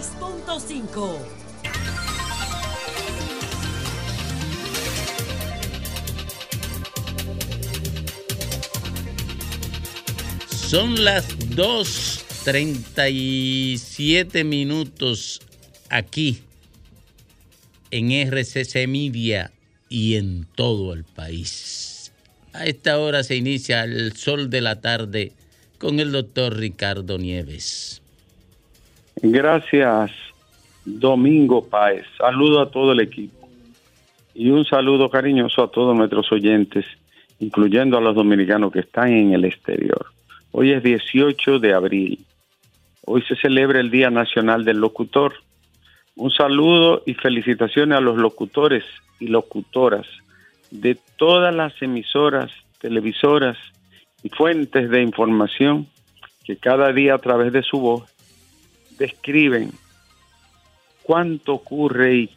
96.5. Son las 2.37 minutos aquí en RCC Media y en todo el país. A esta hora se inicia el sol de la tarde con el doctor Ricardo Nieves. Gracias, Domingo Páez. Saludo a todo el equipo y un saludo cariñoso a todos nuestros oyentes, incluyendo a los dominicanos que están en el exterior. Hoy es 18 de abril. Hoy se celebra el Día Nacional del Locutor. Un saludo y felicitaciones a los locutores y locutoras de todas las emisoras, televisoras y fuentes de información que cada día a través de su voz describen cuánto ocurre y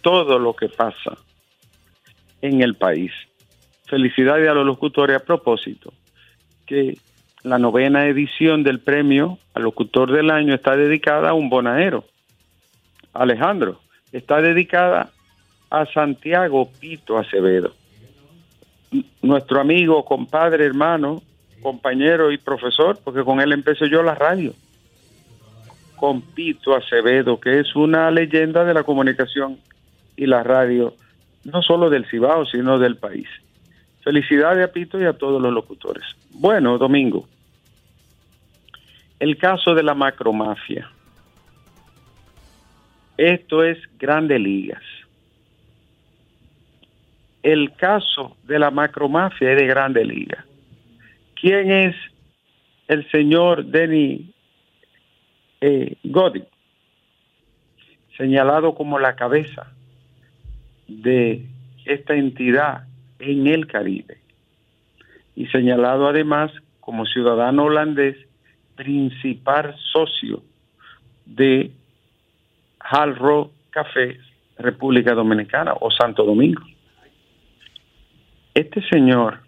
todo lo que pasa en el país. Felicidades a los locutores a propósito, que la novena edición del premio al locutor del año está dedicada a un bonaero. Alejandro, está dedicada a Santiago Pito Acevedo. Nuestro amigo, compadre, hermano, compañero y profesor, porque con él empecé yo la radio. Con Pito Acevedo, que es una leyenda de la comunicación y la radio, no solo del Cibao, sino del país. Felicidades a Pito y a todos los locutores. Bueno, Domingo, el caso de la macromafia. Esto es grande ligas. El caso de la macromafia es de grande liga. ¿Quién es el señor Denny eh, Señalado como la cabeza de esta entidad en el Caribe. Y señalado además como ciudadano holandés principal socio de Hard Café República Dominicana o Santo Domingo. Este señor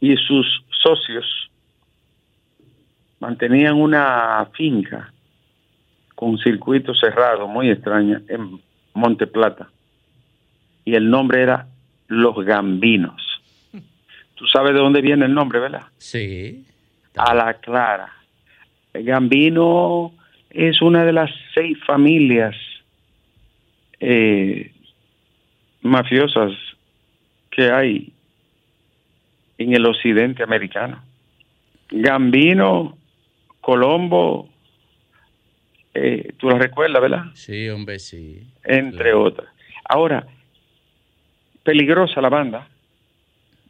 y sus socios mantenían una finca con un circuito cerrado muy extraña en Monte Plata y el nombre era Los Gambinos. Tú sabes de dónde viene el nombre, ¿verdad? Sí a la clara. Gambino es una de las seis familias eh, mafiosas que hay en el occidente americano. Gambino, Colombo, eh, tú lo recuerdas, ¿verdad? Sí, hombre, sí. Entre otras. Ahora, peligrosa la banda,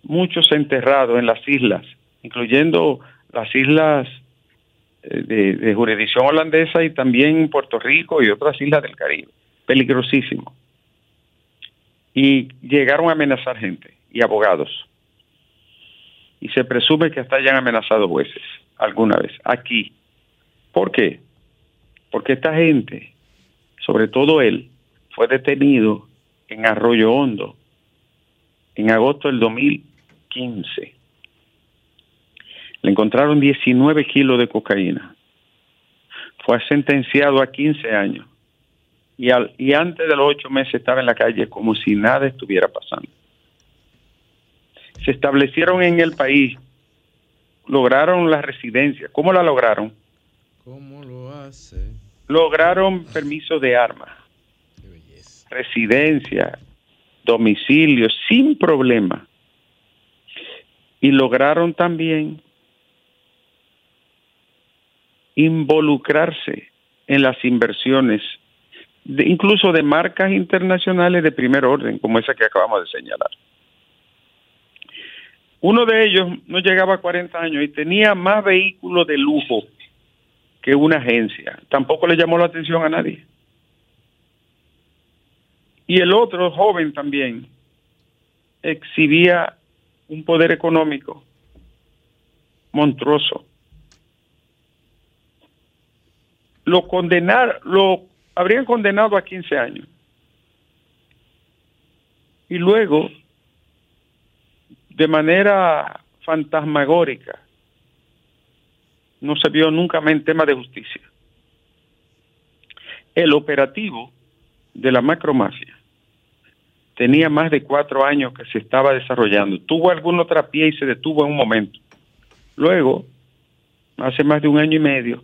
muchos enterrados en las islas, incluyendo las islas eh, de, jurisdicción holandesa y también Puerto Rico y otras islas del Caribe. Peligrosísimo. Y llegaron a amenazar gente y abogados. Y se presume que hasta hayan amenazado jueces alguna vez aquí. ¿Por qué? Porque esta gente, sobre todo él, fue detenido en Arroyo Hondo en agosto del 2015 le encontraron 19 kilos de cocaína. Fue sentenciado a 15 años. Y, al, y antes de los ocho meses estaba en la calle como si nada estuviera pasando. Se establecieron en el país, lograron la residencia. ¿Cómo la lograron? ¿Cómo lo hace? Lograron permiso de armas, residencia, domicilio, sin problema. Y lograron también involucrarse en las inversiones, incluso de marcas internacionales de primer orden, como esa que acabamos de señalar. Uno de ellos no llegaba a 40 años y tenía más vehículos de lujo que una agencia. Tampoco le llamó la atención a nadie. Y el otro, joven también, exhibía un poder económico monstruoso lo condenar, lo habrían condenado a 15 años. Y luego, de manera fantasmagórica, no se vio nunca en tema de justicia. el operativo de la macromafia tenía más de cuatro años que se estaba desarrollando. Tuvo alguna otra pie y se detuvo en un momento. Luego, hace más de un año y medio,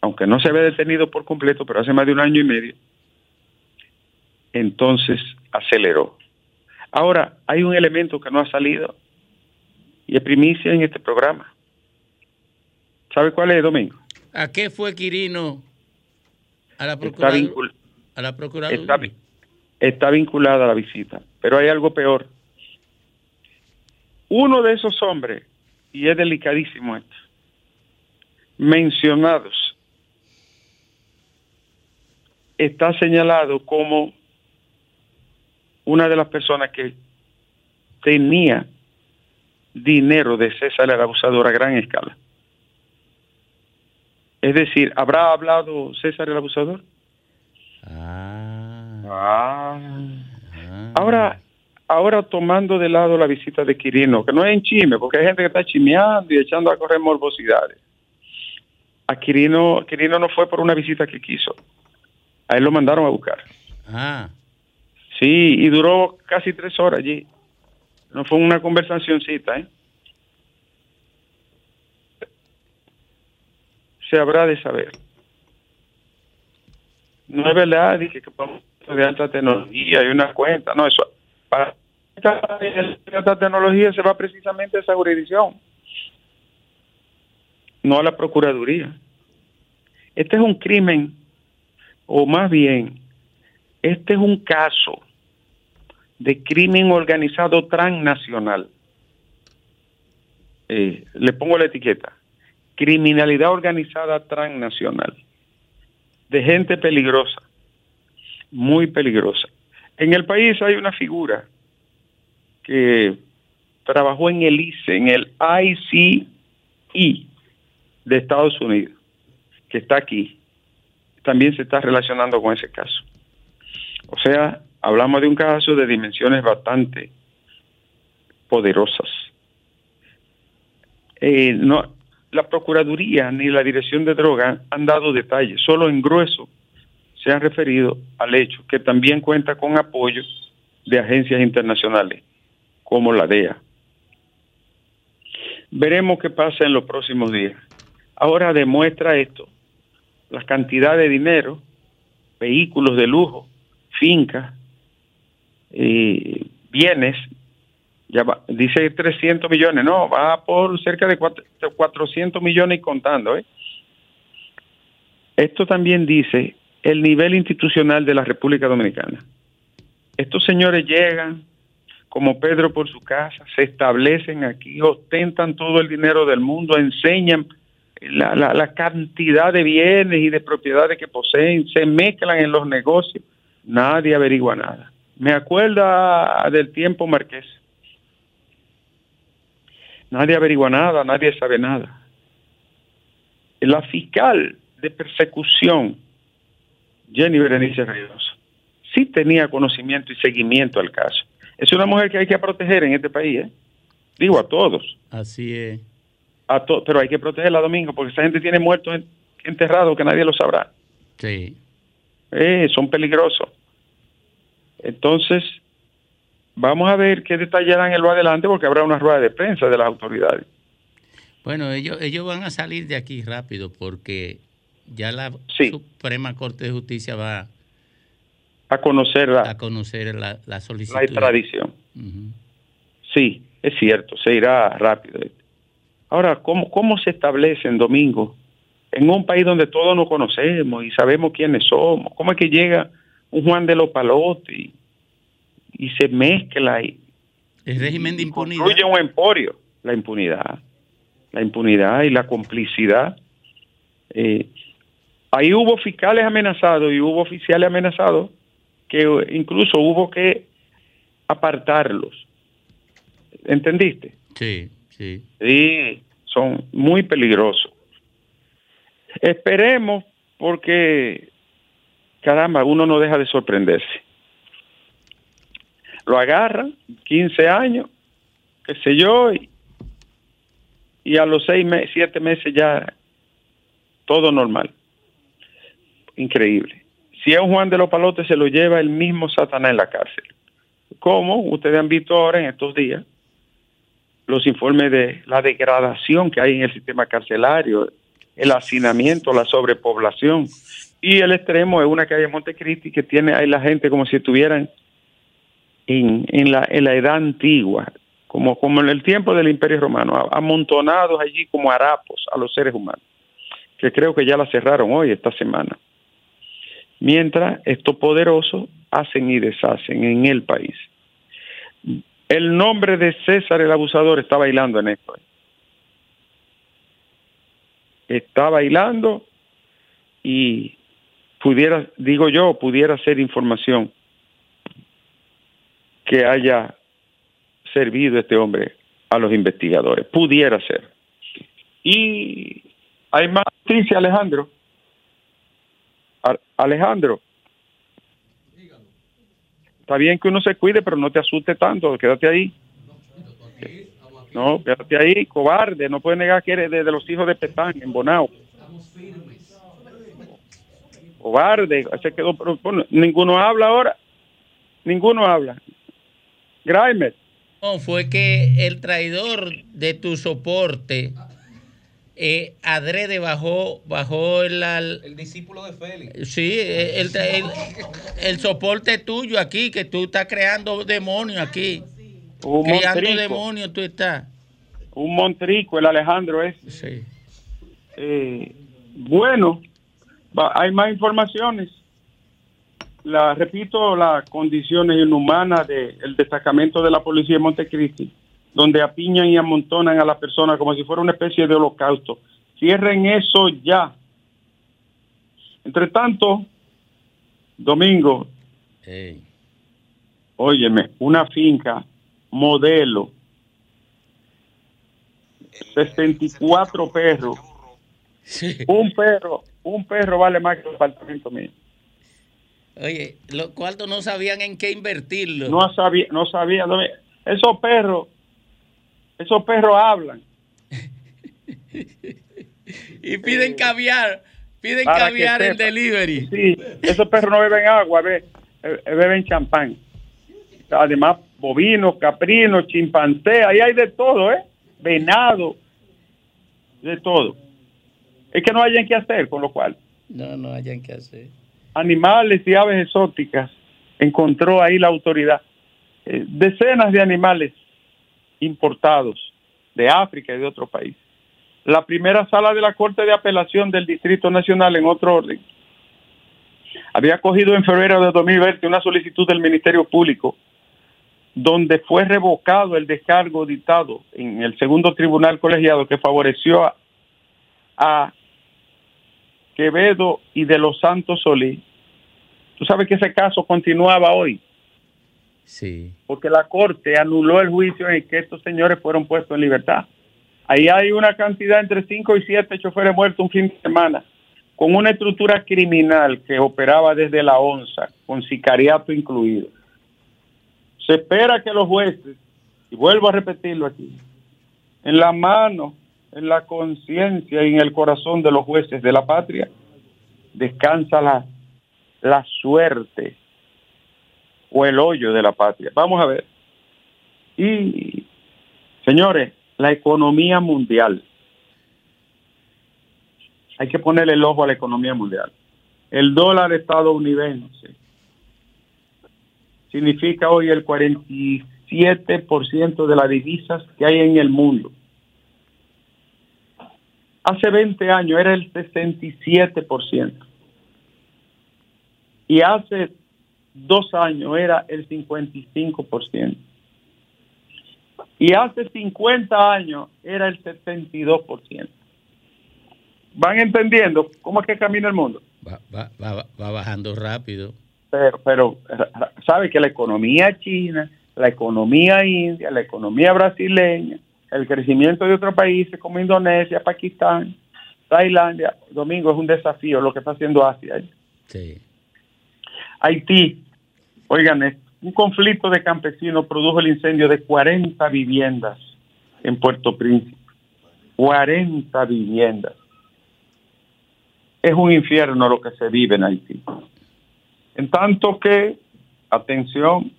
aunque no se había detenido por completo, pero hace más de un año y medio, entonces aceleró. Ahora, hay un elemento que no ha salido y es primicia en este programa. ¿Sabe cuál es, Domingo? ¿A qué fue Quirino? A la Procuraduría. A la Procuraduría. está vinculada a la visita, pero hay algo peor. Uno de esos hombres, y es delicadísimo esto, mencionados, está señalado como una de las personas que tenía dinero de César el abusador a gran escala. Es decir, ¿habrá hablado César el abusador? Ah. ah. Ahora, ahora tomando de lado la visita de Quirino, que no es en chisme, porque hay gente que está chimeando y echando a correr morbosidades. A Quirino, Quirino no fue por una visita que quiso. A él lo mandaron a buscar. Ah. Sí, y duró casi tres horas allí. No fue una conversacioncita, ¿eh? Se habrá de saber. No es verdad, dije que de alta tecnología y una cuenta, no, eso. Para esta tecnología se va precisamente a esa jurisdicción, no a la Procuraduría. Este es un crimen, o más bien, este es un caso de crimen organizado transnacional. Eh, le pongo la etiqueta. Criminalidad organizada transnacional. De gente peligrosa. Muy peligrosa. En el país hay una figura que trabajó en el ICE, en el ICE de Estados Unidos, que está aquí. También se está relacionando con ese caso. O sea, hablamos de un caso de dimensiones bastante poderosas. Eh, no, la Procuraduría ni la Dirección de Drogas han dado detalles, solo en grueso se han referido al hecho que también cuenta con apoyo de agencias internacionales como la DEA. Veremos qué pasa en los próximos días. Ahora demuestra esto, la cantidad de dinero, vehículos de lujo, fincas, eh, bienes, ya dice 300 millones, no, va por cerca de 400 millones y contando. ¿eh? Esto también dice el nivel institucional de la República Dominicana. Estos señores llegan como Pedro por su casa, se establecen aquí, ostentan todo el dinero del mundo, enseñan la, la cantidad de bienes y de propiedades que poseen, se mezclan en los negocios, nadie averigua nada me acuerda del tiempo marqués. Nadie averigua nada, nadie sabe nada. La fiscal de persecución, Jenny Berenice Reynoso, sí tenía conocimiento y seguimiento al caso. Es una mujer que hay que proteger en este país, ¿eh? Digo a todos. Así es. A pero hay que protegerla, Domingo, porque esa gente tiene muertos enterrados que nadie lo sabrá. Sí. Eh, son peligrosos. Entonces, vamos a ver qué detallarán el va adelante porque habrá una rueda de prensa de las autoridades. Bueno, ellos, ellos van a salir de aquí rápido porque ya la Suprema Corte de Justicia va a conocer la, a conocer la, la solicitud. La extradición. Sí, es cierto, se irá rápido. Ahora, ¿cómo, ¿cómo se establece en domingo en un país donde todos nos conocemos y sabemos quiénes somos? ¿Cómo es que llega un Juan de los Palotes y, se mezcla y el régimen de impunidad. construye un emporio. La impunidad la impunidad y la complicidad. Eh, ahí hubo fiscales amenazados y hubo oficiales amenazados que incluso hubo que apartarlos. ¿entendiste? sí sí. Sí son muy peligrosos. Esperemos porque caramba, uno no deja de sorprenderse. Lo agarran, 15 años, qué sé yo, y, a los seis meses, siete meses ya todo normal. increíble. Si es un Juan de los Palotes, se lo lleva el mismo Satanás en la cárcel. Como ustedes han visto ahora en estos días, los informes de la degradación que hay en el sistema carcelario, el hacinamiento, la sobrepoblación. Y el extremo es una calle Montecristi que tiene ahí la gente como si estuvieran en, la edad antigua, como, como en el tiempo del Imperio Romano, amontonados allí como harapos a los seres humanos, que creo que ya la cerraron hoy, esta semana. Mientras estos poderosos hacen y deshacen en el país. El nombre de César el abusador está bailando en esto. Está bailando y pudiera, digo yo, pudiera ser información que haya servido este hombre a los investigadores. Pudiera ser. Y hay más noticias, Alejandro. Alejandro. Está bien que uno se cuide, pero no te asuste tanto, quédate ahí. No, quédate ahí, cobarde, no puedes negar que eres de, los hijos de Petán, en Bonao. Cobarde, se quedó, ninguno habla ahora, ninguno habla. Grimer. No, fue que el traidor de tu soporte, eh, adrede bajó, bajó el, el discípulo de Félix. Sí, el, el, soporte tuyo aquí, que tú estás creando demonios aquí. Un creando demonios tú estás. Un montrico, el Alejandro es. Sí. Eh, bueno, hay más informaciones. La repito, las condiciones inhumanas del destacamento de la policía de Montecristi, donde apiñan y amontonan a las personas como si fuera una especie de holocausto. Cierren eso ya. Entre tanto, Domingo, óyeme, una finca modelo, 64 perros, un perro, un perro vale más que el apartamento mío. Oye, los cuartos no sabían en qué invertirlo. No sabía, no sabía. Esos perros, esos perros hablan. y piden caviar, piden caviar en delivery. Sí, esos perros no beben agua, eh, beben champán. Además, bovinos, caprinos, chimpancé, ahí hay de todo, ¿eh? Venado, de todo. Es que no hayan que hacer, con lo cual. No, no hayan que hacer animales y aves exóticas encontró ahí la autoridad. Eh, decenas de animales importados de África y de otro país. La primera sala de la Corte de Apelación del Distrito Nacional, en otro orden, había cogido en febrero de 2020 una solicitud del Ministerio Público donde fue revocado el descargo dictado en el segundo tribunal colegiado que favoreció a, a Quevedo y de los Santos Solís, tú sabes que ese caso continuaba hoy. Sí. Porque la Corte anuló el juicio en que estos señores fueron puestos en libertad. Ahí hay una cantidad entre 5 y 7 choferes muertos un fin de semana, con una estructura criminal que operaba desde la onza, con sicariato incluido. Se espera que los jueces, y vuelvo a repetirlo aquí, en la mano en la conciencia y en el corazón de los jueces de la patria, descansa la, la suerte o el hoyo de la patria. Vamos a ver. Y, señores, la economía mundial. Hay que ponerle el ojo a la economía mundial. El dólar estadounidense significa hoy el 47% de las divisas que hay en el mundo hace 20 años era el 67%. Y hace dos años era el 55%. Y hace 50 años era el 72%. ¿Van entendiendo cómo es que camina el mundo? Va, va, va, va bajando rápido. Pero, pero sabe que la economía china, la economía india, la economía brasileña, el crecimiento de otros países como Indonesia, Pakistán, Tailandia, Domingo es un desafío lo que está haciendo Asia. ¿eh? Sí. Haití, oigan, un conflicto de campesinos produjo el incendio de 40 viviendas en Puerto Príncipe. 40 viviendas. es un infierno lo que se vive en Haití. En tanto que, atención,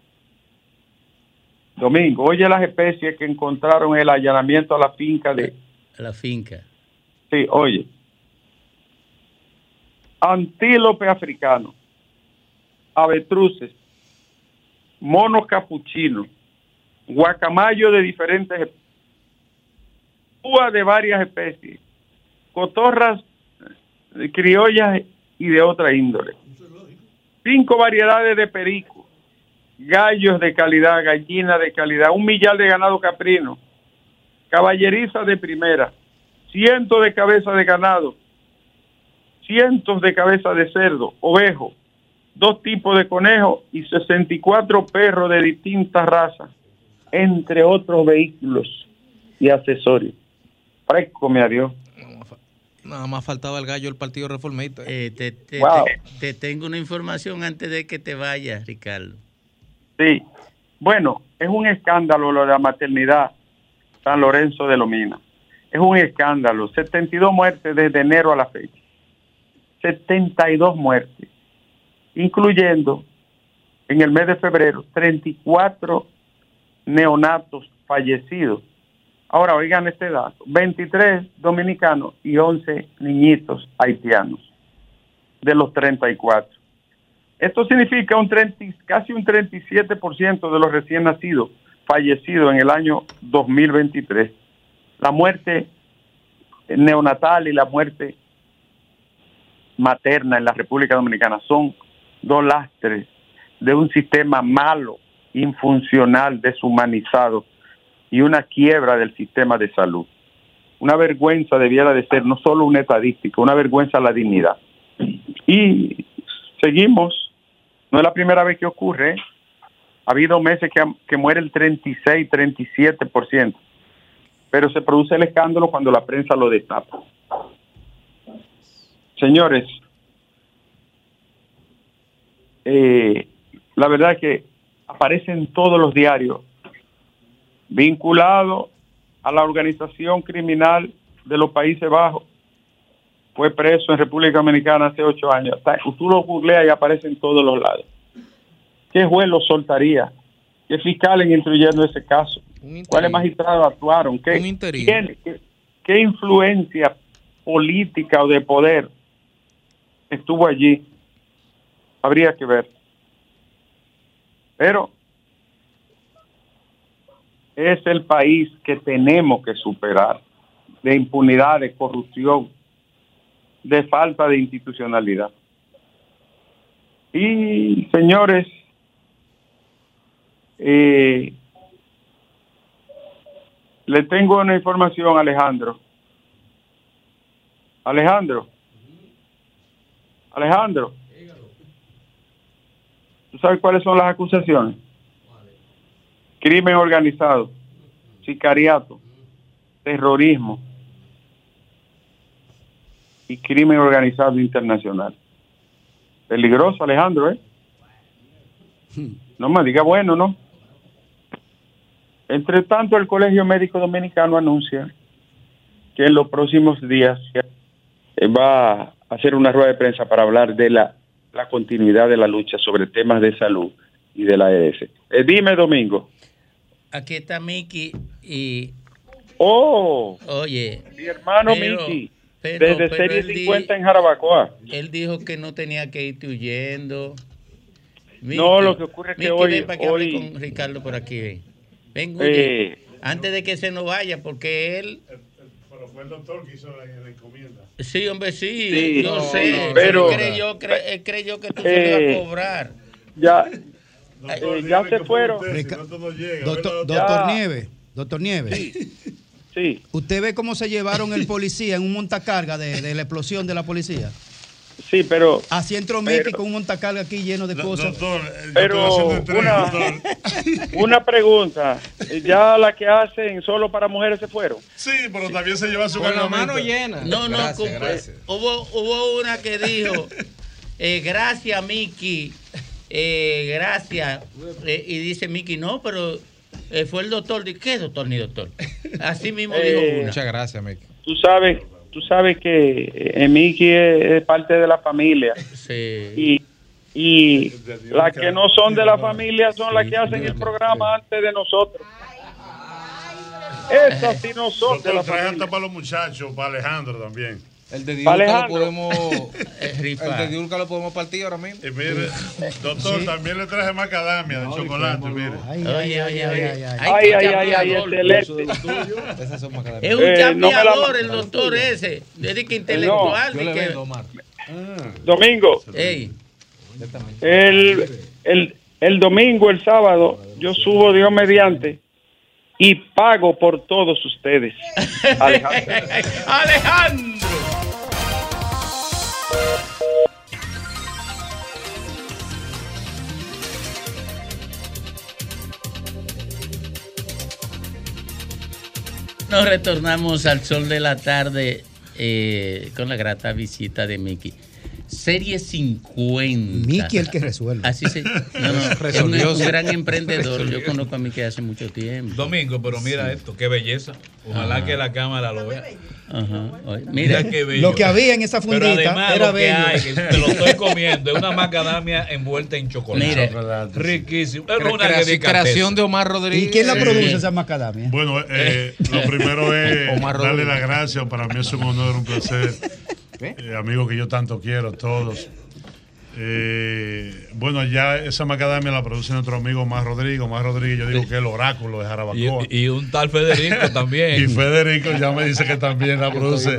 Domingo, oye las especies que encontraron el allanamiento a la finca de... A la finca. Sí, oye. Antílope africano, avestruces, monos capuchinos, guacamayo de diferentes púa de varias especies, cotorras criollas y de otra índole. Cinco variedades de perico, gallos de calidad, gallinas de calidad, un millar de ganado caprino, caballeriza de primera, cientos de cabezas de ganado, cientos de cabezas de cerdo, ovejo, dos tipos de conejos y 64 perros de distintas razas, entre otros vehículos y accesorios. Fresco me adiós. Nada más faltaba el gallo del Partido Reformista. Eh, te, te, Wow. te- te tengo una información antes de que te vayas, Ricardo. Sí. Bueno, es un escándalo lo de la maternidad San Lorenzo de Lomina. Es un escándalo. 72 muertes desde enero a la fecha. 72 muertes, incluyendo en el mes de febrero 34 neonatos fallecidos. Ahora oigan este dato, 23 dominicanos y 11 niñitos haitianos de los 34. Esto significa un 30, y- casi un 37% de los recién nacidos fallecidos en el año 2023. La muerte neonatal y la muerte materna en la República Dominicana son dos lastres de un sistema malo, infuncional, deshumanizado y una quiebra del sistema de salud. Una vergüenza debiera de ser no solo una estadística, una vergüenza a la dignidad. Y seguimos, no es la primera vez que ocurre, ¿eh? ha habido meses que, que muere el 36, 37%, pero se produce el escándalo cuando la prensa lo destapa. Señores, eh, la verdad es que aparece en todos los diarios vinculado a la organización criminal de los Países Bajos. Fue preso en República Dominicana hace ocho años. Tú lo googleas y aparece en todos los lados. ¿Qué juez lo soltaría? ¿Qué fiscales instruyendo ese caso? ¿Cuáles magistrados actuaron? ¿Qué, Un interino. quién- qué, qué influencia política o de poder estuvo allí? Habría que ver. Pero es el país que tenemos que superar de impunidad, de corrupción, de falta de institucionalidad. Y señores, eh, le tengo una información, Alejandro. Alejandro. Alejandro. ¿Tú sabes cuáles son las acusaciones? Crimen organizado, sicariato, terrorismo y crimen organizado internacional. Peligroso, Alejandro, ¿eh? No me diga bueno, ¿no? Entre tanto, el Colegio Médico Dominicano anuncia que en los próximos días va a hacer una rueda de prensa para hablar de la, la continuidad de la lucha sobre temas de salud y de la ES. Eh, dime, Domingo. Aquí está Miki y, Oh, oye, mi hermano Pero- Miki, pero- desde pero Serie él di- 50 en Jarabacoa. él dijo que no tenía que irte huyendo. No, lo que ocurre es que hoy- ven para que hable hoy- con Ricardo por aquí, ven. Eh, antes de que se nos vaya, porque él, Pero fue el doctor que hizo la, la encomienda. sí, hombre, sí, Sí, yo no, sé, no, pero él creyó, cre- él creyó que tú se Eh, lo ibas a cobrar. ya, Doctor, Eh, ya se fueron. usted, si no, llega, Doctor, ¿verdad, doctor Ya. Nieves, doctor Nieves, sí, ¿usted ve cómo se llevaron el policía en un montacarga de, de la explosión de la policía? sí, pero Así entró Mickey Pero- con un montacarga aquí lleno de cosas. Doctor, eh, Pero una- una pregunta. ¿Ya la que hacen solo para mujeres se fueron? Sí, pero también se lleva su Con la mano llena. No, no, Gracias, cumple. gracias. Hubo, hubo una que dijo, eh, gracias Miki, eh, gracias. Eh, y dice Miki, no, pero eh, fue el doctor. Di- ¿Qué doctor ni doctor? Así mismo Eh, dijo una. Muchas gracias, Mickey. Tú sabes, tú sabes que eh, Miki es, es parte de la familia. Sí. Y, y las que no son de la familia son las que hacen el programa antes de nosotros. Esas sí no son de la trae hasta familia. para los muchachos, para Alejandro también. El de Diurca lo podemos. Es El de Diurca lo podemos partir ahora mismo. Y mire, doctor, también le traje macadamia de chocolate, mire. Ay, Oye, ay, oye, ay, oye. ay, ay. Ay, ay, ay, ay, chambeador. excelente. Esas son macadamias. Es un Eh, chambeador el doctor ese. Es que intelectual. Yo de le que- vendo, Omar. Domingo, Ey, el, el, el domingo, el sábado, yo subo Dios mediante y pago por todos ustedes. Alejandro. Alejandro. Nos retornamos al sol de la tarde eh, con la grata visita de Miki. Serie 50. Miki el que resuelve. Así se. No, no, es un, gran emprendedor. Yo conozco a Miki hace mucho tiempo. Domingo, pero mira esto, qué belleza. Ojalá Ajá. que la cámara lo vea. Ajá. Mira Mira, qué bello. Lo que había en esa Pero fundita además era lo que hay, que te lo estoy comiendo, es una macadamia envuelta en chocolate. Riquísimo. Es una creación- de Omar Rodríguez. ¿Y quién la Sí. produce esa macadamia? Bueno, eh, lo primero es Omar darle las gracias. Para mí es un honor, un placer. Eh, amigos que yo tanto quiero, todos. Eh, bueno, ya esa macadamia la produce nuestro amigo Omar Rodríguez. Omar Rodríguez, yo digo que es el oráculo de Jarabacoa. Y, y un tal Federico también. Y Federico ya me dice que también la produce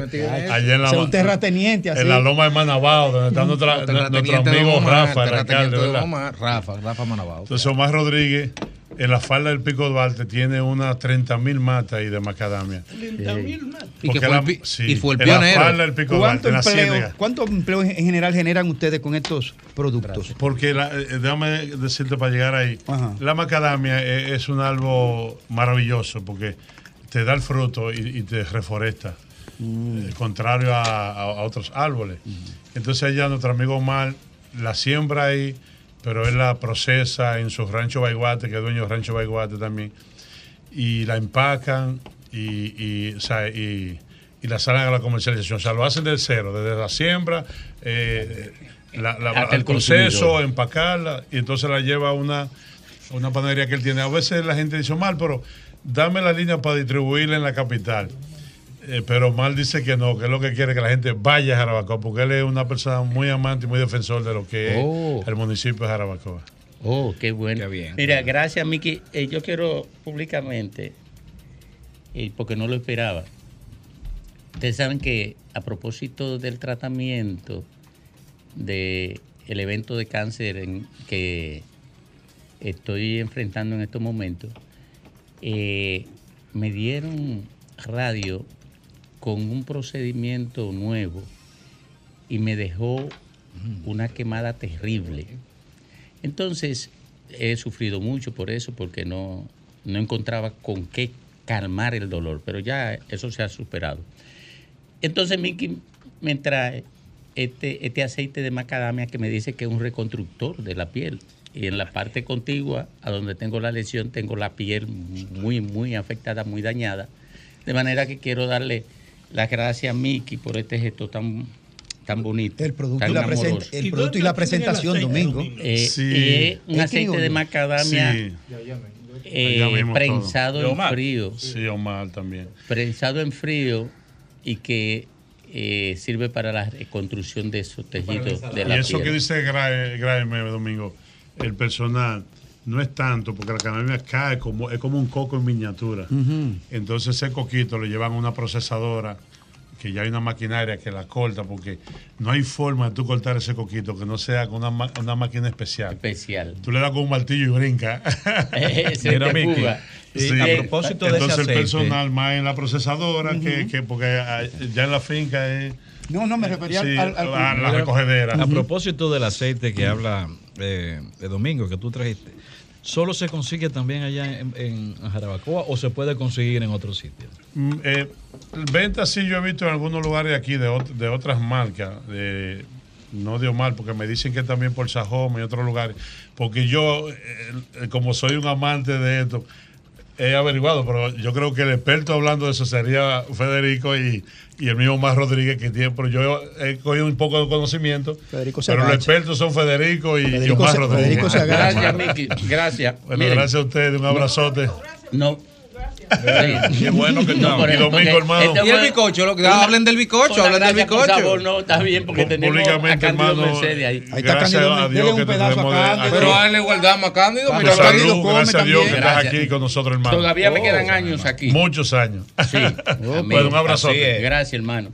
allá en la, un terrateniente así. en la loma de Manabao, donde está nuestra- nuestro amigo Omar, Rafa, el terrateniente alcalde, de ¿verdad? Omar, Rafa, Rafa Manabao. Entonces Omar Rodríguez, en la falda del Pico Duarte, tiene unas 30 mil matas ahí de macadamia. Y, que Porque fue la- el, sí, y fue el en la falda del Pico ¿Cuánto Duarte, en la empleo, ciénaga. ¿Cuánto empleo en en general generan ustedes con estos productos? Porque la- eh, déjame decirte para llegar ahí, Ajá. la macadamia es, es un árbol maravilloso porque te da el fruto y, y te reforesta, Mm. eh, contrario a, a- a otros árboles. Entonces allá nuestro amigo Omar la siembra ahí, pero él la procesa en su rancho Baiguate, que es dueño del rancho Baiguate también, y la empacan y, y, o sea, y- y la salen a la comercialización. O sea, lo hacen del cero, desde la siembra, eh, la, la- Hasta el proceso, empacarla, y entonces la lleva a una, a una panadería que él tiene. A veces la gente dice, mal, pero dame la línea para distribuirla en la capital. Eh, pero Mal dice que no, que es lo que quiere que la gente vaya a Jarabacoa, porque él es una persona muy amante y muy defensor de lo que Oh. es el municipio de Jarabacoa. Oh, qué bueno. Qué bien. Mira, gracias, Miki. Eh, yo quiero públicamente, eh, porque no lo esperaba. Ustedes saben que a propósito del tratamiento del evento de cáncer en que estoy enfrentando en estos momentos, eh, me dieron radio con un procedimiento nuevo y me dejó una quemada terrible. Entonces, he sufrido mucho por eso, porque no, no encontraba con qué calmar el dolor, pero ya eso se ha superado. Entonces, Miki me trae este, este aceite de macadamia que me dice que es un reconstructor de la piel. Y en la parte contigua, a donde tengo la lesión, tengo la piel muy, muy afectada, muy dañada. De manera que quiero darle las gracias a Miki por este gesto tan, tan bonito. El producto, tan y la, present- amoroso. el producto y la presentación, Domingo. Eh, Sí. eh, un aceite de macadamia Sí, eh, prensado en Omar. frío, sí, Omar también. prensado en frío y que eh, sirve para la reconstrucción de esos tejidos de Y la eso que piel. dice Graeme, Graeme, Domingo, el personal, no es tanto, porque la cannabis cae como, es como un coco en miniatura. Entonces ese coquito lo llevan a una procesadora, que ya hay una maquinaria que la corta, porque no hay forma de tú cortar ese coquito que no sea con una, ma- una máquina especial. especial. Tú le das con un martillo y brinca. Se Mira, te Miki, fuga. y Sí. a propósito de ese Entonces el personal más en la procesadora, que, que porque ah, ya en la finca es No, no, me refería sí, al, al- a la recogedera. A propósito del aceite que habla eh, de Domingo que tú trajiste, ¿solo se consigue también allá en, en Jarabacoa o se puede conseguir en otros sitios? Mm, eh, venta sí yo he visto en algunos lugares aquí de, de otras marcas, de- no de Omar, porque me dicen que también por Sajoma y otros lugares, porque yo, eh, eh, como soy un amante de esto, he averiguado, pero yo creo que el experto hablando de eso sería Federico y, y el mismo Mar Rodríguez que tiene, pero yo he cogido un poco de conocimiento. Federico pero los expertos son Federico y Federico Omar se- Rodríguez. Federico se agacha. Gracias, Miki. Gracias. Bueno, Miren, gracias a ustedes, un abrazote. No. Qué bueno que estamos. por Y eso, Domingo, porque hermano. este Y el bicocho, lo que una- hablen del bicocho, hablen del bicocho. sabor, no, está bien, porque tenemos a Públicamente, Cándido hermano, Mercedes ahí. Ahí está gracias Cándido, a Dios un que a tenemos de- Cándido. Pero a él le guardamos a Cándido. Mira, Cándido salud, come gracias a Dios que estás Gracias. aquí con nosotros, hermano. Todavía me Oh, quedan años aquí. Muchos años. Sí. Bueno, un abrazote. Gracias, hermano.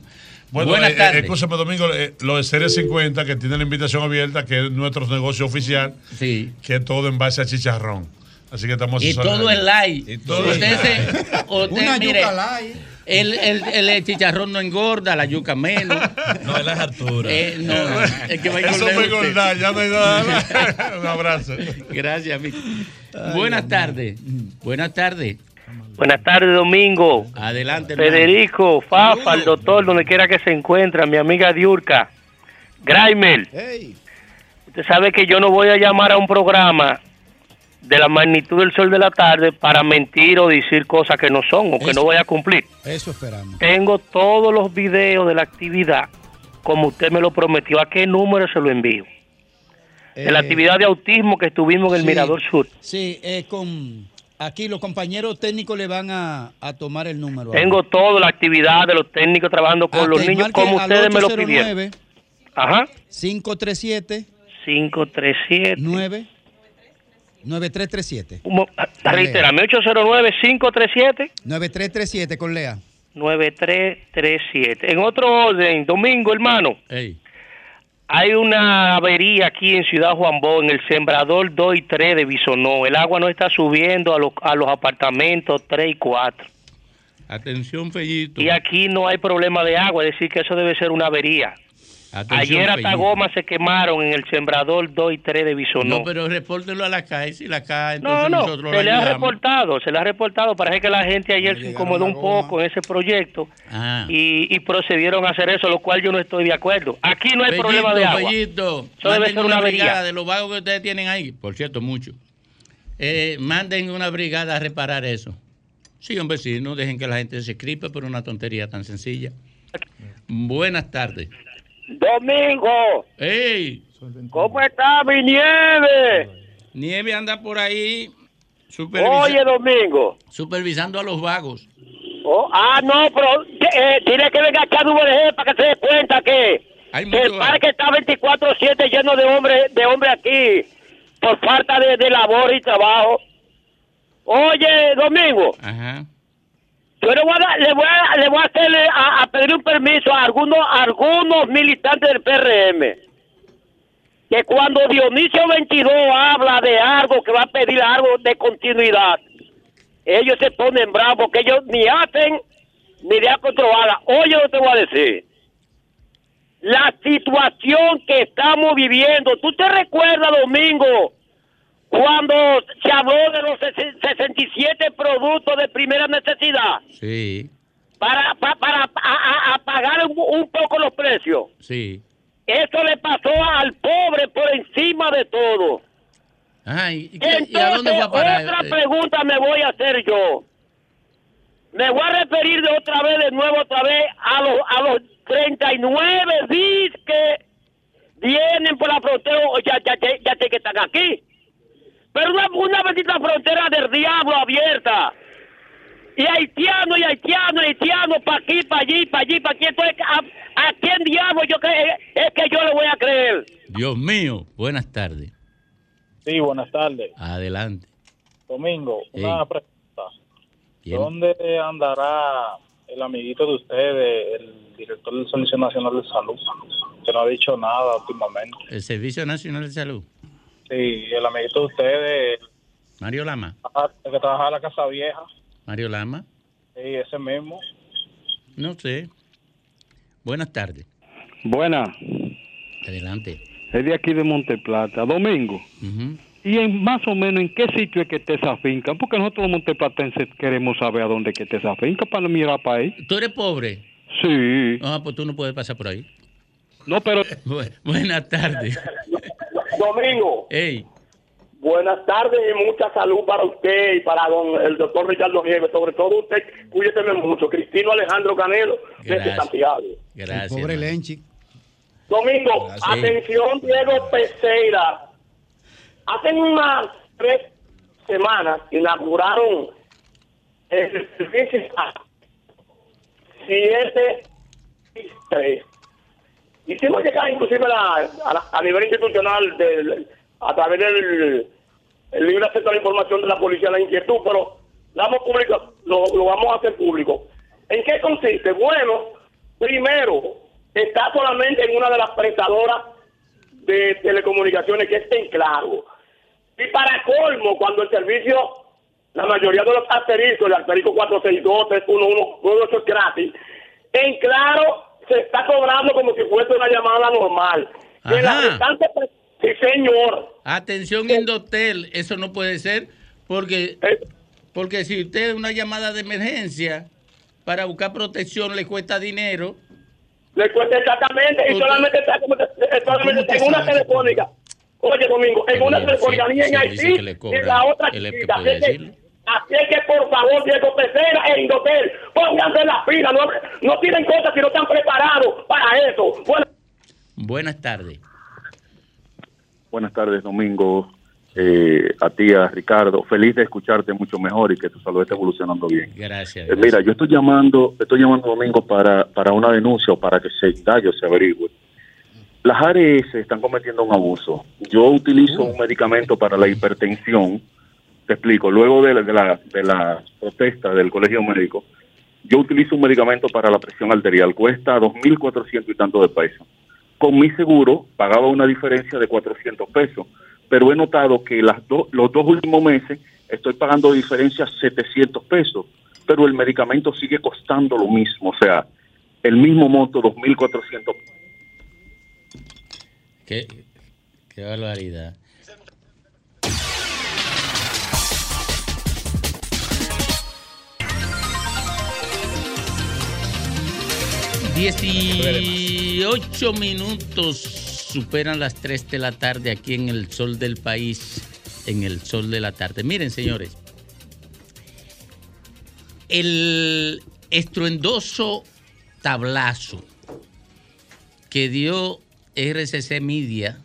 Bueno, Buenas eh, eh, tardes. escúchame, Domingo, eh, lo de Serie 50, que tiene la invitación abierta, que es nuestro negocio oficial, Sí. que es todo en base a chicharrón. Así que estamos Y todo es light. Y todo usted es se, usted, Una mire, yuca light. el, el, el chicharrón no engorda, la yuca menos. No, es la altura. Eh, no, es que va a Eso fue engordar, ya no hay nada. un abrazo. Gracias, Miki. Buenas tardes. Buenas tardes. Buenas tardes, Domingo. Adelante. Federico, Fafa, el doctor, donde quiera que se encuentre, mi amiga Diurka, Graimer. Ey, Usted sabe que yo no voy a llamar a un programa de la magnitud del sol de la tarde para mentir o decir cosas que no son o que no voy a cumplir. eso esperamos. Tengo todos los videos de la actividad, como usted me lo prometió. ¿A qué número se lo envío? De la Eh, actividad de autismo que estuvimos en el sí. Mirador Sur. Sí, eh, con aquí los compañeros técnicos le van a, a tomar el número. Tengo toda la actividad de los técnicos trabajando con Ah, los niños como ustedes me lo pidieron. 809 Ajá. 537 537. 9 9337. Un mo- ah, Reitérame, 809-537. 9337 con Lea. 9337. En otro orden, domingo, hermano, hay una avería aquí en Ciudad Juan Bo, en el sembrador 2 y 3 de Bisonó. El agua no está subiendo a los, a los apartamentos 3 y 4. Atención, Fellito. Y aquí no hay problema de agua, es decir, que eso debe ser una avería. Atención, Ayer hasta gomas se quemaron en el sembrador 2 y 3 de Bisonó. No, pero repórtelo a la CAE. Si la CAE, No, entonces no, nosotros se le ha reportado, se le ha reportado. Parece que la gente ayer se incomodó un poco en ese proyecto Ah. y, y procedieron a hacer eso, lo cual yo no estoy de acuerdo. Aquí no hay problema de agua. Eso debe ser una brigada de los vagos que ustedes tienen ahí. Por cierto, mucho. Eh, manden una brigada a reparar eso. Sí, hombre, sí, no dejen que la gente se escribe por una tontería tan sencilla. Buenas tardes. Domingo, ¡Ey! ¿cómo está mi nieve? Nieve anda por ahí Oye, Domingo. supervisando a los vagos. Oh, ah, no, pero eh, tiene que venir acá a para que se dé cuenta que, que el parque está 24-7 lleno de hombres de hombre aquí por falta de, de labor y trabajo. Oye, Domingo. Ajá. Yo le voy a, le voy a, le voy a a pedir un permiso a algunos, algunos militantes del PRM. Que cuando Dionisio 22 habla de algo, que va a pedir algo de continuidad, ellos se ponen bravos, porque ellos ni hacen ni de controlada. Oye, que te voy a decir. La situación que estamos viviendo, ¿tú te recuerdas, Domingo, cuando se habló de los ses- 67 productos de primera necesidad Sí, para, pa- para, a- a- a pagar un, un poco los precios. sí. Eso le pasó al pobre por encima de todo. Ajá, ¿y, a dónde fue a parar? otra Eh, pregunta me voy a hacer yo. Me voy a referir de otra vez, de nuevo, otra vez, a los, a los 39 bis que vienen por la frontera, o ya, ya, ya, ya que están aquí. Pero una, una bendita frontera del diablo abierta. Y haitiano, y haitiano, y haitiano, para aquí, para allí, para allí, para aquí. Entonces, ¿a, a quién diablo yo cre- es que yo le voy a creer? Dios mío, buenas tardes. Sí, buenas tardes. Adelante. Domingo, Sí. una pregunta. ¿Quién? ¿Dónde andará el amiguito de ustedes, el director del Servicio Nacional de Salud? Que no ha dicho nada últimamente. El Servicio Nacional de Salud. Sí, el amiguito de ustedes, Mario Lama. el que trabaja en la Casa Vieja. Mario Lama. Sí, ese mismo. No sé. Buenas tardes. Buena, Adelante. es de aquí de Monteplata. Domingo. ¿Y en más o menos en qué sitio es que está esa finca? Porque nosotros los monteplatenses queremos saber a dónde es que está esa finca para mirar para ahí. ¿Tú eres pobre? Sí. Ah, pues tú no puedes pasar por ahí. No, pero Bu- buenas tardes. Domingo, Ey, Buenas tardes y mucha salud para usted y para don, el doctor Ricardo Nieves. Sobre todo usted, cuídese mucho. Cristino Alejandro Canelo, desde. Santiago. Gracias. Pobre hermano. Lenchi. Domingo, Gracias. atención Diego Peseira. Hace unas tres semanas inauguraron el servicio 763. Hicimos llegar inclusive a, la- a la- a nivel institucional del- a través del el libre acceso a la información de la policía la inquietud, pero damos público, lo, lo vamos a hacer público. ¿En qué consiste? Bueno, primero, está solamente en una de las prestadoras de telecomunicaciones que está en claro. Y para colmo, cuando el servicio, la mayoría de los asteriscos, el asterisco 462, 311, todo eso es gratis, en claro se está cobrando como si fuese una llamada normal. Que la Ajá. restante pre- sí señor. Atención, Indotel, eso no puede ser porque, porque si usted una llamada de emergencia para buscar protección le cuesta dinero. Le cuesta exactamente, y solamente está, eh, solamente en una telefónica. Oye, Domingo, en una telefónica sí, ni en sí, Haití, en la otra Así es que, por favor, Diego Pecera e Indotel, pónganse las pilas. No, no tienen cosas si no están preparados para eso. Bueno, Buenas tardes. Buenas tardes, Domingo. Eh, a ti, a Ricardo. Feliz de escucharte mucho mejor y que tu salud esté evolucionando bien. Gracias. Eh, mira, yo estoy llamando, estoy llamando Domingo para, para una denuncia o para que se indague o se averigüe. Las ARS están cometiendo un abuso. Yo utilizo un medicamento para la hipertensión. Te explico. Luego de la, de la, de la protesta del colegio médico, yo utilizo un medicamento para la presión arterial. Cuesta 2.400 y tanto de pesos. Con mi seguro pagaba una diferencia de 400 pesos. Pero he notado que las do- los dos últimos meses estoy pagando diferencia 700 pesos. Pero el medicamento sigue costando lo mismo. O sea, el mismo monto, 2.400 Qué, qué barbaridad. Dieciocho minutos superan las 3 de la tarde aquí en el sol del país, en el sol de la tarde. Miren, señores, el estruendoso tablazo que dio RCC Media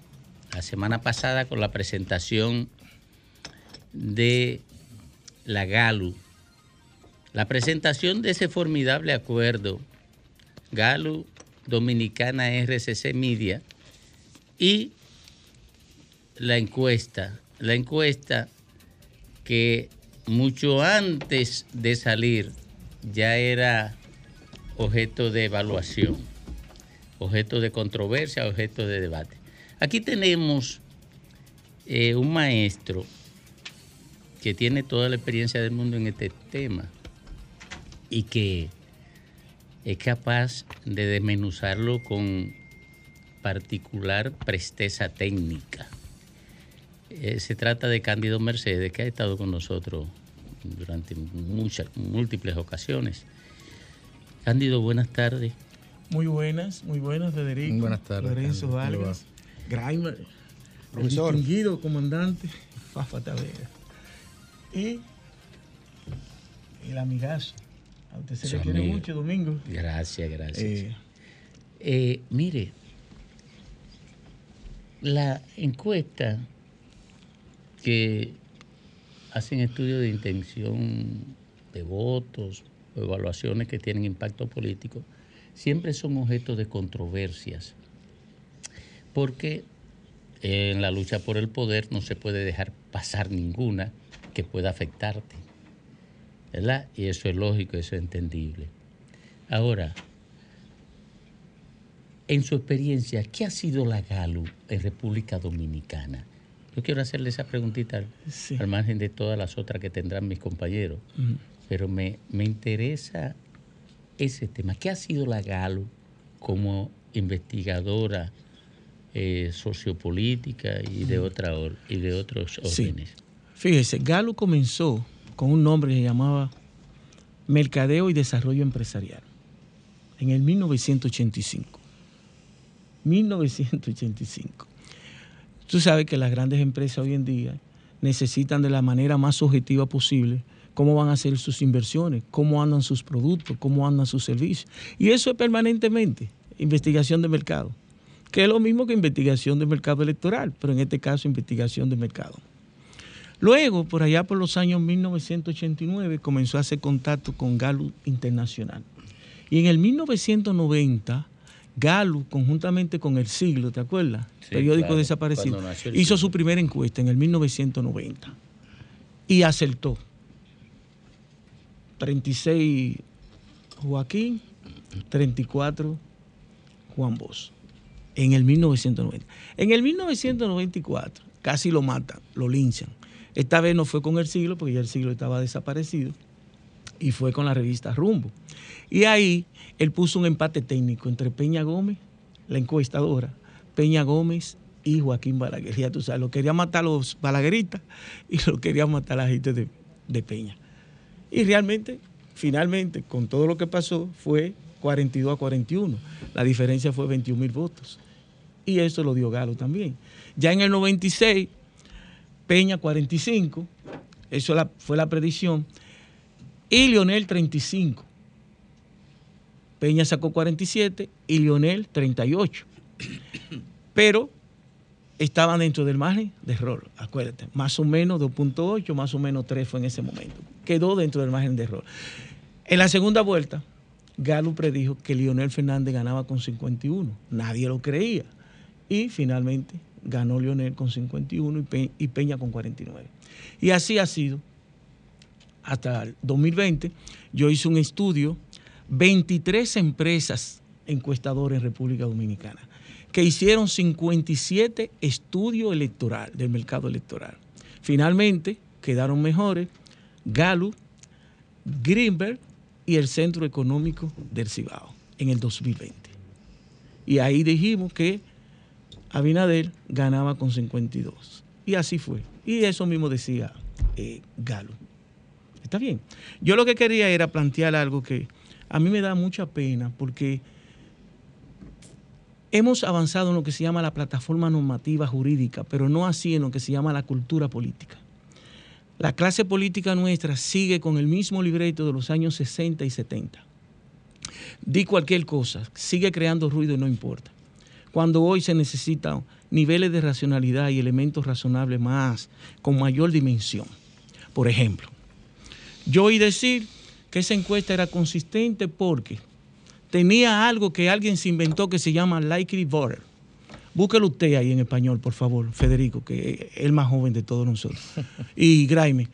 la semana pasada con la presentación de la GALU. La presentación de ese formidable acuerdo GALU Dominicana RCC Media y la encuesta, la encuesta que mucho antes de salir ya era objeto de evaluación objeto de controversia, objeto de debate. Aquí tenemos eh, un maestro que tiene toda la experiencia del mundo en este tema y que es capaz de desmenuzarlo con particular presteza técnica. Eh, se trata de Cándido Mercedes, que ha estado con nosotros durante muchas, múltiples ocasiones. Cándido, buenas tardes. Muy buenas, muy buenas, Federico. Muy buenas tardes, Lorenzo Carlos. ¿Cómo le Vargas, Graimer, el Profesor. distinguido comandante Fafa Tavera. Y el amigazo. A usted se le quiere amigo. mucho, Domingo. Gracias, gracias. Eh, Eh, mire, la encuesta que hacen estudios de intención de votos o evaluaciones que tienen impacto político, siempre son objeto de controversias, porque en la lucha por el poder no se puede dejar pasar ninguna que pueda afectarte, ¿verdad? Y eso es lógico, eso es entendible. Ahora, en su experiencia, ¿qué ha sido la GALU en República Dominicana? Yo quiero hacerle esa preguntita al, Sí. al margen de todas las otras que tendrán mis compañeros, pero me, me interesa ese tema. ¿Qué ha sido la GALU como investigadora eh, sociopolítica y de, otra or- y de otros Sí. órdenes? Fíjese, Galo comenzó con un nombre que se llamaba Mercadeo y Desarrollo Empresarial en el 1985. 1985. Tú sabes que las grandes empresas hoy en día necesitan de la manera más objetiva posible cómo van a hacer sus inversiones, cómo andan sus productos, cómo andan sus servicios. Y eso es permanentemente investigación de mercado, que es lo mismo que investigación de mercado electoral, pero en este caso investigación de mercado. Luego, por allá por los años 1989, comenzó a hacer contacto con Gallup Internacional. Y en el 1990, Gallup, conjuntamente con El Siglo, ¿te acuerdas? Sí, Periódico claro, desaparecido, hizo su primera encuesta en el 1990 y acertó. 36 Joaquín, 34 Juan Bosch, en el 1990. En el 1994 casi lo matan, lo linchan. Esta vez no fue con el siglo, porque ya el siglo estaba desaparecido, y fue con la revista Rumbo. Y ahí él puso un empate técnico entre Peña Gómez, la encuestadora, Peña Gómez y Joaquín Balaguer. Ya tú sabes, lo querían matar los balagueritas y lo querían matar la gente de, de Peña. Y realmente, finalmente, con todo lo que pasó, fue 42 a 41. La diferencia fue 21 mil votos. Y eso lo dio Galo también. Ya en el 96, Peña 45, eso fue la predicción, y Lionel 35. Peña sacó 47 y Lionel 38. Pero estaban dentro del margen de error, acuérdate, más o menos 2.8, más o menos 3 fue en ese momento. Quedó dentro del margen de error. En la segunda vuelta, Galo predijo que Lionel Fernández ganaba con 51. Nadie lo creía. Y finalmente ganó Lionel con 51 y, Pe- y Peña con 49. Y así ha sido hasta el 2020. Yo hice un estudio, 23 empresas encuestadoras en República Dominicana, que hicieron 57 estudios electoral del mercado electoral. Finalmente quedaron mejores Gallup, Greenberg y el Centro Económico del Cibao en el 2020. Y ahí dijimos que Abinader ganaba con 52. Y así fue. Y eso mismo decía eh, Galo. Está bien. Yo lo que quería era plantear algo que a mí me da mucha pena porque hemos avanzado en lo que se llama la plataforma normativa jurídica, pero no así en lo que se llama la cultura política. La clase política nuestra sigue con el mismo libreto de los años 60 y 70. Di cualquier cosa, sigue creando ruido y no importa. Cuando hoy se necesitan niveles de racionalidad y elementos razonables más, con mayor dimensión. Por ejemplo, yo oí decir que esa encuesta era consistente porque tenía algo que alguien se inventó que se llama likely voter. Búsquelo usted ahí en español, por favor, Federico, que es el más joven de todos nosotros. Y. Dígale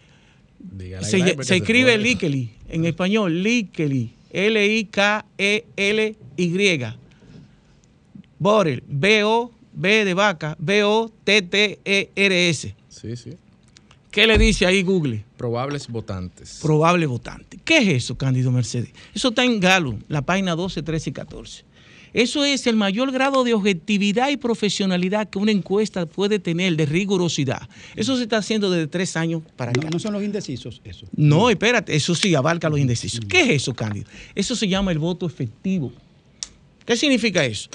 a Se, se se escribe likely en español, likely, E L-I-K-E-L-Y. Voter, B-O-B de vaca, B-O-T-T-E-R-S. Sí, sí. ¿Qué le dice ahí Google? Probables votantes. Probable votante. ¿Qué es eso, Cándido Mercedes? Eso está en Galo, la página 12, 13 y 14. Eso es el mayor grado de objetividad y profesionalidad que una encuesta puede tener, de rigurosidad. Eso se está haciendo desde tres años para acá. No, no son los indecisos, eso. No, espérate, eso sí abarca a los indecisos. ¿Qué es eso, Cándido? Eso se llama el voto efectivo. ¿Qué significa eso?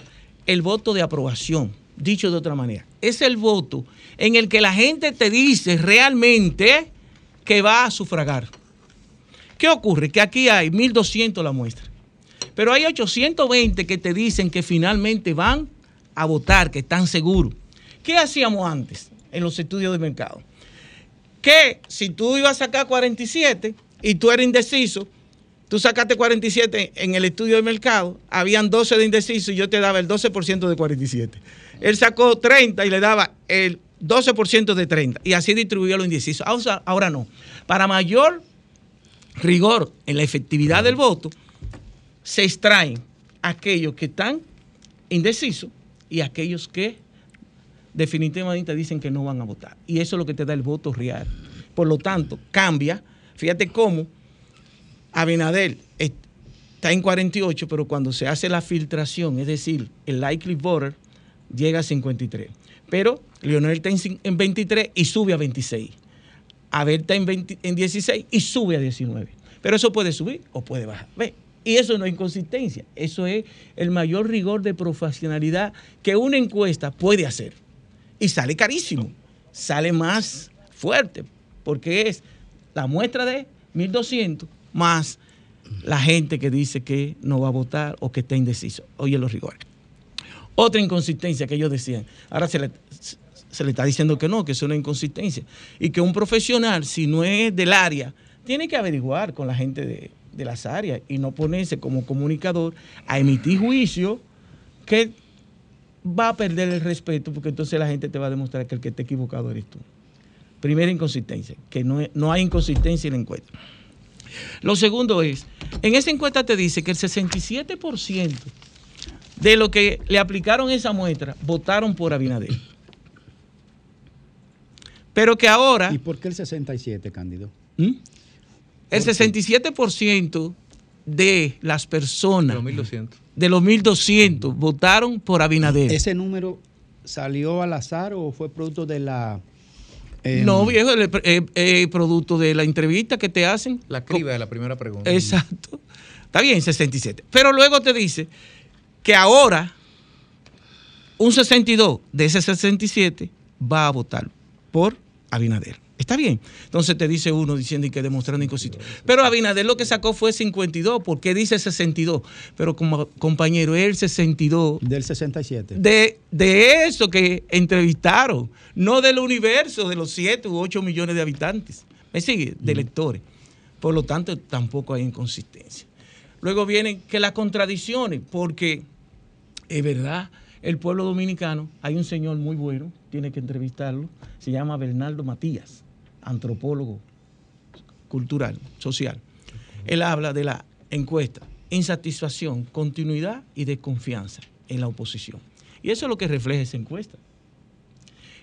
El voto de aprobación, dicho de otra manera. Es el voto en el que la gente te dice realmente que va a sufragar. ¿Qué ocurre? Que aquí hay 1.200 la muestra, pero hay 820 que te dicen que finalmente van a votar, que están seguros. ¿Qué hacíamos antes en los estudios de mercado? que si tú ibas a sacar 47 y tú eres indeciso, tú sacaste 47 en el estudio de mercado, habían 12 de indeciso y yo te daba el 12% de 47. Él sacó 30 y le daba el 12% de 30 y así distribuyó los indecisos. Ahora, ahora no. Para mayor rigor en la efectividad del voto, se extraen aquellos que están indecisos y aquellos que definitivamente dicen que no van a votar. Y eso es lo que te da el voto real. Por lo tanto, cambia. Fíjate cómo Abinader está en 48, pero cuando se hace la filtración, es decir, el likely voter llega a 53. Pero Leonel está en cin- en 23 y sube a 26. Abel está en, 20 en 16 y sube a 19. Pero eso puede subir o puede bajar. ¿Ve? Y eso no es inconsistencia. Eso es el mayor rigor de profesionalidad que una encuesta puede hacer. Y sale carísimo. Sale más fuerte, porque es la muestra de 1.200 más la gente que dice que no va a votar o que está indeciso. Oye los rigores. Otra inconsistencia que ellos decían. Ahora se le, se le está diciendo que no, que es una inconsistencia. Y que un profesional, si no es del área, tiene que averiguar con la gente de, las áreas y no ponerse como comunicador a emitir juicio que va a perder el respeto porque entonces la gente te va a demostrar que el que está equivocado eres tú. Primera inconsistencia, que no, no hay inconsistencia en la encuesta. Lo segundo es, en esa encuesta te dice que el 67% de lo que le aplicaron esa muestra votaron por Abinader. Pero que ahora... ¿Y por qué el 67, Cándido? ¿Mm? El 67% de las personas, Los 1200. de los 1.200, votaron por Abinader. ¿Ese número salió al azar o fue producto de la... em, no, viejo, el, eh, eh, producto de la entrevista que te hacen. La criba de la primera pregunta. Exacto. Está bien, 67. Pero luego te dice que ahora un 62 de ese 67 va a votar por Abinader. Está bien. Entonces te dice uno diciendo y que demostrando inconsistencia. Pero Abinader lo que sacó fue 52. ¿Por qué dice 62? Pero como compañero, el 62 Del 67. de, de eso que entrevistaron, no del universo de los 7 u 8 millones de habitantes. ¿Me sigue? De electores. Por lo tanto, tampoco hay inconsistencia. Luego vienen que las contradicciones, porque es verdad, el pueblo dominicano, hay un señor muy bueno, tiene que entrevistarlo, se llama Bernardo Matías, antropólogo cultural, social. Él habla de la encuesta, insatisfacción, continuidad y desconfianza en la oposición. Y eso es lo que refleja esa encuesta.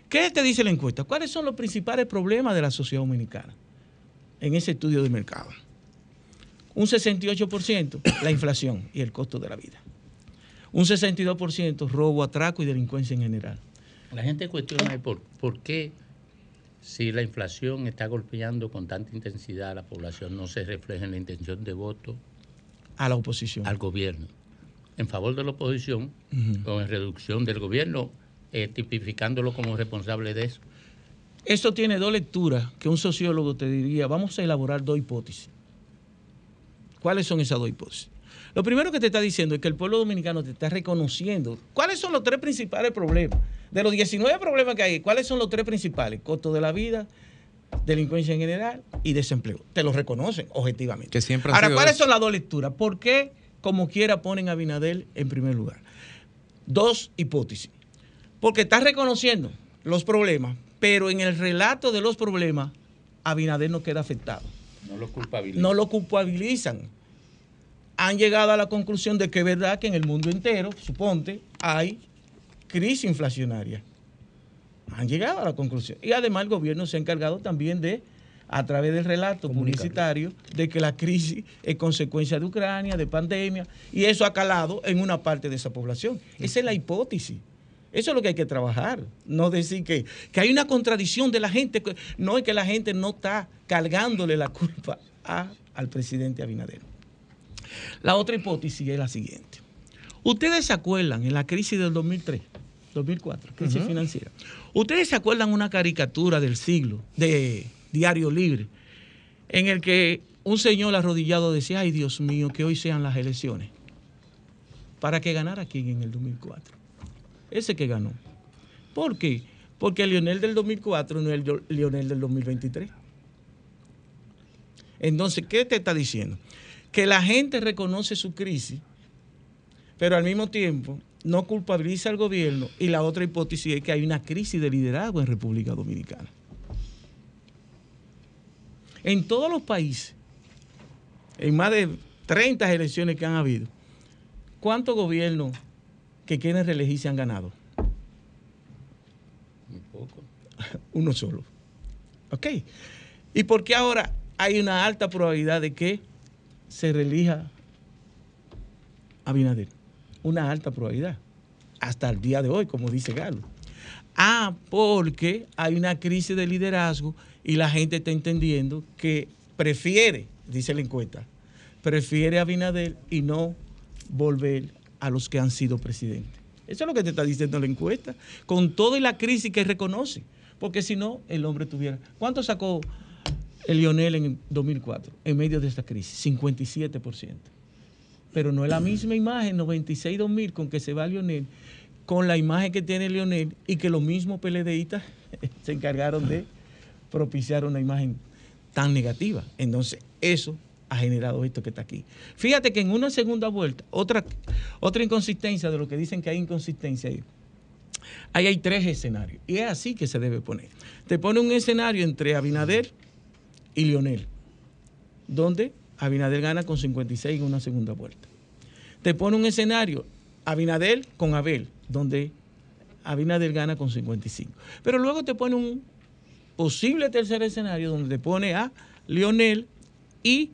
¿Qué te dice la encuesta? ¿Cuáles son los principales problemas de la sociedad dominicana en ese estudio de mercado? Un 68% la inflación y el costo de la vida. Un 62% robo, atraco y delincuencia en general. La gente cuestiona por, por qué si la inflación está golpeando con tanta intensidad a la población no se refleja en la intención de voto A la oposición. al gobierno. En favor de la oposición o en reducción del gobierno, eh, tipificándolo como responsable de eso. Esto tiene dos lecturas que un sociólogo te diría, vamos a elaborar dos hipótesis. ¿Cuáles son esas dos hipótesis? Lo primero que te está diciendo es que el pueblo dominicano te está reconociendo. ¿Cuáles son los tres principales problemas? De los 19 problemas que hay, ¿cuáles son los tres principales? Costo de la vida, delincuencia en general y desempleo. Te lo reconocen objetivamente. Que siempre Ahora, ¿cuáles eso. son las dos lecturas? ¿Por qué, como quiera, ponen a Abinadel en primer lugar? Dos hipótesis. Porque está reconociendo los problemas, pero en el relato de los problemas, Abinader no queda afectado. No lo culpabilizan. No lo culpabilizan. Han llegado a la conclusión de que es verdad que en el mundo entero, suponte, hay crisis inflacionaria. Han llegado a la conclusión. Y además el gobierno se ha encargado también de, a través del relato publicitario, de que la crisis es consecuencia de Ucrania, de pandemia, y eso ha calado en una parte de esa población. Esa es la hipótesis. Eso es lo que hay que trabajar. No decir que, que hay una contradicción de la gente. No es que la gente no está cargándole la culpa a- al presidente Abinader. La otra hipótesis es la siguiente. Ustedes se acuerdan en la crisis del 2003, 2004, crisis financiera. Ustedes se acuerdan una caricatura del siglo, de Diario Libre, en el que un señor arrodillado decía, ay Dios mío, que hoy sean las elecciones. Para que ganara quién en el 2004. Ese que ganó. ¿Por qué? Porque el Lionel del 2004 no es el Lionel del 2023. Entonces, ¿qué te está diciendo? Que la gente reconoce su crisis, pero al mismo tiempo no culpabiliza al gobierno. Y la otra hipótesis es que hay una crisis de liderazgo en República Dominicana. En todos los países, en más de 30 elecciones que han habido, ¿cuántos gobiernos que quieren reelegirse han ganado? Un poco. Uno solo. ¿Ok? ¿Y por qué ahora hay una alta probabilidad de que se reelija Abinader? Una alta probabilidad. Hasta el día de hoy, como dice Galo. Ah, porque hay una crisis de liderazgo y la gente está entendiendo que prefiere, dice la encuesta, prefiere a Abinader y no volver a los que han sido presidentes. Eso es lo que te está diciendo la encuesta. Con toda la crisis que reconoce. Porque si no, el hombre tuviera. ¿Cuánto sacó el Lionel en 2004 en medio de esta crisis? 57%. Pero no es la misma imagen, 96-2000, con que se va Lionel, con la imagen que tiene Lionel y que los mismos PLDistas se encargaron de propiciar una imagen tan negativa. Entonces, eso ha generado esto que está aquí. Fíjate que en una segunda vuelta, otra, otra inconsistencia de lo que dicen que hay inconsistencia ahí. Ahí hay tres escenarios. Y es así que se debe poner. Te pone un escenario entre Abinader y Lionel, donde Abinader gana con 56 en una segunda vuelta. Te pone un escenario Abinader con Abel, donde Abinader gana con 55. Pero luego te pone un posible tercer escenario donde te pone a Lionel y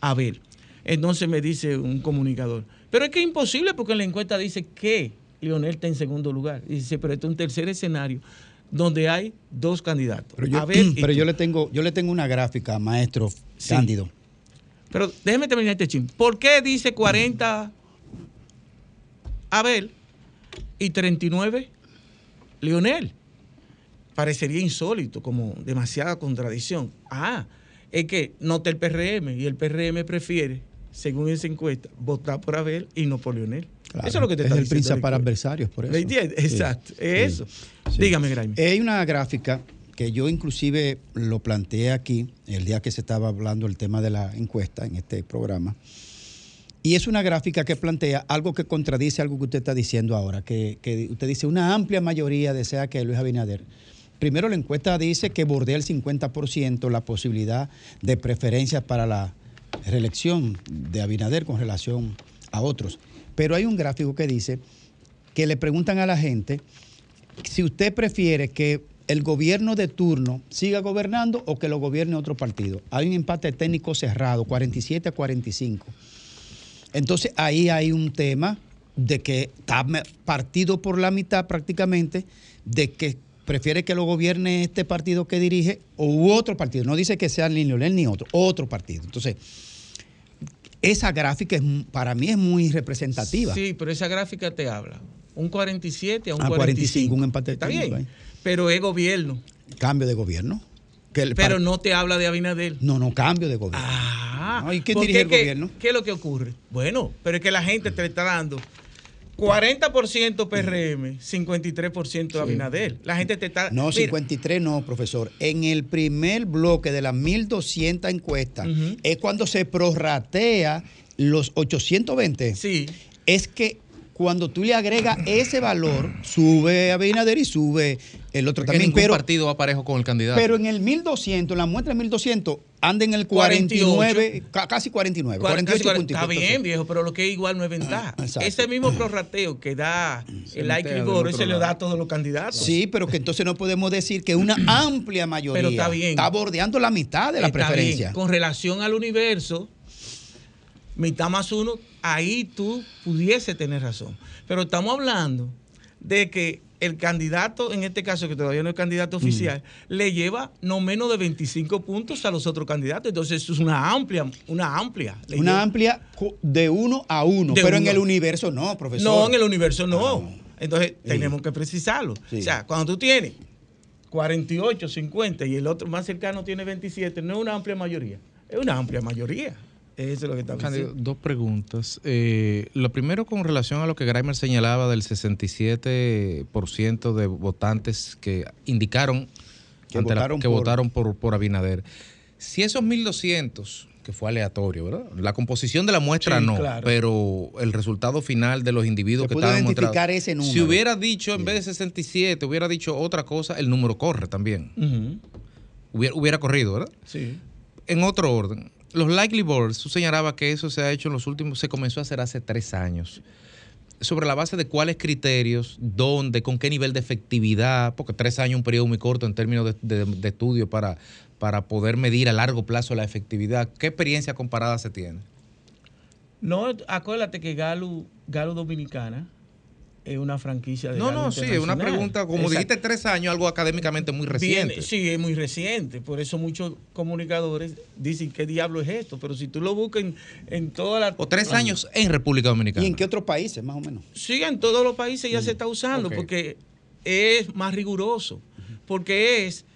Abel. Entonces me dice un comunicador, pero es que es imposible porque en la encuesta dice que Lionel está en segundo lugar. Y dice, pero este es un tercer escenario donde hay dos candidatos. Pero yo, Abel pero yo le tengo, yo le tengo una gráfica, maestro Sí. Cándido. Pero déjeme terminar este chin. ¿Por qué dice 40 Abel y 39 Lionel? Parecería insólito, como demasiada contradicción. Ah, es que nota el PRM y el PRM prefiere, según esa encuesta, votar por Abel y no por Lionel. Claro, eso es lo que te es está el diciendo. principal la encuesta. adversarios, por eso. ¿Me entiendes? Exacto, sí, es eso. sí. Dígame, Graeme. Hay una gráfica que yo inclusive lo planteé aquí el día que se estaba hablando el tema de la encuesta en este programa. Y es una gráfica que plantea algo que contradice algo que usted está diciendo ahora, que, usted dice una amplia mayoría desea que Luis Abinader. Primero la encuesta dice que bordea el 50% la posibilidad de preferencias para la reelección de Abinader con relación a otros. Pero hay un gráfico que dice que le preguntan a la gente si usted prefiere que el gobierno de turno siga gobernando o que lo gobierne otro partido. Hay un empate técnico cerrado, 47 a 45. Entonces ahí hay un tema de que está partido por la mitad prácticamente, de que prefiere que lo gobierne este partido que dirige o otro partido. No dice que sea ni Leonel ni otro, otro partido. Entonces, esa gráfica es, para mí es muy representativa. Sí, pero esa gráfica te habla. Un 47 a un A 45. 45, un empate Está técnico bien. Pero es gobierno. Cambio de gobierno. Que el Pero par- no te habla de Abinader. No, no, cambio de gobierno. Ah, ¿y quién dirige el que- gobierno? ¿Qué es lo que ocurre? Bueno, pero es que la gente te está dando 40% PRM, 53% Abinader. La gente te está. No, Mira, 53 no, profesor. En el primer bloque de las 1.200 encuestas es cuando se prorratea los 820. Sí. Es que cuando tú le agregas ese valor, sube Abinader y sube el otro también. Pero, partido va parejo con el candidato. pero en el 1.200, en la muestra de 1.200, anda en el 49, ca- casi 49, Cua- 48 casi cuarenta- puntitos. Está bien, viejo, pero lo que es igual no es ventaja. exacto. Ese mismo prorrateo que da el del rigor, otro ese le lado. da a todos los candidatos. Sí, pero que entonces no podemos decir que una amplia mayoría Pero está bien. bordeando la mitad de la Está preferencia. bien. Con relación al universo, mitad más uno, ahí tú pudiese tener razón. Pero estamos hablando de que el candidato, en este caso que todavía no es candidato Mm. oficial, le lleva no menos de 25 puntos a los otros candidatos. Entonces eso es una amplia, una amplia. le Una lleva- amplia de uno a uno, De pero en el universo no, profesor. No, en el universo no. Entonces tenemos que precisarlo. Sí. O sea, cuando tú tienes 48, 50 y el otro más cercano tiene 27, no es una amplia mayoría, es una amplia mayoría. Eso es lo que está Cándido, diciendo. dos preguntas. Eh, lo primero con relación a lo que Grimer señalaba del 67% de votantes que indicaron Que la- votaron que por- votaron por, por Abinader. Si esos 1.200, que fue aleatorio, ¿verdad? La composición de la muestra Sí, no, claro. pero el resultado final de los individuos Se que estaban identificar ese número. Si hubiera dicho, en vez de 67, hubiera dicho otra cosa, el número corre también. Hubiera, hubiera corrido, ¿verdad? Sí. En otro orden, los likely boards, tú señalabas que eso se ha hecho en los últimos, se comenzó a hacer hace tres años. Sobre la base de cuáles criterios, dónde, con qué nivel de efectividad, porque tres años es un periodo muy corto en términos de, estudio para, para poder medir a largo plazo la efectividad. ¿Qué experiencia comparada se tiene? No, acuérdate que Galo, Galo Dominicana es una franquicia de No, no, sí, es una pregunta, como Exacto. dijiste, tres años, algo académicamente muy reciente. Viene- sí, es muy reciente. Por eso muchos comunicadores dicen, ¿qué diablo es esto? Pero si tú lo buscas en, en todas las... O tres años en República Dominicana. ¿Y en qué otros países, más o menos? Sí, en todos los países ya se está usando porque es más riguroso. Porque es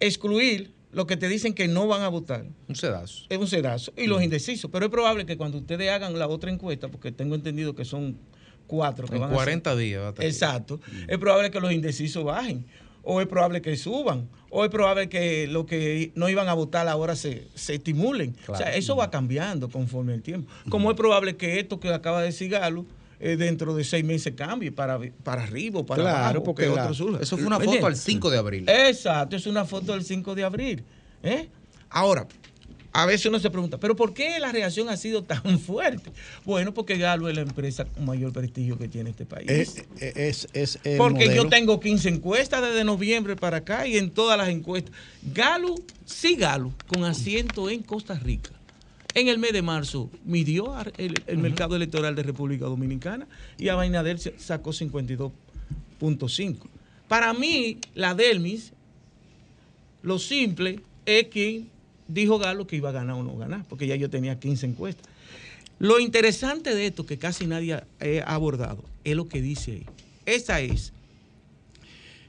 excluir lo que te dicen que no van a votar. Un sedazo. Es un sedazo. Y los indecisos. Pero es probable que cuando ustedes hagan la otra encuesta, porque tengo entendido que son cuatro que En van a 40 días. va a estar ahí. Exacto. Es probable que los indecisos bajen. O es probable que suban. O es probable que los que no iban a votar ahora se, se estimulen. O sea, eso va cambiando conforme el tiempo. Como es probable que esto que acaba de decir Galo, eh, dentro de seis meses cambie para, para arriba o para Claro, abajo. porque que la- otro surja. eso fue una ¿Me foto al 5 de abril. Exacto, es una foto del 5 de abril. ¿eh? Ahora, a veces uno se pregunta, ¿pero por qué la reacción ha sido tan fuerte? Bueno, porque Galo es la empresa con mayor prestigio que tiene este país. Es, es, es el Porque yo tengo 15 encuestas desde noviembre para acá y en todas las encuestas. Galo, sí Galo, con asiento en Costa Rica. En el mes de marzo midió el, mercado electoral de República Dominicana y a Bainader se- sacó 52.5. Para mí, la Delmis, lo simple es que dijo Galo que iba a ganar o no ganar, porque ya yo tenía 15 encuestas. Lo interesante de esto, que casi nadie ha eh, ha abordado, es lo que dice ahí. Esa es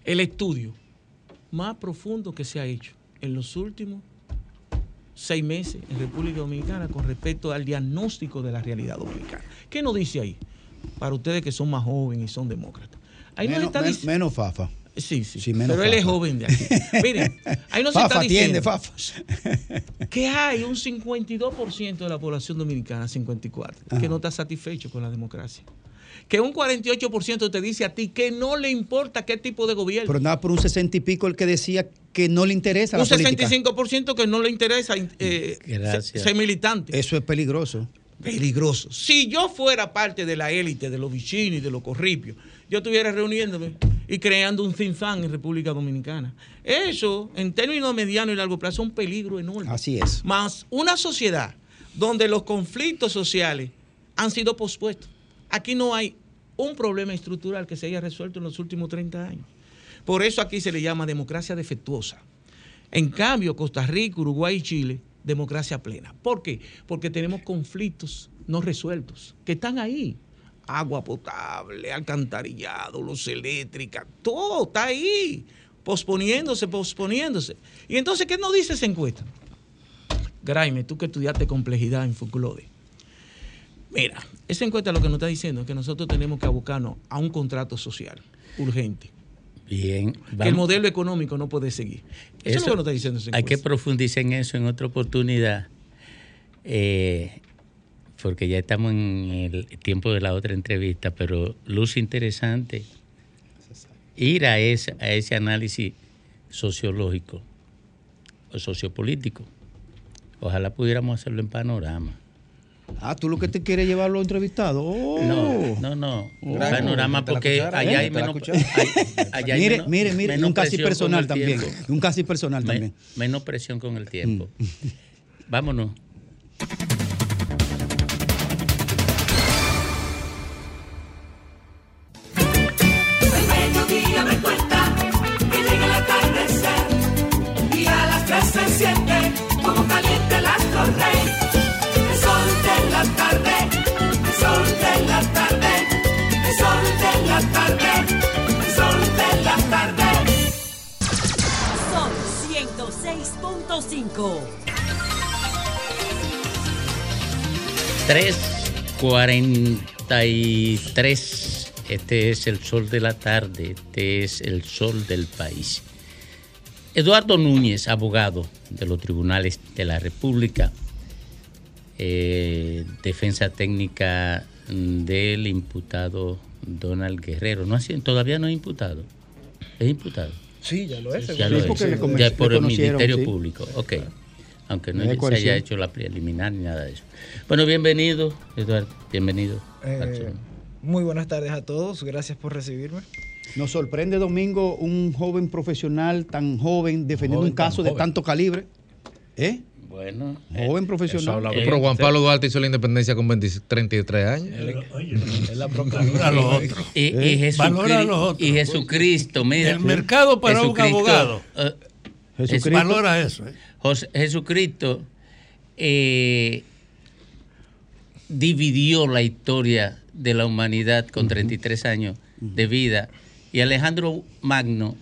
el estudio más profundo que se ha hecho en los últimos seis meses en República Dominicana con respecto al diagnóstico de la realidad dominicana. ¿Qué nos dice ahí? Para ustedes que son más jóvenes y son demócratas. Ahí nos menos, está men- dic- menos Fafa. Sí, sí. Sí, menos pero él es joven de aquí. Miren, ahí nos Fafa está atiende, diciendo Fafa. que hay un 52% de la población dominicana, 54, Ajá. que no está satisfecho con la democracia. Que un 48% te dice a ti que no le importa qué tipo de gobierno. Pero nada por un sesenta y pico el que decía que no le interesa la un política. 65% que no le interesa eh, ser, ser militante. Eso es peligroso. Peligroso. Si yo fuera parte de la élite, de los bichini, de los corripios, yo estuviera reuniéndome y creando un tank en República Dominicana. Eso, en términos mediano y largo plazo, es un peligro enorme. Así es. Más una sociedad donde los conflictos sociales han sido pospuestos. Aquí no hay un problema estructural que se haya resuelto en los últimos 30 años. Por eso aquí se le llama democracia defectuosa. En cambio, Costa Rica, Uruguay y Chile, democracia plena. ¿Por qué? Porque tenemos conflictos no resueltos, que están ahí. Agua potable, alcantarillado, luz eléctrica, todo está ahí, posponiéndose, posponiéndose. Y entonces, ¿qué nos dice esa encuesta? Graime, tú que estudiaste complejidad en Fuculode. Mira, esa encuesta lo que nos está diciendo es que nosotros tenemos que abocarnos a un contrato social urgente. Bien. Que el modelo económico no puede seguir. Eso, es lo que nos está diciendo esa Hay que encuesta. profundizar en eso en otra oportunidad, eh, porque ya estamos en el tiempo de la otra entrevista, pero luz interesante ir a ese, a ese análisis sociológico o sociopolítico. Ojalá pudiéramos hacerlo en panorama. Ah, tú lo que te quieres llevar los entrevistados. Oh. No, no, no. Oh. panorama porque cuchara, allá eh, hay menos, allá hay mire, menos- mire, mire, menos un casi personal también. Un casi personal también. menos presión con el tiempo. Vámonos. 3.43. Este es el sol de la tarde, este es el sol del país. Eduardo Núñez, abogado de los tribunales de la República, eh, defensa técnica del imputado Donald Guerrero. No, todavía no es imputado, es imputado. Sí, ya lo es. Ya lo Sí, es. porque le comen- Ya por el Ministerio sí. Público. Ok. Aunque no se haya hecho la preliminar ni nada de eso. Bueno, bienvenido, Eduardo. Bienvenido. Eh, muy buenas tardes a todos. Gracias por recibirme. Nos sorprende, Domingo, un joven profesional tan joven defendiendo Joven, un caso de joven. tanto calibre. ¿Eh? Bueno, Joven profesional. Pero Juan Pablo Duarte hizo la independencia con 20 33 años. Es la Valora lo otro. Y, y Eh, Jesucri- valora lo otro. y Jesucristo, mira. El mercado para un Jesucristo, abogado. eh, Jesucristo. Valora eso, eh. Jesucristo eh, dividió la historia de la humanidad con 33 años de vida y Alejandro Magno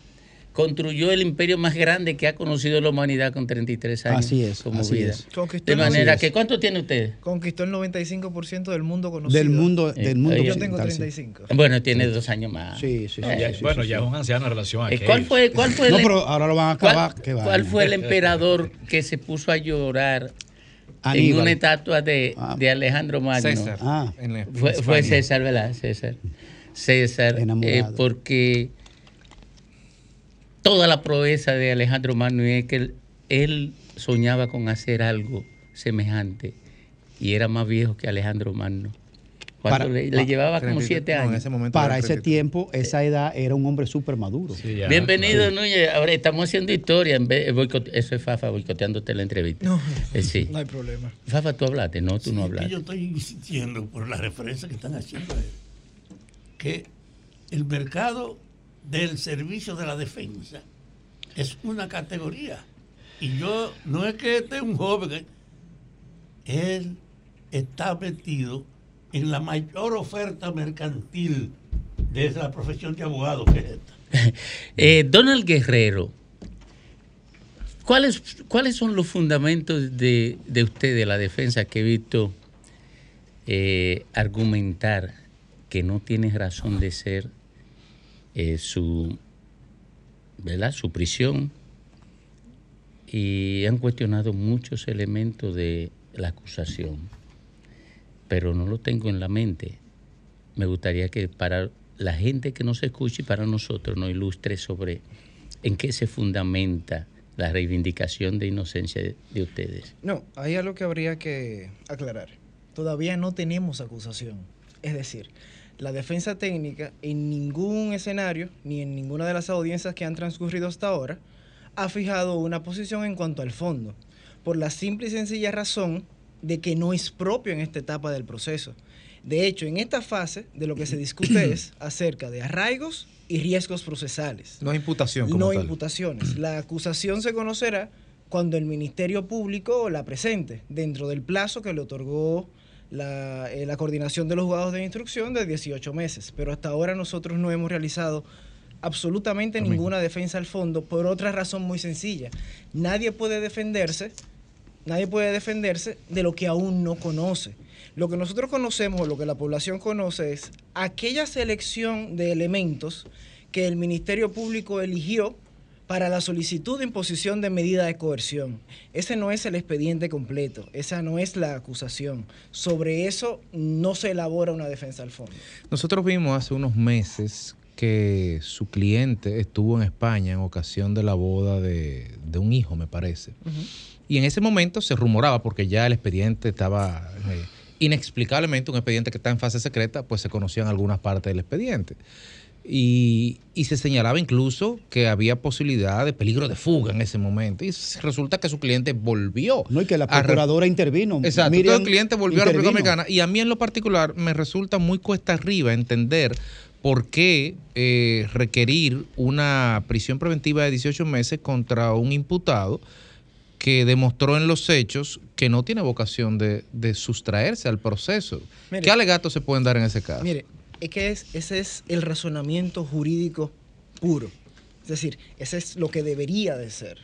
construyó el imperio más grande que ha conocido la humanidad con 33 años Así es, como así vida. es. Conquistó De el manera mundo. que, ¿cuánto tiene usted? Conquistó el 95% del mundo conocido. Del mundo, Eh, del mundo oye, Yo tengo occidental, sí. 35. Bueno, tiene dos años más. Sí, sí, sí. Eh, sí, bueno, sí, ya sí. es un anciano en relación a Eh. ¿Cuál fue, cuál fue No, el, pero ahora lo van a acabar. ¿Cuál, fue el emperador que se puso a llorar en Aníbal. una estatua de, Ah. de Alejandro Magno? César. Ah. en la- Fue, en fue. César, ¿verdad? César. César, eh, Enamorado. porque toda la proeza de Alejandro Magno es que él, él soñaba con hacer algo semejante y era más viejo que Alejandro Magno. ¿Cuánto Para- le, le llevaba como 33, siete no, en años. ese momento Para ese 33. tiempo, esa edad, era un hombre súper maduro. Sí, ya. Bienvenido, Núñez. Ahora estamos haciendo historia. En vez, boicote- eso es Fafa boicoteándote la entrevista. No, Eh, sí. no hay problema. Fafa, tú hablaste, no, tú no hablaste. yo estoy insistiendo por la referencia que están haciendo a él, que el mercado del servicio de la defensa es una categoría. Y yo, no es que esté un joven, eh, él está metido en la mayor oferta mercantil de la profesión de abogado que es esta. Eh, Donald Guerrero, ¿cuáles, ¿cuáles son los fundamentos de, de usted, de la defensa, que he visto eh, argumentar que no tiene razón de ser eh, su, ¿verdad? su prisión? Y han cuestionado muchos elementos de la acusación, pero no lo tengo en la mente. Me gustaría que para la gente que nos escuche y para nosotros nos ilustre sobre en qué se fundamenta la reivindicación de inocencia de, de ustedes. No, hay algo que habría que aclarar. Todavía no tenemos acusación. Es decir, la defensa técnica en ningún escenario, ni en ninguna de las audiencias que han transcurrido hasta ahora, ha fijado una posición en cuanto al fondo, por la simple y sencilla razón de que no es propio en esta etapa del proceso. De hecho, en esta fase de lo que se discute es acerca de arraigos y riesgos procesales. No hay imputación como No tal. imputaciones. La acusación se conocerá cuando el Ministerio Público la presente, dentro del plazo que le otorgó la, eh, la coordinación de los juzgados de instrucción de 18 meses. Pero hasta ahora nosotros no hemos realizado absolutamente ninguna defensa al fondo por otra razón muy sencilla. Nadie puede defenderse, nadie puede defenderse de lo que aún no conoce. Lo que nosotros conocemos o lo que la población conoce es aquella selección de elementos que el Ministerio Público eligió para la solicitud de imposición de medida de coerción. Ese no es el expediente completo, esa no es la acusación. Sobre eso no se elabora una defensa al fondo. Nosotros vimos hace unos meses que su cliente estuvo en España en ocasión de la boda de, de un hijo, me parece. Y en ese momento se rumoraba, porque ya el expediente estaba eh, inexplicablemente, un expediente que está en fase secreta, pues se conocían algunas partes del expediente. Y, y se señalaba incluso que había posibilidad de peligro de fuga en ese momento. Y resulta que su cliente volvió. No, y que la a procuradora intervino. Exacto, Miriam el cliente volvió a la República. Dominicana y a mí en lo particular me resulta muy cuesta arriba entender por qué eh, requerir una prisión preventiva de 18 meses contra un imputado que demostró en los hechos que no tiene vocación de, de sustraerse al proceso. Mire. ¿Qué alegatos se pueden dar en ese caso? Mire, es que es, ese es el razonamiento jurídico puro. Es decir, ese es lo que debería de ser.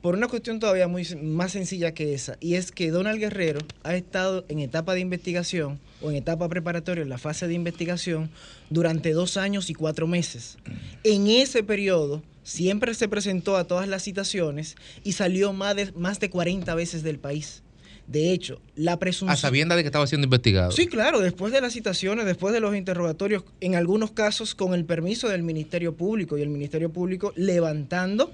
Por una cuestión todavía muy más sencilla que esa, y es que Donald Guerrero ha estado en etapa de investigación o en etapa preparatoria, en la fase de investigación, durante dos años y cuatro meses. En ese periodo siempre se presentó a todas las citaciones y salió más de, más de 40 veces del país. De hecho, la presunción... A sabiendas de que estaba siendo investigado. Sí, claro, después de las citaciones, después de los interrogatorios, en algunos casos con el permiso del Ministerio Público y el Ministerio Público levantando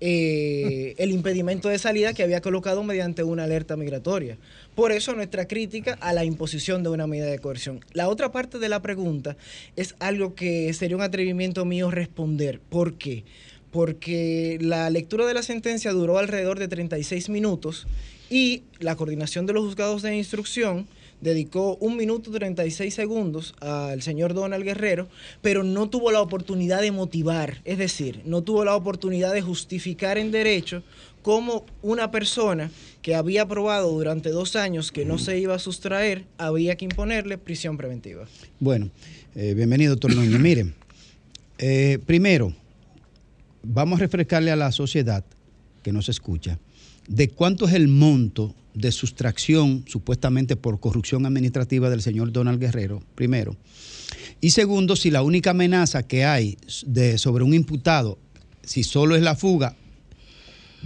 eh, el impedimento de salida que había colocado mediante una alerta migratoria. Por eso nuestra crítica a la imposición de una medida de coerción. La otra parte de la pregunta es algo que sería un atrevimiento mío responder. ¿Por qué? Porque la lectura de la sentencia duró alrededor de 36 minutos Y la coordinación de los juzgados de instrucción dedicó un minuto 36 segundos al señor Donald Guerrero, pero no tuvo la oportunidad de motivar, es decir, no tuvo la oportunidad de justificar en derecho cómo una persona que había probado durante dos años que no se iba a sustraer, había que imponerle prisión preventiva. Bueno, eh, bienvenido, doctor Núñez. Miren, eh, primero, vamos a refrescarle a la sociedad que nos escucha de cuánto es el monto de sustracción supuestamente por corrupción administrativa del señor Donald Guerrero, primero. Y segundo, si la única amenaza que hay de, sobre un imputado, si solo es la fuga,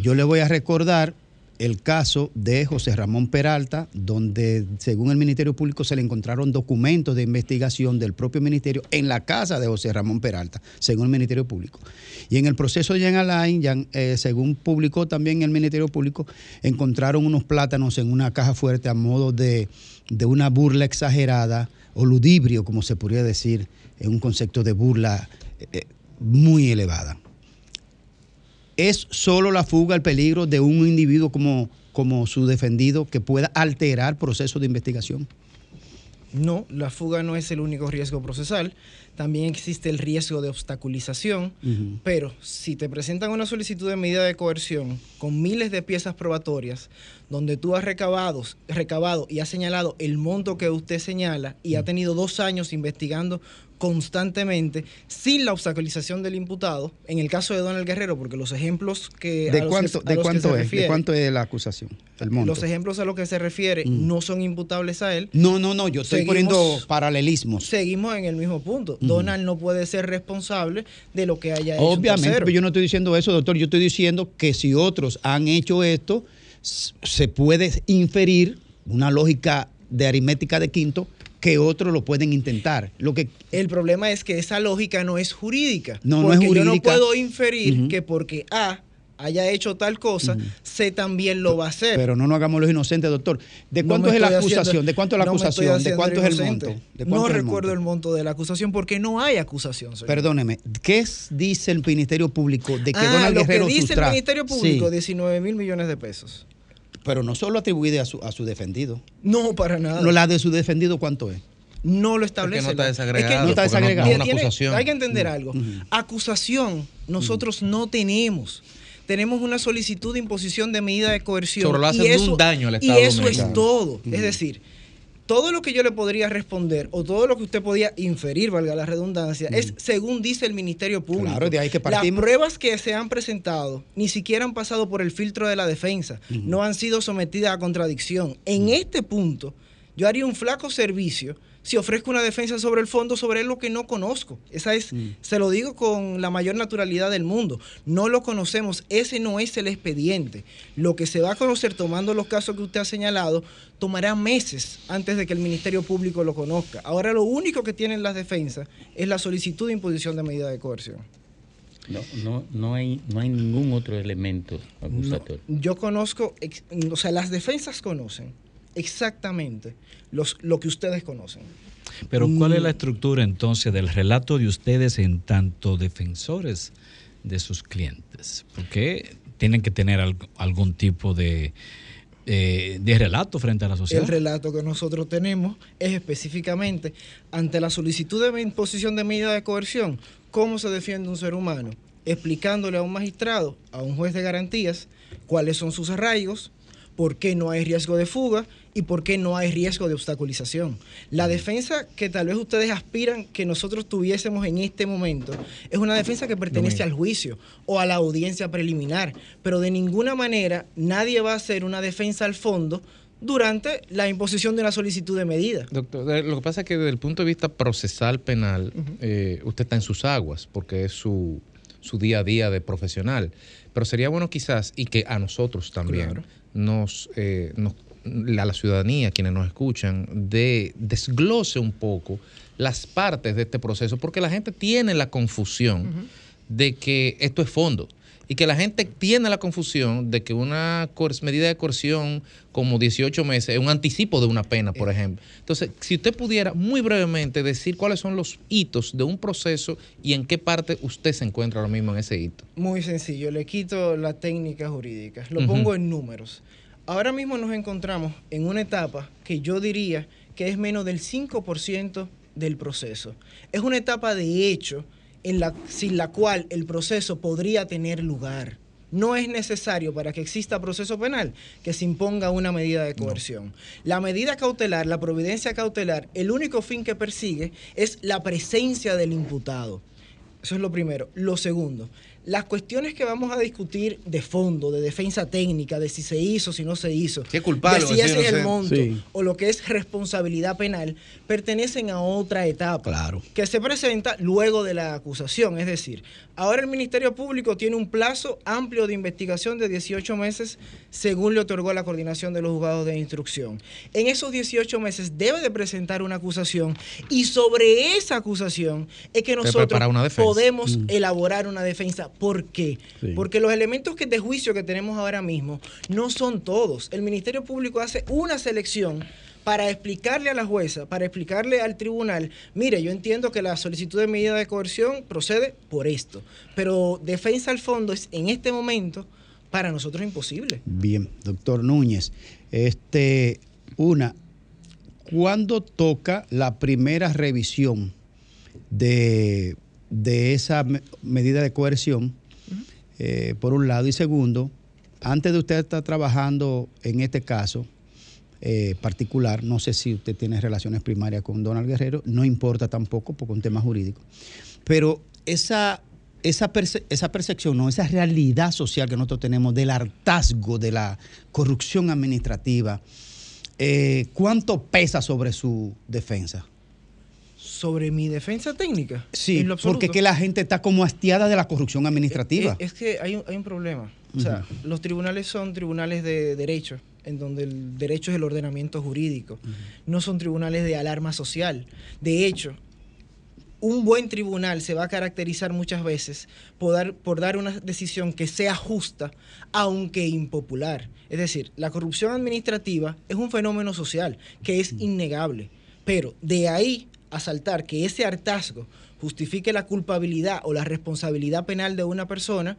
yo le voy a recordar el caso de José Ramón Peralta, donde según el Ministerio Público se le encontraron documentos de investigación del propio Ministerio en la casa de José Ramón Peralta, según el Ministerio Público. Y en el proceso de Jean Alain, eh, según publicó también el Ministerio Público, encontraron unos plátanos en una caja fuerte a modo de, de una burla exagerada o ludibrio, como se podría decir, en un concepto de burla eh, muy elevada es solo la fuga, el peligro de un individuo como, como su defendido que pueda alterar procesos de investigación. No, la fuga no es el único riesgo procesal. También existe el riesgo de obstaculización. Pero si te presentan una solicitud de medida de coerción con miles de piezas probatorias, donde tú has recabado, recabado y has señalado el monto que usted señala y ha tenido dos años investigando constantemente sin la obstaculización del imputado, en el caso de Donald Guerrero, porque los ejemplos que... ¿De los cuánto, que- de cuánto es? ¿De cuánto es la acusación? El monto. Los ejemplos a los que se refiere no son imputables a él. No, no, no, yo estoy Seguimos- poniendo paralelismos. Seguimos en el mismo punto. Donald no puede ser responsable de lo que haya hecho. Obviamente, pero yo no estoy diciendo eso, doctor. Yo estoy diciendo que si otros han hecho esto, se puede inferir una lógica de aritmética de quinto que otros lo pueden intentar. Lo que El problema es que esa lógica no es jurídica. No, no es yo no jurídica. puedo inferir que porque A haya hecho tal cosa, C también lo va a hacer. Pero no nos hagamos los inocentes, doctor. ¿De cuánto es la acusación? haciendo- ¿De cuánto es la no acusación? ¿De cuánto es el monto? ¿De No el recuerdo monto? el monto de la acusación porque no hay acusación. señor. Perdóneme, ¿qué dice el Ministerio Público de que ah, Donald lo Guerrero que dice el Ministerio Público, Sí, 19 mil millones de pesos. Pero no solo atribuye a su, a su defendido. No, para nada. No, la de su defendido, ¿cuánto es? No lo establece. no está desagregado, Es que No está no- desagregado. no es una Tiene- acusación. Hay que entender Mm. algo. Acusación nosotros no tenemos. Tenemos una solicitud de imposición de medida de coerción. Sobre lo y hacen de eso, un daño al y Estado eso dominicano. es todo. Es decir, todo lo que yo le podría responder o todo lo que usted podía inferir, valga la redundancia, es según dice el Ministerio Público. Claro, de ahí que Las pruebas que se han presentado ni siquiera han pasado por el filtro de la defensa, no han sido sometidas a contradicción. En este punto, yo haría un flaco servicio si ofrezco una defensa sobre el fondo, sobre lo que no conozco. Esa es, se lo digo con la mayor naturalidad del mundo. No lo conocemos, ese no es el expediente. Lo que se va a conocer tomando los casos que usted ha señalado, tomará meses antes de que el Ministerio Público lo conozca. Ahora lo único que tienen las defensas es la solicitud de imposición de medida de coerción. No, no, no, hay, no hay ningún otro elemento acusatorio. Yo conozco, o sea, las defensas conocen exactamente los, lo que ustedes conocen. Pero ¿cuál es Mm. la estructura entonces del relato de ustedes en tanto defensores de sus clientes? Porque tienen que tener alg- algún tipo de, eh, de relato frente a la sociedad. El relato que nosotros tenemos es específicamente ante la solicitud de imposición de medida de coerción, cómo se defiende un ser humano, explicándole a un magistrado, a un juez de garantías, cuáles son sus arraigos, por qué no hay riesgo de fuga y por qué no hay riesgo de obstaculización. La defensa que tal vez ustedes aspiran que nosotros tuviésemos en este momento es una defensa que pertenece al juicio o a la audiencia preliminar, pero de ninguna manera nadie va a hacer una defensa al fondo durante la imposición de una solicitud de medida. Doctor, lo que pasa es que desde el punto de vista procesal penal, eh, usted está en sus aguas, porque es su, su día a día de profesional. Pero sería bueno quizás, y que a nosotros también, Claro. Nos, eh, nos- a la ciudadanía, quienes nos escuchan, de desglose un poco las partes de este proceso, porque la gente tiene la confusión de que esto es fondo. Y que la gente tiene la confusión de que una medida de coerción como 18 meses es un anticipo de una pena, por ejemplo. Entonces, si usted pudiera muy brevemente decir cuáles son los hitos de un proceso y en qué parte usted se encuentra ahora mismo en ese hito. Muy sencillo, le quito la técnica jurídica, lo pongo en números. Ahora mismo nos encontramos en una etapa que yo diría que es menos del 5% del proceso. Es una etapa de hecho en la, sin la cual el proceso podría tener lugar. No es necesario para que exista proceso penal que se imponga una medida de coerción. La medida cautelar, la providencia cautelar, el único fin que persigue es la presencia del imputado. Eso es lo primero. Lo segundo, las cuestiones que vamos a discutir de fondo, de defensa técnica, de si se hizo, si no se hizo, Si es culpable de o si ese es el monto Sí. o lo que es responsabilidad penal, pertenecen a otra etapa Claro. que se presenta luego de la acusación. Es decir, ahora el Ministerio Público tiene un plazo amplio de investigación de 18 meses según le otorgó la coordinación de los juzgados de instrucción. En esos 18 meses debe de presentar una acusación y sobre esa acusación es que nosotros podemos Mm. elaborar una defensa. ¿Por qué? Sí. Porque los elementos que de juicio que tenemos ahora mismo no son todos. El Ministerio Público hace una selección para explicarle a la jueza, para explicarle al tribunal, mire, yo entiendo que la solicitud de medida de coerción procede por esto, pero defensa al fondo es en este momento para nosotros imposible. Bien, doctor Núñez. Este, una, ¿cuándo toca la primera revisión de, de esa me- medida de coerción? Eh, por un lado. Y segundo, antes de usted estar trabajando en este caso eh, particular, no sé si usted tiene relaciones primarias con Donald Guerrero, no importa tampoco porque es un tema jurídico, pero esa, esa, perce- esa percepción, no, esa realidad social que nosotros tenemos del hartazgo, de la corrupción administrativa, eh, ¿cuánto pesa sobre su defensa? Sobre mi defensa técnica. Sí, en lo absoluto. porque es que la gente está como hastiada de la corrupción administrativa. Es, es que hay un, hay un problema. O sea, los tribunales son tribunales de derecho, en donde el derecho es el ordenamiento jurídico. No son tribunales de alarma social. De hecho, un buen tribunal se va a caracterizar muchas veces por dar, por dar una decisión que sea justa, aunque impopular. Es decir, la corrupción administrativa es un fenómeno social que es innegable. Pero de ahí a saltar que ese hartazgo justifique la culpabilidad o la responsabilidad penal de una persona,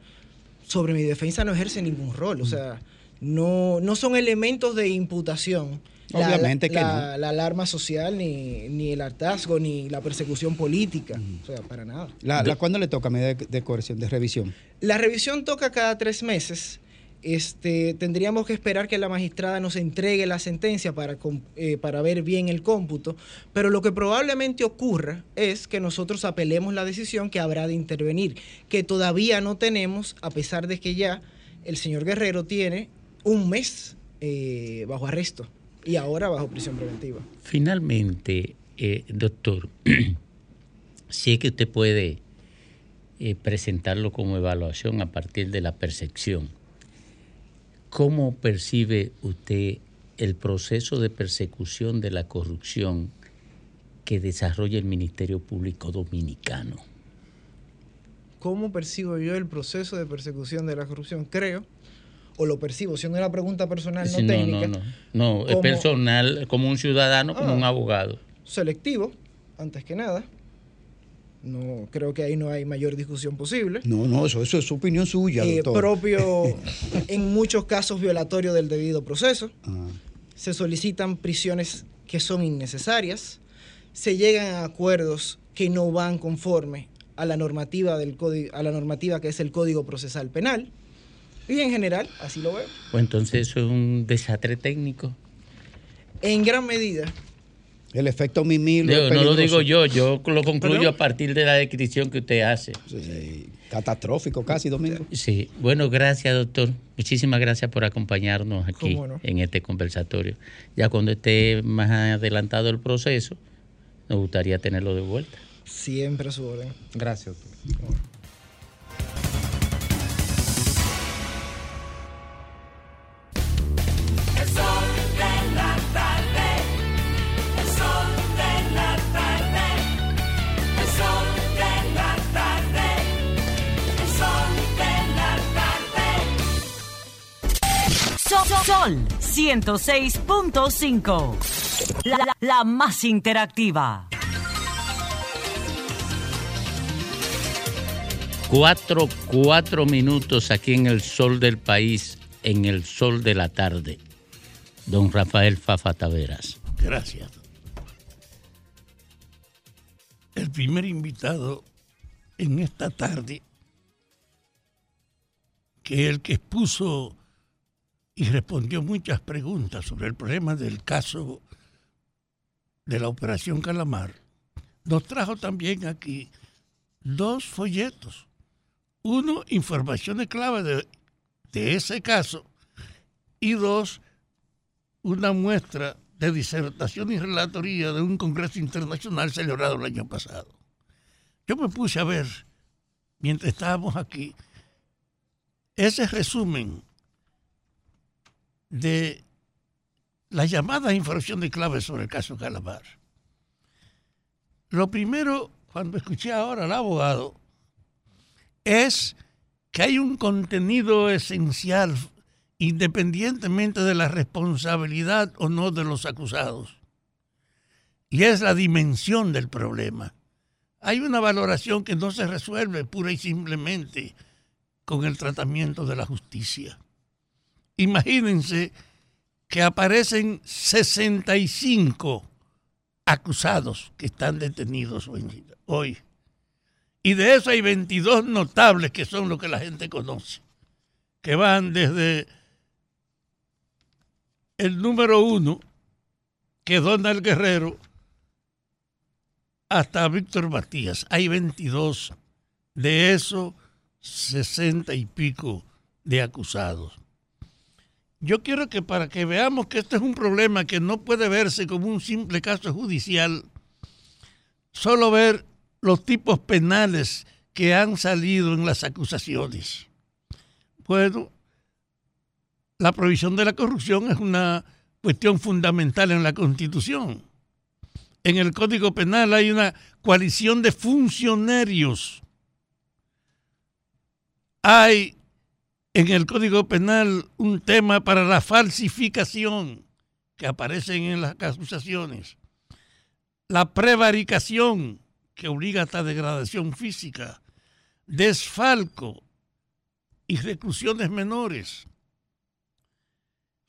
sobre mi defensa no ejerce ningún rol. O sea, no, no son elementos de imputación. la- Obviamente la, que la- la alarma social, ni, ni el hartazgo, ni la persecución política. O sea, para nada. La, la- ¿Cuándo le toca medida de, de coerción, de revisión? La revisión toca cada tres meses. Este, tendríamos que esperar que la magistrada nos entregue la sentencia para, eh, para ver bien el cómputo, pero lo que probablemente ocurra es que nosotros apelemos la decisión que habrá de intervenir, que todavía no tenemos, a pesar de que ya el señor Guerrero tiene un mes eh, bajo arresto y ahora bajo prisión preventiva. Finalmente, eh, doctor, si es que usted puede eh, presentarlo como evaluación a partir de la percepción, ¿cómo percibe usted el proceso de persecución de la corrupción que desarrolla el Ministerio Público Dominicano? ¿Cómo percibo yo el proceso de persecución de la corrupción? Creo, o lo percibo, siendo una pregunta personal, no no, técnica. no, no, no, es como- personal, como un ciudadano, como Ah. un abogado. selectivo, antes que nada. No creo que ahí no hay mayor discusión posible. No, no, eso, eso es opinión suya, Eh, doctor. propio, en muchos casos violatorio del debido proceso. Ah. Se solicitan prisiones que son innecesarias. Se llegan a acuerdos que no van conforme a la normativa del código, a la normativa que es el Código Procesal Penal. Y en general, así lo veo. Pues entonces eso es un desastre técnico. En gran medida, El efecto Mimilo. Digo, es no lo digo yo, yo lo concluyo a partir de la descripción que usted hace. Catastrófico casi, Domingo. Sí, bueno, gracias, doctor. Muchísimas gracias por acompañarnos aquí no. en este conversatorio. Ya cuando esté más adelantado el proceso, nos gustaría tenerlo de vuelta. siempre a su orden. Gracias, doctor. Sol, Sol 106.5. La, la- la más interactiva. Cuatro, cuatro minutos aquí en el sol del país, en el sol de la tarde. don Rafael Fafa Taveras. Gracias. El primer invitado en esta tarde, que el que expuso y respondió muchas preguntas sobre el problema del caso de la Operación Calamar, nos trajo también aquí dos folletos. Uno, informaciones clave de, de ese caso y dos, una muestra de disertación y relatoría de un congreso internacional celebrado el año pasado. Yo me puse a ver, mientras estábamos aquí, ese resumen de la llamada información de clave sobre el caso Calamar. Lo primero, cuando escuché ahora al abogado, es que hay un contenido esencial independientemente de la responsabilidad o no de los acusados. Y es la dimensión del problema. Hay una valoración que no se resuelve pura y simplemente con el tratamiento de la justicia. Imagínense que aparecen 65 acusados que están detenidos hoy. Y de eso hay 22 notables que son lo que la gente conoce, que van desde el número uno, que Donald Guerrero, hasta Víctor Matías. Hay 22 de esos 60 y pico de acusados. Yo quiero que para que veamos que este es un problema que no puede verse como un simple caso judicial, solo ver los tipos penales que han salido en las acusaciones. Bueno, la prohibición de la corrupción es una cuestión fundamental en la Constitución. En el Código Penal hay una coalición de funcionarios. Hay en el Código Penal un tema para la falsificación que aparecen en las acusaciones. La prevaricación que obliga hasta degradación física. Desfalco y reclusiones menores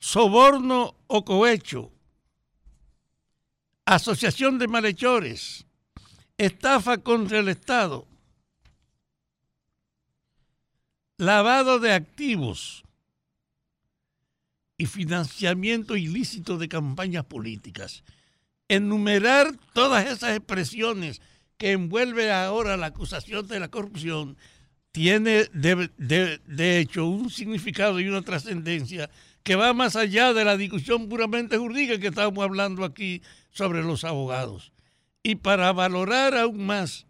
soborno o cohecho, asociación de malhechores, estafa contra el Estado, lavado de activos y financiamiento ilícito de campañas políticas. Enumerar todas esas expresiones que envuelve ahora la acusación de la corrupción tiene de, de hecho un significado y una trascendencia que va más allá de la discusión puramente jurídica que estamos hablando aquí sobre los abogados. Y para valorar aún más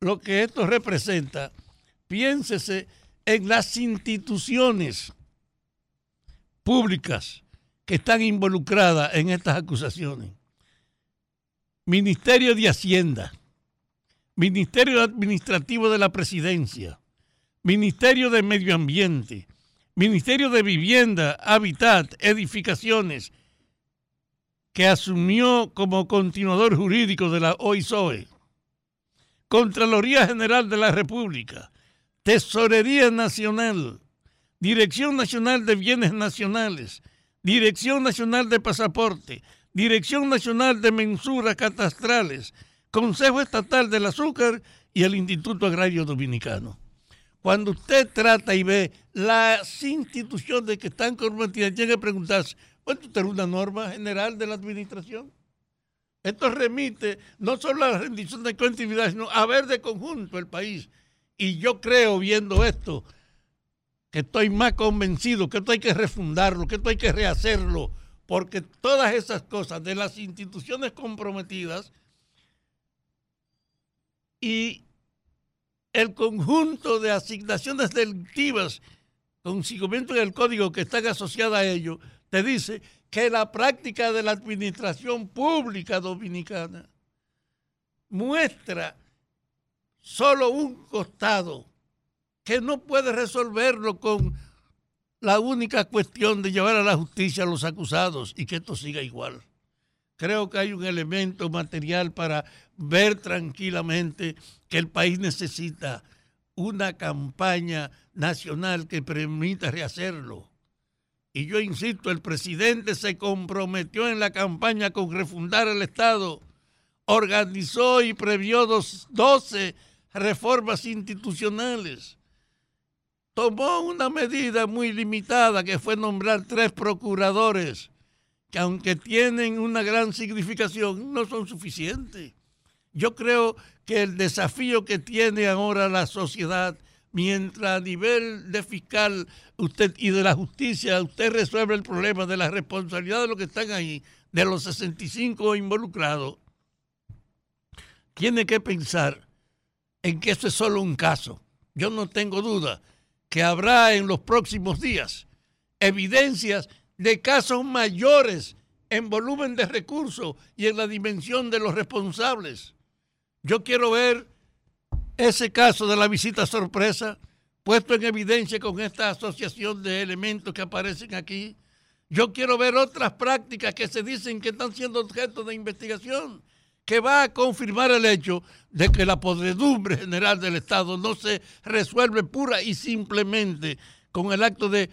lo que esto representa, piénsese en las instituciones públicas que están involucradas en estas acusaciones. Ministerio de Hacienda, Ministerio Administrativo de la Presidencia, Ministerio de Medio Ambiente, Ministerio de Vivienda, Hábitat, Edificaciones, que asumió como continuador jurídico de la OISOE, Contraloría General de la República, Tesorería Nacional, Dirección Nacional de Bienes Nacionales, Dirección Nacional de Pasaporte, Dirección Nacional de Mensuras Catastrales, Consejo Estatal del Azúcar y el Instituto Agrario Dominicano. Cuando usted trata y ve las instituciones que están comprometidas, tiene que preguntarse, ¿cuánto es una norma general de la administración? Esto remite no solo a la rendición de cuentas sino a ver de conjunto el país. Y yo creo, viendo esto, que estoy más convencido que esto hay que refundarlo, que esto hay que rehacerlo, porque todas esas cosas de las instituciones comprometidas y el conjunto de asignaciones delictivas con seguimiento del código que están asociadas a ello, te dice que la práctica de la administración pública dominicana muestra solo un costado que no puede resolverlo con la única cuestión de llevar a la justicia a los acusados y que esto siga igual. Creo que hay un elemento material para ver tranquilamente que el país necesita una campaña nacional que permita rehacerlo. Y yo insisto, el presidente se comprometió en la campaña con refundar el Estado, organizó y previó dos- 12 reformas institucionales. Tomó una medida muy limitada que fue nombrar tres procuradores, que aunque tienen una gran significación, no son suficientes. Yo creo que el desafío que tiene ahora la sociedad, mientras a nivel de fiscal usted y de la justicia usted resuelve el problema de la responsabilidad de los que están ahí, de los 65 involucrados, tiene que pensar en que eso es solo un caso. Yo no tengo duda que habrá en los próximos días evidencias de casos mayores en volumen de recursos y en la dimensión de los responsables. Yo quiero ver ese caso de la visita sorpresa puesto en evidencia con esta asociación de elementos que aparecen aquí. Yo quiero ver otras prácticas que se dicen que están siendo objeto de investigación, que va a confirmar el hecho de que la podredumbre general del Estado no se resuelve pura y simplemente con el acto de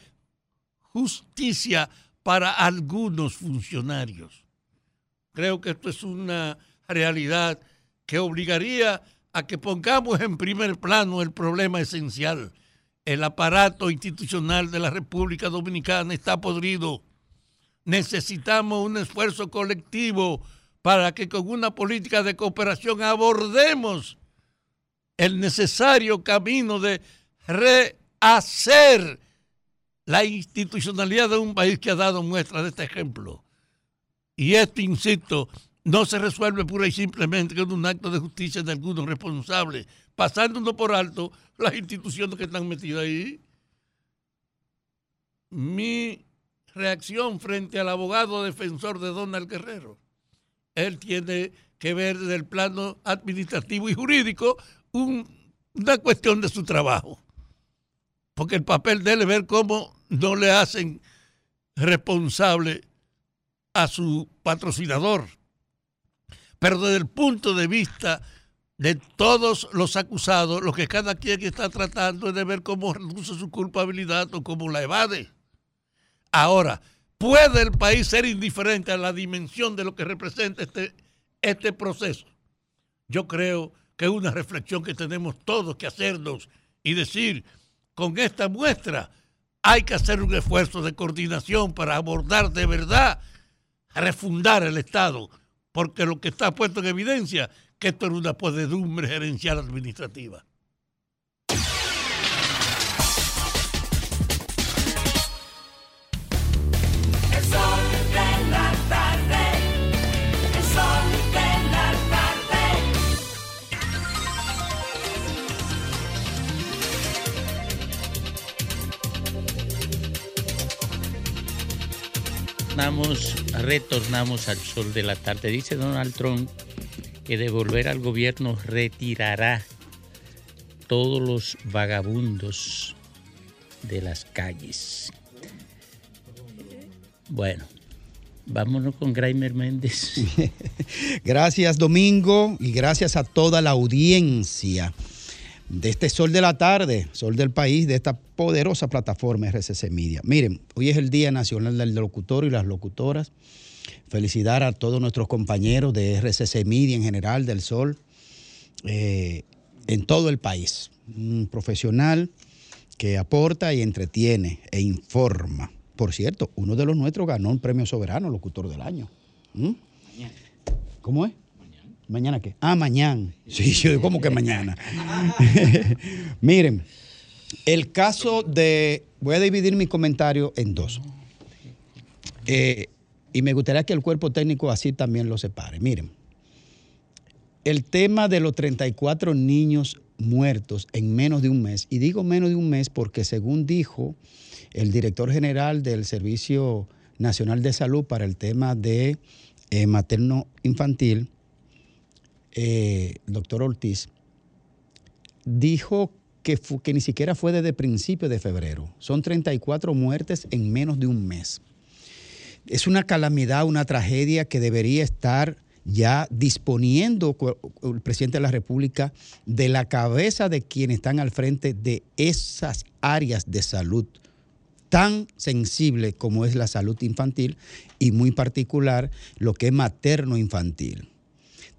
justicia para algunos funcionarios. Creo que esto es una realidad que obligaría a que pongamos en primer plano el problema esencial. El aparato institucional de la República Dominicana está podrido. Necesitamos un esfuerzo colectivo para que con una política de cooperación abordemos el necesario camino de rehacer la institucionalidad de un país que ha dado muestra de este ejemplo. Y esto, insisto, no se resuelve pura y simplemente con un acto de justicia de algunos responsables, pasándonos por alto las instituciones que están metidas ahí. Mi reacción frente al abogado defensor de Donald Guerrero, él tiene que ver desde el plano administrativo y jurídico un- una cuestión de su trabajo. Porque el papel de él es ver cómo no le hacen responsable a su patrocinador. Pero desde el punto de vista de todos los acusados, lo que cada quien está tratando es de ver cómo reduce su culpabilidad o cómo la evade. Ahora, ¿puede el país ser indiferente a la dimensión de lo que representa este, este proceso? Yo creo que es una reflexión que tenemos todos que hacernos y decir, con esta muestra hay que hacer un esfuerzo de coordinación para abordar de verdad, refundar el Estado, porque lo que está puesto en evidencia que esto es una podedumbre gerencial administrativa. Retornamos, retornamos al sol de la tarde. Dice Donald Trump que de volver al gobierno retirará todos los vagabundos de las calles. Bueno, vámonos con Graimer Méndez. Gracias Domingo y gracias a toda la audiencia de este Sol de la Tarde, Sol del País, de esta poderosa plataforma RCC Media. Miren, hoy es el Día Nacional del Locutor y las Locutoras. Felicitar a todos nuestros compañeros de RCC Media en general, del Sol, eh, en todo el país. Un profesional que aporta y entretiene e informa. Por cierto, uno de los nuestros ganó un premio soberano, locutor del año. ¿Mm? ¿Cómo es? ¿Mañana qué? Ah, mañana. Sí, sí, ¿cómo que mañana? Miren, el caso de. Voy a dividir mi comentario en dos. Eh, y me gustaría que el cuerpo técnico así también lo separe. Miren, el tema de los 34 niños muertos en menos de un mes, y digo menos de un mes porque según dijo el director general del Servicio Nacional de Salud para el tema de eh, materno infantil, eh, doctor Ortiz, dijo que, que ni siquiera fue desde principios de febrero. Son 34 muertes en menos de un mes. Es una calamidad, una tragedia que debería estar ya disponiendo el presidente de la República de la cabeza de quienes están al frente de esas áreas de salud tan sensible como es la salud infantil y muy particular lo que es materno-infantil.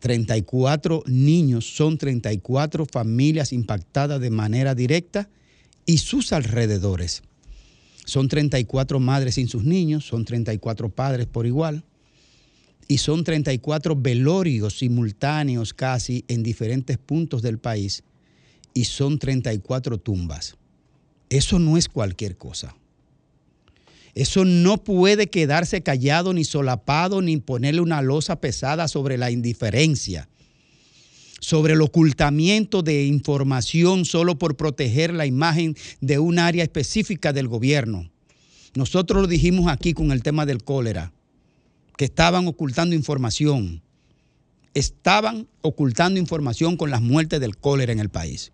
34 niños son 34 familias impactadas de manera directa y sus alrededores. Son 34 madres sin sus niños, son 34 padres por igual y son 34 velorios simultáneos casi en diferentes puntos del país y son 34 tumbas. Eso no es cualquier cosa. Eso no puede quedarse callado ni solapado ni ponerle una losa pesada sobre la indiferencia, sobre el ocultamiento de información solo por proteger la imagen de un área específica del gobierno. Nosotros lo dijimos aquí con el tema del cólera, que estaban ocultando información. Estaban ocultando información con las muertes del cólera en el país.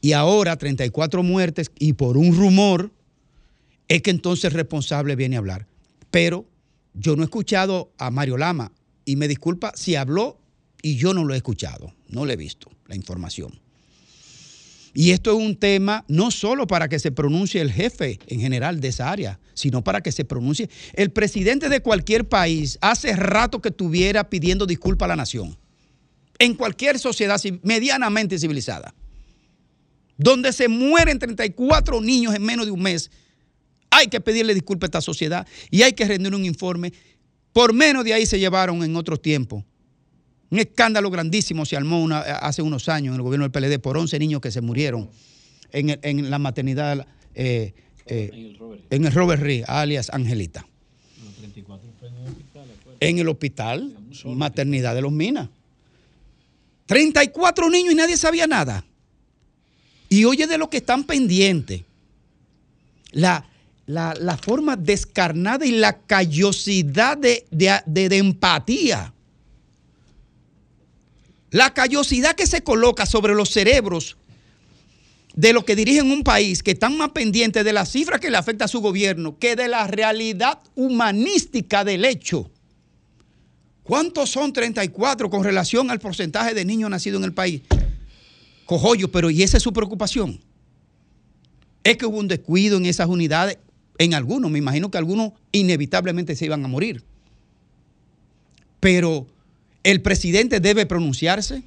Y ahora 34 muertes y por un rumor es que entonces el responsable viene a hablar. Pero yo no he escuchado a Mario Lama y me disculpa si habló y yo no lo he escuchado, no le he visto la información. Y esto es un tema no solo para que se pronuncie el jefe en general de esa área, sino para que se pronuncie el presidente de cualquier país. Hace rato que estuviera pidiendo disculpas a la nación. En cualquier sociedad medianamente civilizada, donde se mueren 34 niños en menos de un mes, hay que pedirle disculpas a esta sociedad y hay que rendir un informe. Por menos de ahí se llevaron en otros tiempos. Un escándalo grandísimo se armó una- hace unos años en el gobierno del PLD por 11 niños que se murieron en, el- en la maternidad, eh, eh, en el Robert Reed, alias Angelita. En el hospital, maternidad de los Minas. 34 niños y nadie sabía nada. Y oye de lo que están pendientes. La, la, la forma descarnada y la callosidad de, de- de- empatía. La callosidad que se coloca sobre los cerebros de los que dirigen un país, que están más pendientes de las cifras que le afecta a su gobierno que de la realidad humanística del hecho. ¿Cuántos son 34 con relación al porcentaje de niños nacidos en el país? Cojollo, pero ¿y esa es su preocupación? Es que hubo un descuido en esas unidades, en algunos, me imagino que algunos inevitablemente se iban a morir. Pero el presidente debe pronunciarse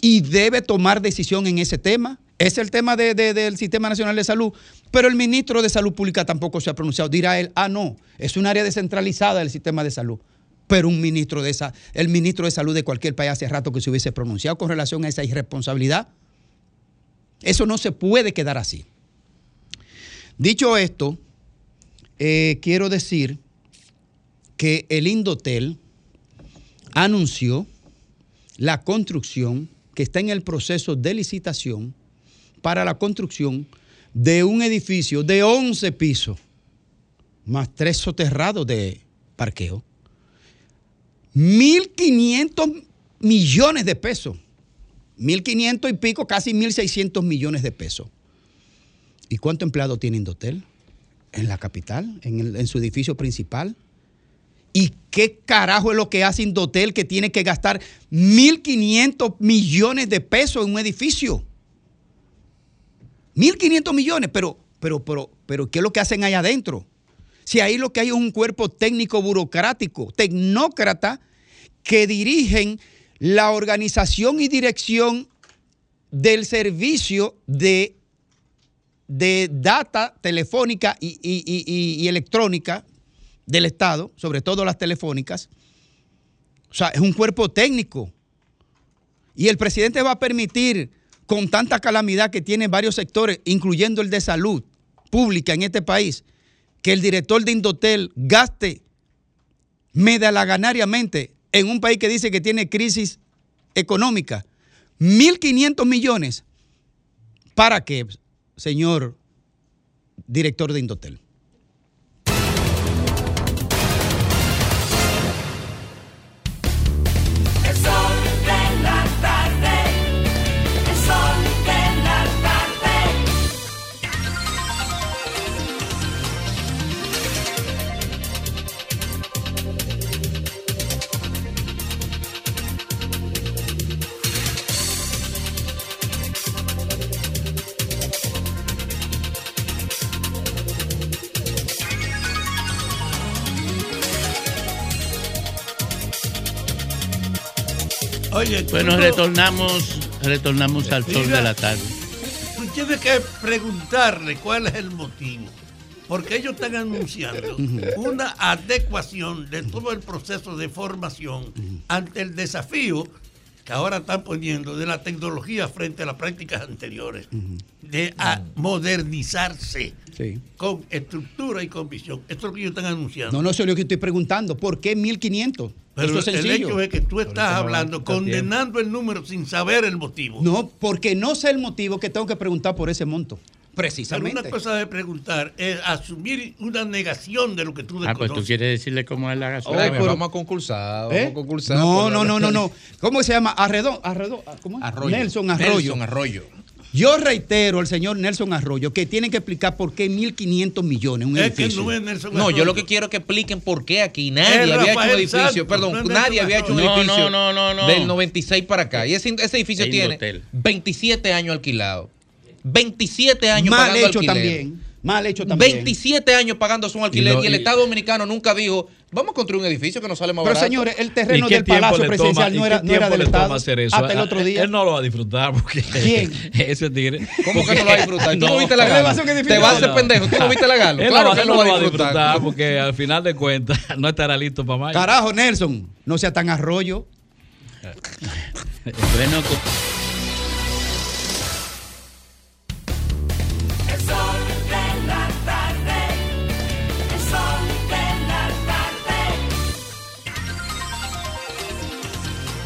y debe tomar decisión en ese tema. Es el tema de- de- del Sistema Nacional de Salud, pero el ministro de Salud Pública tampoco se ha pronunciado. Dirá él, ah, no, es un área descentralizada del sistema de salud. Pero un ministro de esa, el ministro de Salud de cualquier país hace rato que se hubiese pronunciado con relación a esa irresponsabilidad. Eso no se puede quedar así. Dicho esto, eh, quiero decir que el Indotel anunció la construcción que está en el proceso de licitación para la construcción de un edificio de 11 pisos, más tres soterrados de parqueo. 1.500 millones de pesos. 1.500 y pico, casi 1.600 millones de pesos. ¿Y cuánto empleado tiene Indotel? En la capital, en, su edificio principal. ¿Y qué carajo es lo que hace Indotel que tiene que gastar 1.500 millones de pesos en un edificio? 1.500 millones, pero, pero, pero, pero, ¿qué es lo que hacen ahí adentro? Si ahí lo que hay es un cuerpo técnico burocrático, tecnócrata, que dirigen la organización y dirección del servicio de, de data telefónica y, y- electrónica del Estado, sobre todo las telefónicas. O sea, es un cuerpo técnico. Y el presidente va a permitir, con tanta calamidad que tienen varios sectores, incluyendo el de salud pública en este país, que el director de Indotel gaste medalaganariamente en un país que dice que tiene crisis económica 1.500 millones. ¿Para qué, señor director de Indotel? Oye, Bueno, no- retornamos, retornamos al sol Mira. de la tarde. Tú tienes que preguntarle cuál es el motivo. Porque ellos están anunciando una adecuación de todo el proceso de formación ante el desafío que ahora están poniendo de la tecnología frente a las prácticas anteriores, de a modernizarse con estructura y con visión. Esto es lo que ellos están anunciando. No, no sé lo que estoy preguntando. ¿Por qué 1500? Pero Eso es el hecho es que tú estás hablando, condenando el número sin saber el motivo. No, porque no sé el motivo que tengo que preguntar por ese monto. Pero Precisamente. una cosa de preguntar es asumir una negación de lo que tú Ah, pues tú desconoces. quieres decirle cómo es la Oye, gasolina. pero vamos a concursar, vamos ¿Eh? a concursar. No, no, no, no, no. ¿Cómo se llama? Arredo, Arredo, ¿cómo es? Arroyo. Nelson Arroyo. Nelson Arroyo. Yo reitero al señor Nelson Arroyo que tiene que explicar por qué 1.500 millones un Es que edificio. no es Nelson No, yo lo que quiero es que expliquen por qué aquí nadie Es había hecho un edificio, Santos, perdón, no nadie Nelson había hecho un edificio no, no, no, no. del 96 para acá. Y ese, ese edificio tiene hotel. 27 años alquilado. 27 años Mal pagando hecho alquiler. también. Mal hecho también. 27 años pagando su alquiler Y el y- Estado Dominicano nunca dijo, vamos a construir un edificio que nos sale más Pero barato. señores, el ¿Y terreno del Palacio Presidencial no era, qué no era tiempo del le toma Estado hacer eso? hasta el Ah, otro día. Él no lo va a disfrutar porque ¿Quién? ese tigre. ¿Cómo que no lo va a disfrutar? ¿Tú no, viste la gala? va a hacer un Te vas a hacer pendejo. ¿Tú no viste la gala? Él Claro no, que él no lo va a disfrutar. porque al final de cuentas no estará listo para mayo. Carajo, Nelson, no sea tan arroyo.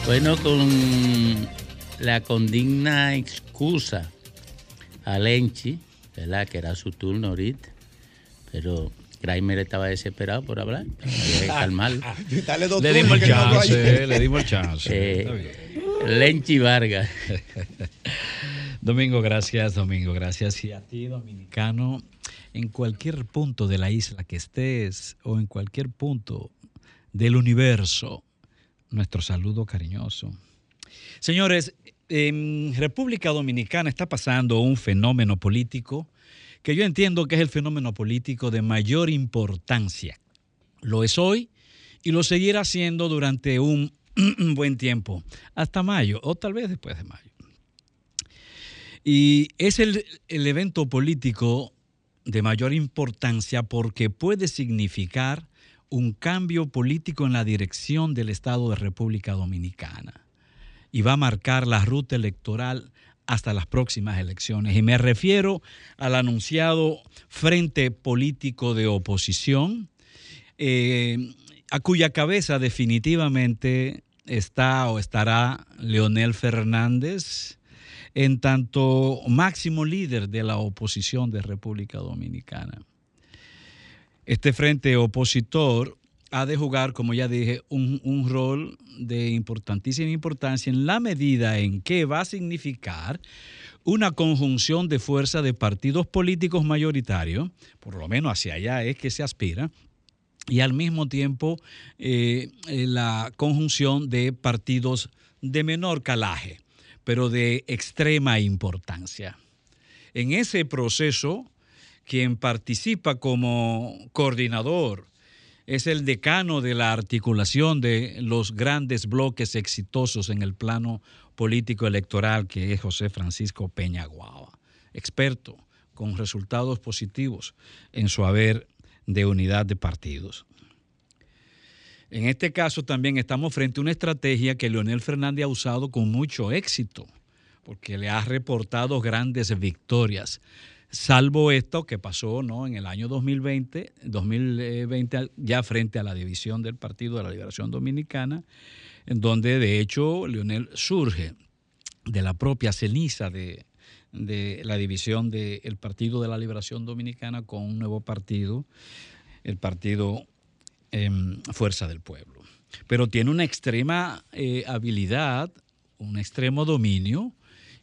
Bueno, con la condigna excusa a Lenchi, ¿verdad? Que era su turno ahorita, pero Kramer estaba desesperado por hablar. Había que calmarlo. Dale dos Le dimos el chance, le dimos el chance. Eh. Lenchi Vargas. Domingo, gracias, Domingo, gracias. Y a ti, dominicano, en cualquier punto de la isla que estés o en cualquier punto del universo, nuestro saludo cariñoso. Señores, en República Dominicana está pasando un fenómeno político que yo entiendo que es el fenómeno político de mayor importancia. Lo es hoy y lo seguirá siendo durante un buen tiempo, hasta mayo o tal vez después de mayo. Y es el, el evento político de mayor importancia porque puede significar un cambio político en la dirección del Estado de República Dominicana y va a marcar la ruta electoral hasta las próximas elecciones. Y me refiero al anunciado Frente Político de Oposición, eh, a cuya cabeza definitivamente está o estará Leonel Fernández, en tanto máximo líder de la oposición de República Dominicana. Este frente opositor ha de jugar, como ya dije, un, rol de importantísima importancia en la medida en que va a significar una conjunción de fuerza de partidos políticos mayoritarios, por lo menos hacia allá es que se aspira, y al mismo tiempo eh, eh, la conjunción de partidos de menor calaje, pero de extrema importancia. En ese proceso, quien participa como coordinador es el decano de la articulación de los grandes bloques exitosos en el plano político electoral, que es José Francisco Peña Guava, experto con resultados positivos en su haber de unidad de partidos. En este caso también estamos frente a una estrategia que Leonel Fernández ha usado con mucho éxito, porque le ha reportado grandes victorias, salvo esto que pasó ¿no? en el año 2020, 2020 ya frente a la división del Partido de la Liberación Dominicana, en donde de hecho Leonel surge de la propia ceniza de, de la división del Partido de la Liberación Dominicana con un nuevo partido, el Partido eh, Fuerza del Pueblo. Pero tiene una extrema eh, habilidad, un extremo dominio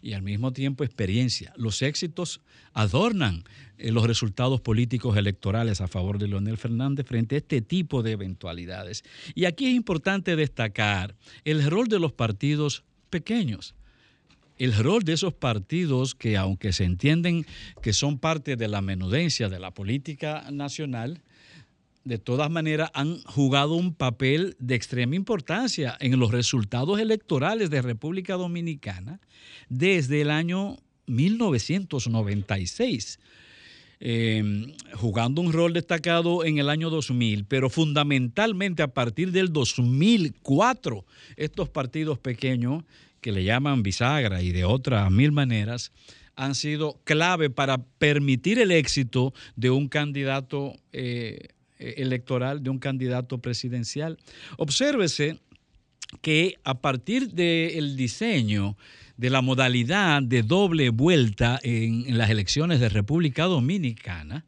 y al mismo tiempo experiencia. Los éxitos adornan eh, los resultados políticos electorales a favor de Leonel Fernández frente a este tipo de eventualidades. Y aquí es importante destacar el rol de los partidos pequeños el rol de esos partidos que aunque se entienden que son parte de la menudencia de la política nacional, de todas maneras han jugado un papel de extrema importancia en los resultados electorales de República Dominicana desde el año 1996. eh, jugando un rol destacado en el año 2000, pero fundamentalmente a partir del 2004, estos partidos pequeños que le llaman bisagra y de otras mil maneras, han sido clave para permitir el éxito de un candidato eh, electoral, de un candidato presidencial. Obsérvese que a partir del diseño de la modalidad de doble vuelta en, las elecciones de República Dominicana,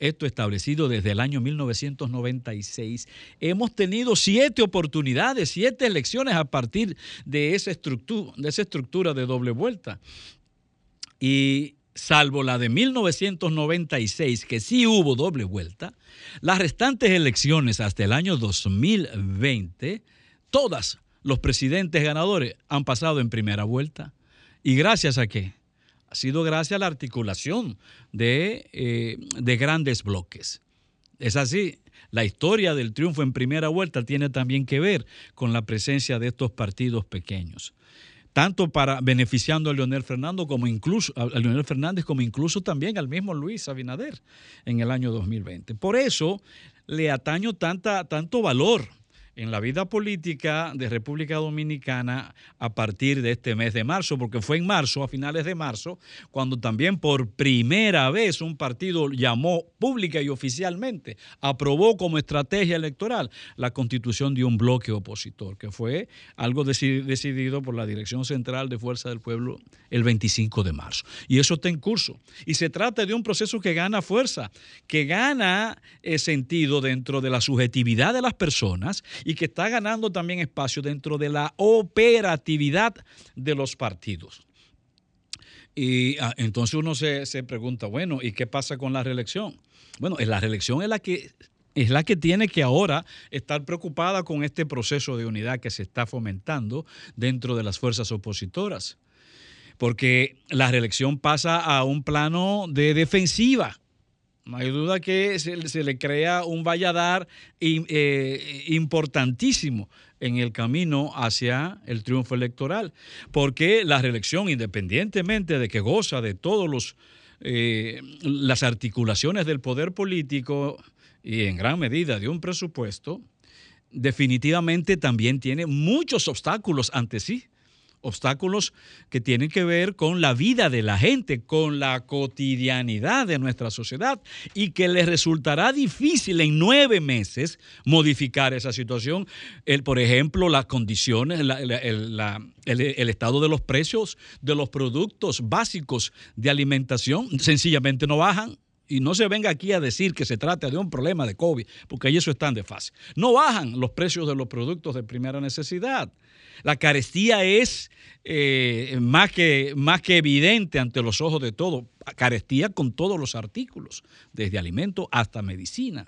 esto establecido desde el año 1996, hemos tenido siete oportunidades, siete elecciones a partir de esa de, esa estructura de doble vuelta. Y salvo la de 1996, que sí hubo doble vuelta, las restantes elecciones hasta el año 2020, todas los presidentes ganadores han pasado en primera vuelta. ¿Y gracias a qué? Ha sido gracias a la articulación de, eh, de grandes bloques. Es así, la historia del triunfo en primera vuelta tiene también que ver con la presencia de estos partidos pequeños tanto para beneficiando a Leonel Fernando como incluso a Leonel Fernández como incluso también al mismo Luis Abinader en el año 2020. Por eso le ataño tanta, tanto valor en la vida política de República Dominicana a partir de este mes de marzo, porque fue en marzo, a finales de marzo, cuando también por primera vez un partido llamó pública y oficialmente, aprobó como estrategia electoral la constitución de un bloque opositor, que fue algo deci- decidido por la Dirección Central de Fuerza del Pueblo el 25 de marzo. Y eso está en curso. Y se trata de un proceso que gana fuerza, que gana eh, sentido dentro de la subjetividad de las personas y que está ganando también espacio dentro de la operatividad de los partidos. Y ah, entonces uno se, se pregunta, bueno, ¿y qué pasa con la reelección? Bueno, la reelección es la que es la que tiene que ahora estar preocupada con este proceso de unidad que se está fomentando dentro de las fuerzas opositoras. Porque la reelección pasa a un plano de defensiva. No hay duda que se, le crea un valladar eh, importantísimo en el camino hacia el triunfo electoral, porque la reelección, independientemente de que goza de todos los eh, las articulaciones del poder político y en gran medida de un presupuesto, definitivamente también tiene muchos obstáculos ante sí obstáculos que tienen que ver con la vida de la gente, con la cotidianidad de nuestra sociedad y que les resultará difícil en nueve meses modificar esa situación. El, por ejemplo, las condiciones, el estado de los precios de los productos básicos de alimentación sencillamente no bajan. Y no se venga aquí a decir que se trata de un problema de COVID, porque ahí eso es tan de fácil. No bajan los precios de los productos de primera necesidad. La carestía es eh, más, que, más que evidente ante los ojos de todos. Carestía con todos los artículos, desde alimentos hasta medicina.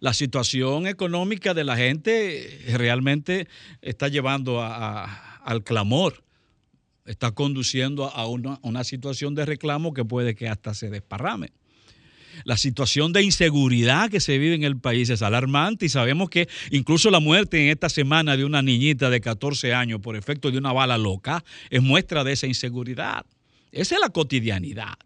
La situación económica de la gente realmente está llevando al clamor, está conduciendo a una, situación de reclamo que puede que hasta se desparrame. La situación de inseguridad que se vive en el país es alarmante y sabemos que incluso la muerte en esta semana de una niñita de 14 años por efecto de una bala loca es muestra de esa inseguridad. Esa es la cotidianidad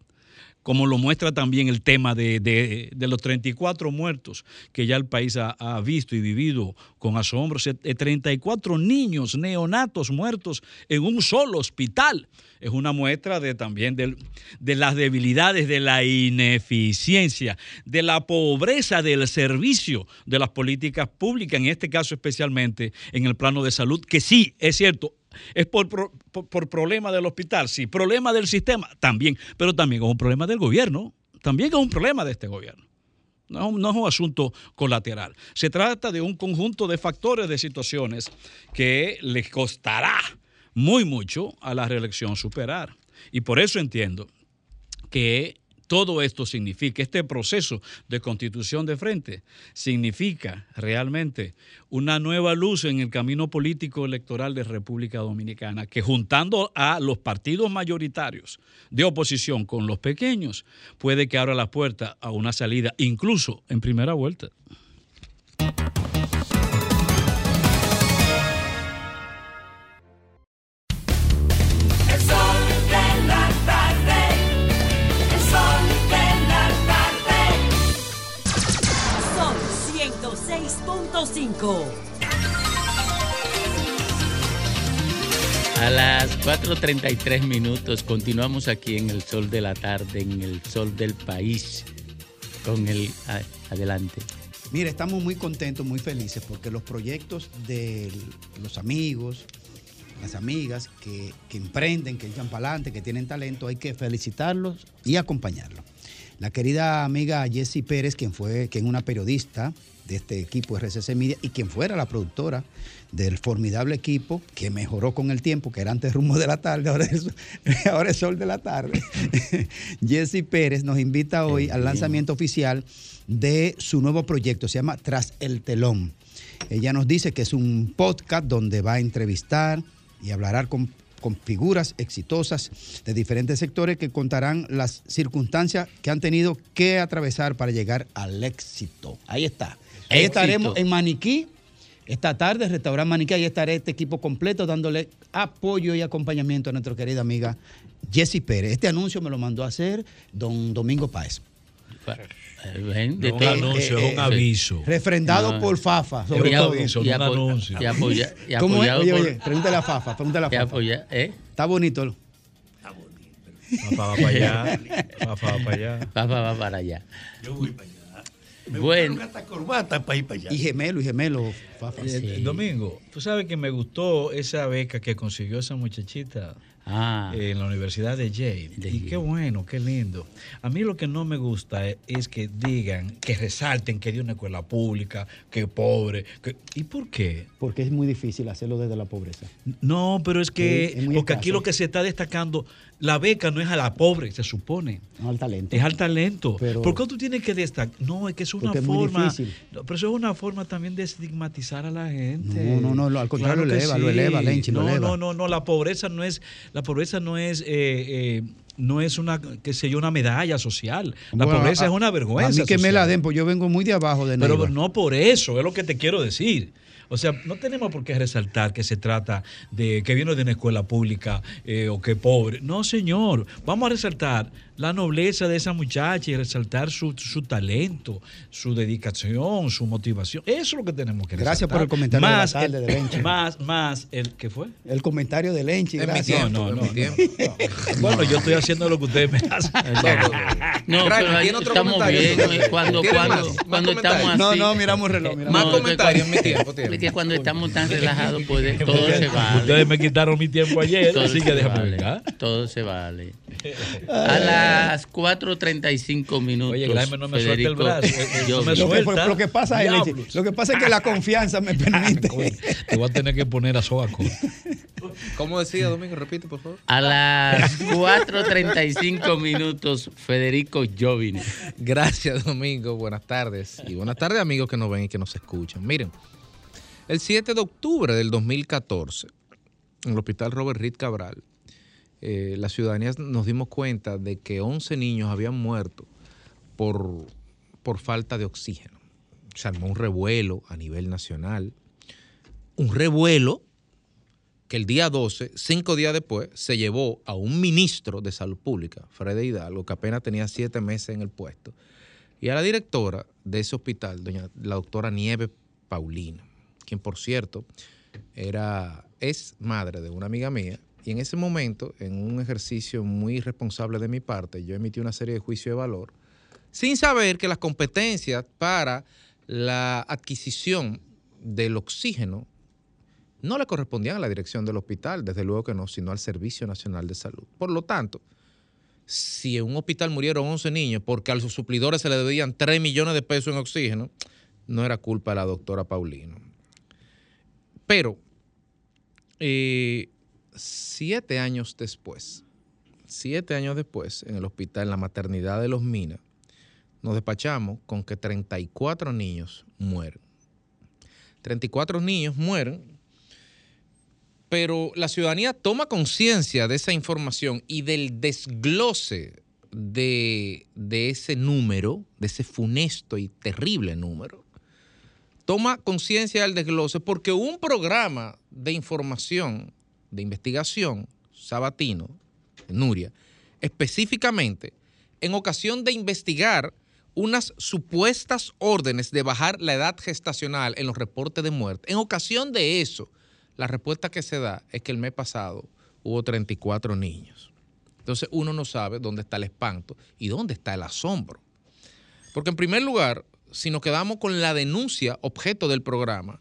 como lo muestra también el tema de, de- de los 34 muertos que ya el país ha, visto y vivido con asombro. Se- eh, 34 niños neonatos muertos en un solo hospital. Es una muestra de, también de las debilidades, de la ineficiencia, de la pobreza del servicio de las políticas públicas, en este caso especialmente en el plano de salud, que sí, es cierto, ¿Es por, por, por problema del hospital? Sí. ¿Problema del sistema? También. Pero también es un problema del gobierno. También es un problema de este gobierno. No no es un asunto colateral. Se trata de un conjunto de factores, de situaciones que les costará muy mucho a la reelección superar. Y por eso entiendo que Todo esto significa, este proceso de constitución de frente, significa realmente una nueva luz en el camino político electoral de República Dominicana, que juntando a los partidos mayoritarios de oposición con los pequeños, puede que abra la puerta a una salida, incluso en primera vuelta. 8.33 minutos. Continuamos aquí en el sol de la tarde, en el sol del país. Con el. Adelante. Mira, estamos muy contentos, muy felices, porque los proyectos de los amigos, las amigas que, que emprenden, que echan para adelante, que tienen talento, hay que felicitarlos y acompañarlos. La querida amiga Jessie Pérez, quien fue, quien una periodista de este equipo RCC Media y quien fuera la productora del formidable equipo que mejoró con el tiempo, que era antes rumbo de la tarde, ahora es, ahora es sol de la tarde. Jessie Pérez nos invita hoy al lanzamiento oficial de su nuevo proyecto, se llama Tras el Telón. Ella nos dice que es un podcast donde va a entrevistar y hablará con, con figuras exitosas de diferentes sectores que contarán las circunstancias que han tenido que atravesar para llegar al éxito. Ahí está. Ahí estaremos en Maniquí. Esta tarde, Restaurante Maniquí, ahí estaré este equipo completo dándole apoyo y acompañamiento a nuestra querida amiga Jessie Pérez. Este anuncio me lo mandó a hacer don Domingo Páez. Ven, de No un anuncio, es un aviso. Refrendado No. por Fafa, sobre Y todo. y apo- y apoya- y ¿Cómo es? Oye, por- oye, pregúntale a Fafa, pregúntale a Y Fafa. apoya- ¿eh? Está bonito. Papá va para allá. Papá va para allá. Papá va para allá. Yo voy para allá. Me Bueno. bueno. hasta corbata para ir para allá. Y gemelo, y gemelo, Fafa. Eh, Domingo, tú sabes que me gustó esa beca que consiguió esa muchachita Ah. en la Universidad de Yale. y qué bueno, qué lindo. A mí lo que no me gusta es, es que digan, que resalten que dio una escuela pública, que pobre. que- ¿Y por qué? Porque es muy difícil hacerlo desde la pobreza. No, pero es que, es porque aquí lo que se está destacando, la beca no es a la pobre, se supone. No al talento. Es al talento. Pero- ¿Por qué tú tienes que destacar? No, es que es una es forma. No, pero eso es una forma también de estigmatizar a la gente. No, no, no, lo- al contrario, lo que eleva, lo eleva, Lenchi, lo no, eleva. No, no, no, la pobreza no es, la pobreza no es, eh, eh, no es una, qué sé yo, una medalla social. La Bueno, pobreza a- es una vergüenza. A mí que me la den, pues yo vengo muy de abajo de Pero Neiva. no por eso, es lo que te quiero decir. O sea, no tenemos por qué resaltar que se trata de que viene de una escuela pública eh, o que pobre. No, señor. Vamos a resaltar la nobleza de esa muchacha y resaltar su, su talento, su dedicación, su motivación. Eso es lo que tenemos que resaltar. Gracias por el comentario de la más tarde el- de. Más, más el que fue. El comentario de Lenchi, En mi gracias. tiempo, No, no, en no, mi no. tiempo. Bueno, yo estoy haciendo lo que ustedes me hacen. No, pero ahí ¿tiene otro estamos bien. eh, Cuando, ¿Tiene cuando, más? ¿Más cuando estamos así. No, no, miramos el reloj, miramos Más No, comentarios en mi tiempo, tiene. Es que cuando estamos tan relajados, pues todo se vale. Ustedes me quitaron mi tiempo ayer, Todo así se que déjame vale. Todo se vale. A las 4.35 minutos. Oye, Graeme no me suelta el brazo, eh, eh, Llovis. no me Lo que, suelta. lo que pasa es, Diablos. lo que pasa es que la confianza me permite. Te voy a tener que poner a sobaco. ¿Cómo decía Domingo? Repite, por favor. A las 4.35 minutos, Federico Jovine. Gracias, Domingo. Buenas tardes. Y buenas tardes, amigos que nos ven y que nos escuchan. Miren, el 7 de octubre del 2014, en el Hospital Robert Reed Cabral, eh, la ciudadanía nos dimos cuenta de que 11 niños habían muerto por, por falta de oxígeno. Se armó un revuelo a nivel nacional. Un revuelo que el día 12, cinco días después, se llevó a un ministro de Salud Pública, Fred Hidalgo, que apenas tenía siete meses en el puesto, y a la directora de ese hospital, doña, la doctora Nieve Paulino, quien por cierto era, es madre de una amiga mía, y en ese momento, en un ejercicio muy irresponsable de mi parte, yo emití una serie de juicios de valor, sin saber que las competencias para la adquisición del oxígeno no le correspondían a la dirección del hospital, desde luego que no, sino al Servicio Nacional de Salud. Por lo tanto, si en un hospital murieron 11 niños porque a los suplidores se le debían 3 millones de pesos en oxígeno, no era culpa de la doctora Paulino. Pero, eh, siete años después, siete años después, en el hospital, en la maternidad de los Minas, nos despachamos con que 34 niños mueren. 34 niños mueren, pero la ciudadanía toma conciencia de esa información y del desglose de, de ese número, de ese funesto y terrible número. Toma conciencia del desglose porque un programa de información, de investigación, sabatino, Nuria, específicamente en ocasión de investigar unas supuestas órdenes de bajar la edad gestacional en los reportes de muerte. En ocasión de eso, la respuesta que se da es que el mes pasado hubo 34 niños. Entonces uno no sabe dónde está el espanto y dónde está el asombro. Porque en primer lugar, si nos quedamos con la denuncia objeto del programa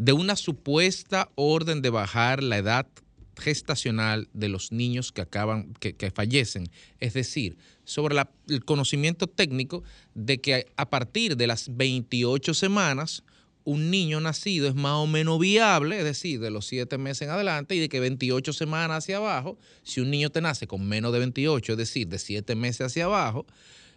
de una supuesta orden de bajar la edad gestacional de los niños que acaban, que, fallecen, es decir, sobre el conocimiento técnico de que a partir de las 28 semanas un niño nacido es más o menos viable, es decir, de los 7 meses en adelante, y de que 28 semanas hacia abajo, si un niño te nace con menos de 28, es decir, de 7 meses hacia abajo,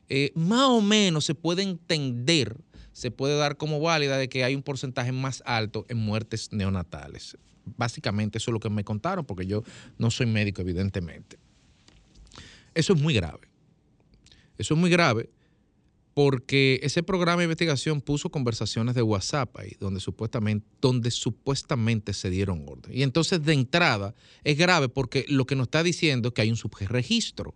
eh, más o menos se puede entender, se puede dar como válida de que hay un porcentaje más alto en muertes neonatales. Básicamente eso es lo que me contaron, porque yo no soy médico, evidentemente. Eso es muy grave. Eso es muy grave porque ese programa de investigación puso conversaciones de WhatsApp ahí, donde supuestamente, donde supuestamente se dieron orden. Y entonces de entrada es grave porque lo que nos está diciendo es que hay un subregistro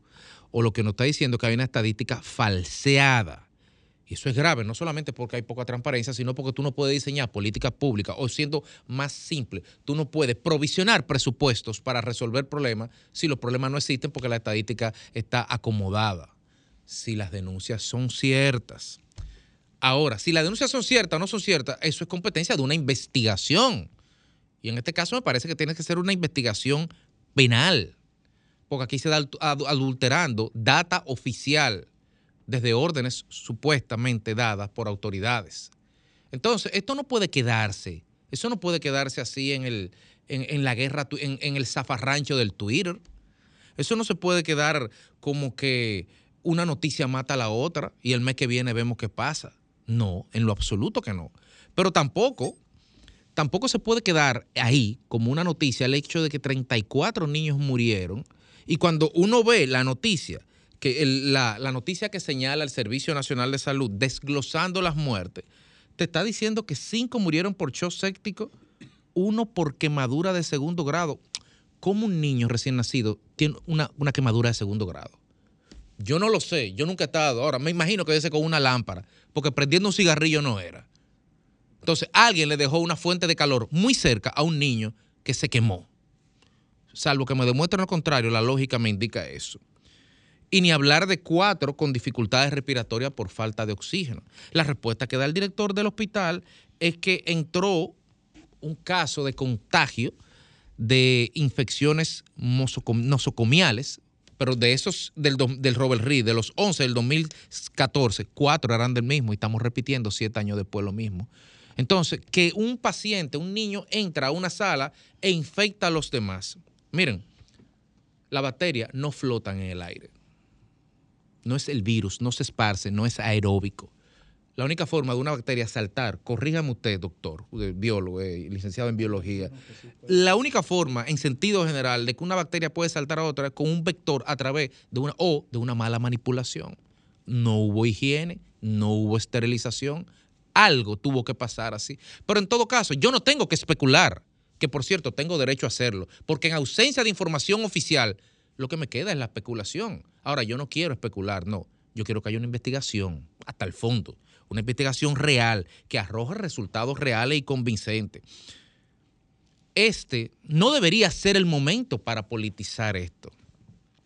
o lo que nos está diciendo es que hay una estadística falseada. Y eso es grave, no solamente porque hay poca transparencia, sino porque tú no puedes diseñar políticas públicas o siendo más simple, tú no puedes provisionar presupuestos para resolver problemas si los problemas no existen porque la estadística está acomodada si las denuncias son ciertas. Ahora, si las denuncias son ciertas o no son ciertas, eso es competencia de una investigación. Y en este caso me parece que tiene que ser una investigación penal, porque aquí se está adu- adulterando data oficial desde órdenes supuestamente dadas por autoridades. Entonces, esto no puede quedarse, eso no puede quedarse así en, el, en, en la guerra, en, en el zafarrancho del Twitter. Eso no se puede quedar como que una noticia mata a la otra y el mes que viene vemos qué pasa. No, en lo absoluto que no. Pero tampoco, tampoco se puede quedar ahí como una noticia el hecho de que 34 niños murieron y cuando uno ve la noticia, que la, la noticia que señala el Servicio Nacional de Salud desglosando las muertes, te está diciendo que cinco murieron por shock séptico, uno por quemadura de segundo grado. ¿Cómo un niño recién nacido tiene una, una quemadura de segundo grado? Yo no lo sé, yo nunca he estado. Ahora, me imagino que debe con una lámpara, porque prendiendo un cigarrillo no era. Entonces, alguien le dejó una fuente de calor muy cerca a un niño que se quemó. Salvo que me demuestren lo contrario, la lógica me indica eso. Y ni hablar de cuatro con dificultades respiratorias por falta de oxígeno. La respuesta que da el director del hospital es que entró un caso de contagio de infecciones nosocomiales, pero de esos del, del Robert Reed, de los 11 del 2014, cuatro eran del mismo y estamos repitiendo siete años después lo mismo. Entonces, que un paciente, un niño entra a una sala e infecta a los demás. Miren, las bacterias no flotan en el aire. No es el virus, no se esparce, no es aeróbico. La única forma de una bacteria saltar, corríjame usted, doctor, biólogo, eh, licenciado en biología, la única forma, en sentido general, de que una bacteria puede saltar a otra es con un vector a través de una o de una mala manipulación. No hubo higiene, no hubo esterilización, algo tuvo que pasar así. Pero en todo caso, yo no tengo que especular, que por cierto tengo derecho a hacerlo, porque en ausencia de información oficial, lo que me queda es la especulación. Ahora, yo no quiero especular, no. Yo quiero que haya una investigación hasta el fondo, una investigación real que arroje resultados reales y convincentes. Este no debería ser el momento para politizar esto.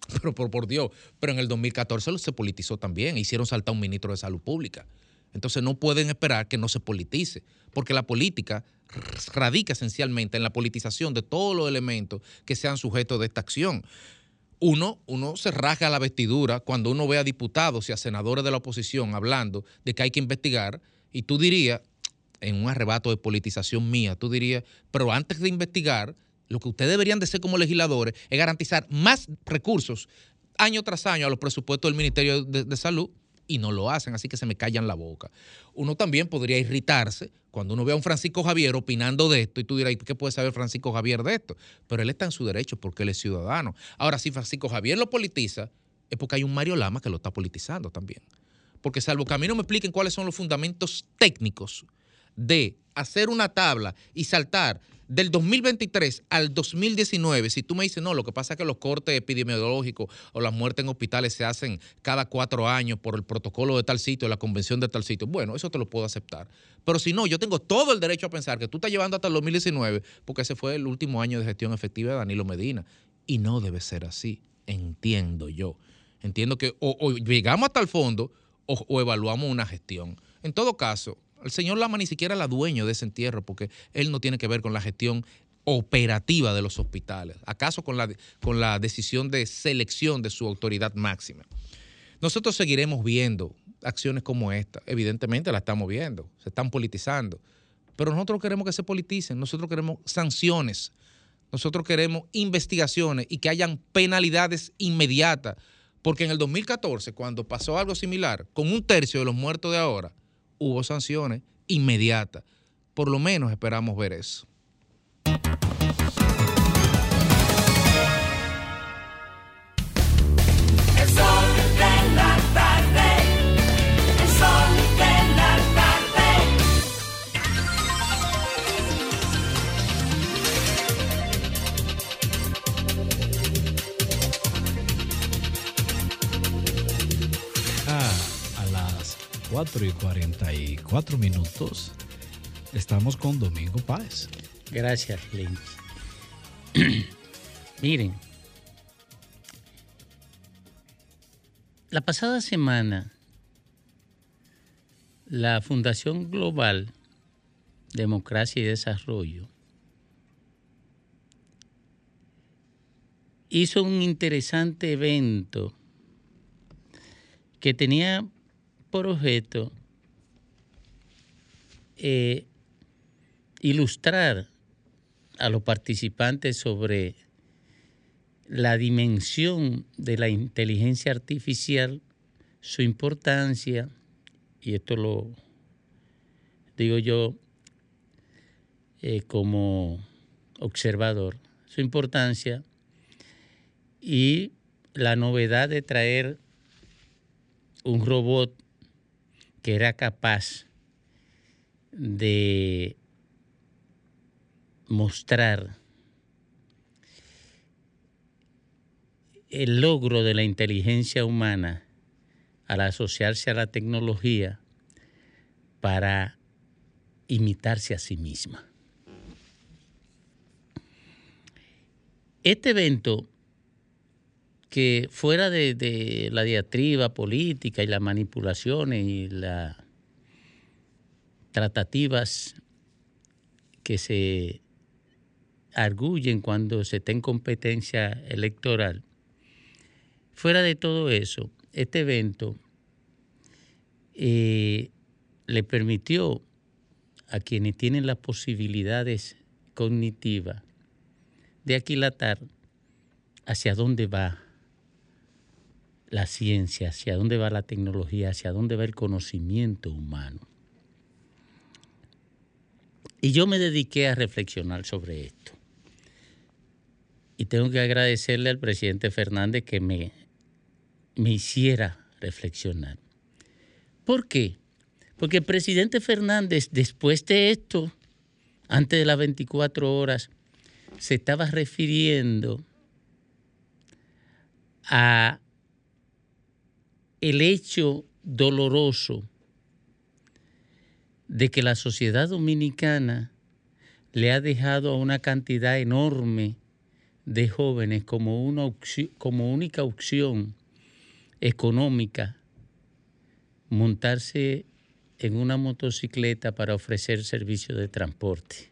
Pero por, por Dios, pero en el 2014 se politizó también, hicieron saltar un ministro de salud pública. Entonces no pueden esperar que no se politice, porque la política radica esencialmente en la politización de todos los elementos que sean sujetos de esta acción. Uno, uno se rasga la vestidura cuando uno ve a diputados y a senadores de la oposición hablando de que hay que investigar, y tú dirías, en un arrebato de politización mía, tú dirías, pero antes de investigar, lo que ustedes deberían de ser como legisladores es garantizar más recursos año tras año a los presupuestos del Ministerio de, de Salud y no lo hacen, así que se me callan la boca. Uno también podría irritarse cuando uno ve a un Francisco Javier opinando de esto y tú dirás, ¿y ¿qué puede saber Francisco Javier de esto? Pero él está en su derecho porque él es ciudadano. Ahora, si Francisco Javier lo politiza, es porque hay un Mario Lama que lo está politizando también. Porque salvo que a mí no me expliquen cuáles son los fundamentos técnicos de hacer una tabla y saltar del 2023 al 2019, si tú me dices, no, lo que pasa es que los cortes epidemiológicos o las muertes en hospitales se hacen cada cuatro años por el protocolo de tal sitio, la convención de tal sitio, bueno, eso te lo puedo aceptar. Pero si no, yo tengo todo el derecho a pensar que tú estás llevando hasta el 2019 porque ese fue el último año de gestión efectiva de Danilo Medina. Y no debe ser así, entiendo yo. Entiendo que o, llegamos hasta el fondo o evaluamos una gestión. En todo caso, el señor Lama ni siquiera es la dueño de ese entierro porque él no tiene que ver con la gestión operativa de los hospitales, acaso con la, con la decisión de selección de su autoridad máxima. Nosotros seguiremos viendo acciones como esta, evidentemente la estamos viendo, se están politizando, pero nosotros queremos que se politicen, nosotros queremos sanciones, nosotros queremos investigaciones y que hayan penalidades inmediatas, porque en el 2014, cuando pasó algo similar, con un tercio de los muertos de ahora, hubo sanciones inmediatas. Por lo menos esperamos ver eso. 4 y 44 minutos estamos con Domingo Páez. Gracias, Lynch. Miren, la pasada semana, la Fundación Global Democracia y Desarrollo hizo un interesante evento que tenía por objeto eh, ilustrar a los participantes sobre la dimensión de la inteligencia artificial, su importancia, y esto lo digo yo eh, como observador, su importancia y la novedad de traer un robot que era capaz de mostrar el logro de la inteligencia humana al asociarse a la tecnología para imitarse a sí misma. Este evento, que fuera de, la diatriba política y las manipulaciones y las tratativas que se arguyen cuando se está en competencia electoral, fuera de todo eso, este evento eh, le permitió a quienes tienen las posibilidades cognitivas de aquilatar hacia dónde va la ciencia, hacia dónde va la tecnología, hacia dónde va el conocimiento humano. Y yo me dediqué a reflexionar sobre esto. Y tengo que agradecerle al presidente Fernández que me, me hiciera reflexionar. ¿Por qué? Porque el presidente Fernández, después de esto, antes de las 24 horas, se estaba refiriendo a el hecho doloroso de que la sociedad dominicana le ha dejado a una cantidad enorme de jóvenes como, una como única opción económica montarse en una motocicleta para ofrecer servicio de transporte.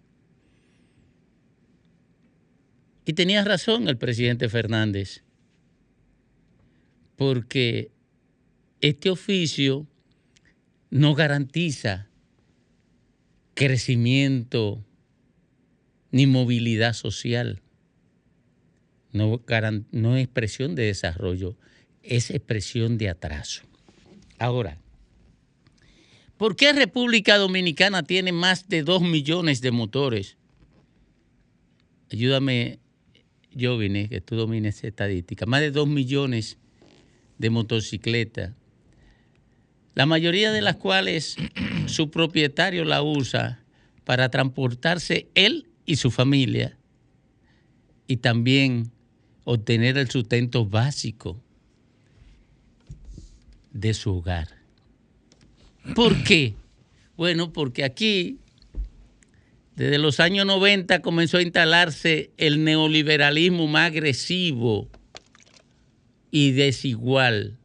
Y tenía razón el presidente Fernández, porque este oficio no garantiza crecimiento ni movilidad social. no, es expresión de desarrollo, es expresión de atraso. Ahora, ¿por qué República Dominicana tiene más de 2 millones de motores? Ayúdame, Jovine, que tú domines estadística. Más de 2 millones de motocicletas, la mayoría de las cuales su propietario la usa para transportarse él y su familia y también obtener el sustento básico de su hogar. ¿Por qué? Bueno, porque aquí, desde los años 90, comenzó a instalarse el neoliberalismo más agresivo y desigual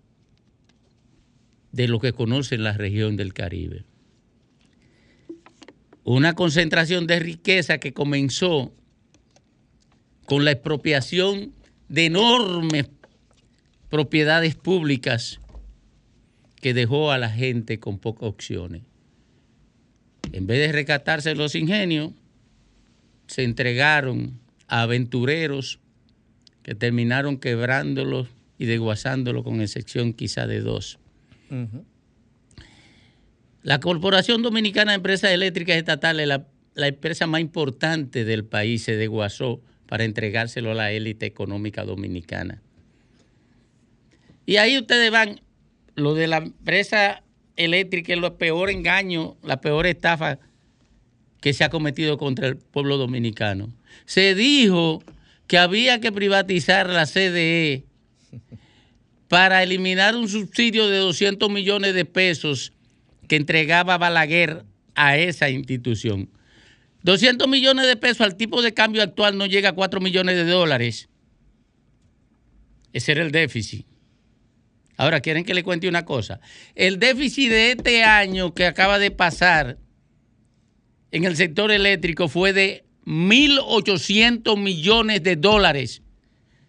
de lo que conoce la región del Caribe. Una concentración de riqueza que comenzó con la expropiación de enormes propiedades públicas que dejó a la gente con pocas opciones. En vez de rescatarse los ingenios, se entregaron a aventureros que terminaron quebrándolos y desguazándolos con excepción quizá de dos. La Corporación Dominicana de Empresas Eléctricas Estatales, la, la empresa más importante del país, se desguazó para entregárselo a la élite económica dominicana. Y ahí ustedes van, lo de la empresa eléctrica es lo peor engaño, la peor estafa que se ha cometido contra el pueblo dominicano. Se dijo que había que privatizar la CDE para eliminar un subsidio de 200 millones de pesos que entregaba Balaguer a esa institución. 200 millones de pesos al tipo de cambio actual no llega a 4 millones de dólares. Ese era el déficit. Ahora, ¿quieren que le cuente una cosa? El déficit de este año que acaba de pasar en el sector eléctrico fue de 1.800 millones de dólares.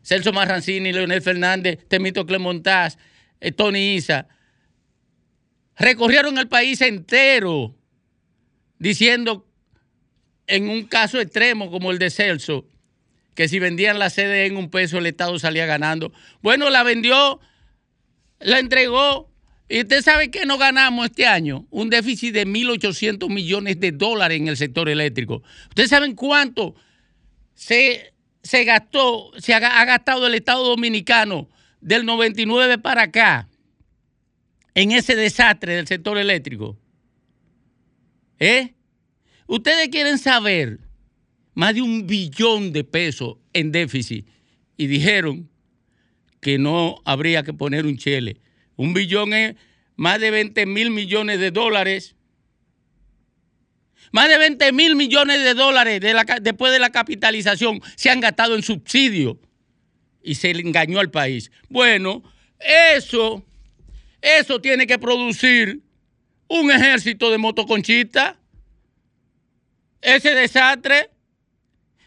Celso Marrancini, Leonel Fernández, Temito Clemontaz, eh, Tony Isa, recorrieron el país entero diciendo, en un caso extremo como el de Celso, que si vendían la sede en un peso el Estado salía ganando. Bueno, la vendió, la entregó. ¿Y usted sabe que no ganamos este año? Un déficit de 1.800 millones de dólares en el sector eléctrico. ¿Ustedes saben cuánto se, se gastó, se ha, gastado el Estado Dominicano del 99 para acá en ese desastre del sector eléctrico? ¿Eh? Ustedes quieren saber más de un billón de pesos en déficit y dijeron que no habría que poner un chele. Un billón es más de 20 mil millones de dólares. Más de 20 mil millones de dólares después de la capitalización se han gastado en subsidios y se le engañó al país. Bueno, eso, eso tiene que producir un ejército de motoconchistas. Ese desastre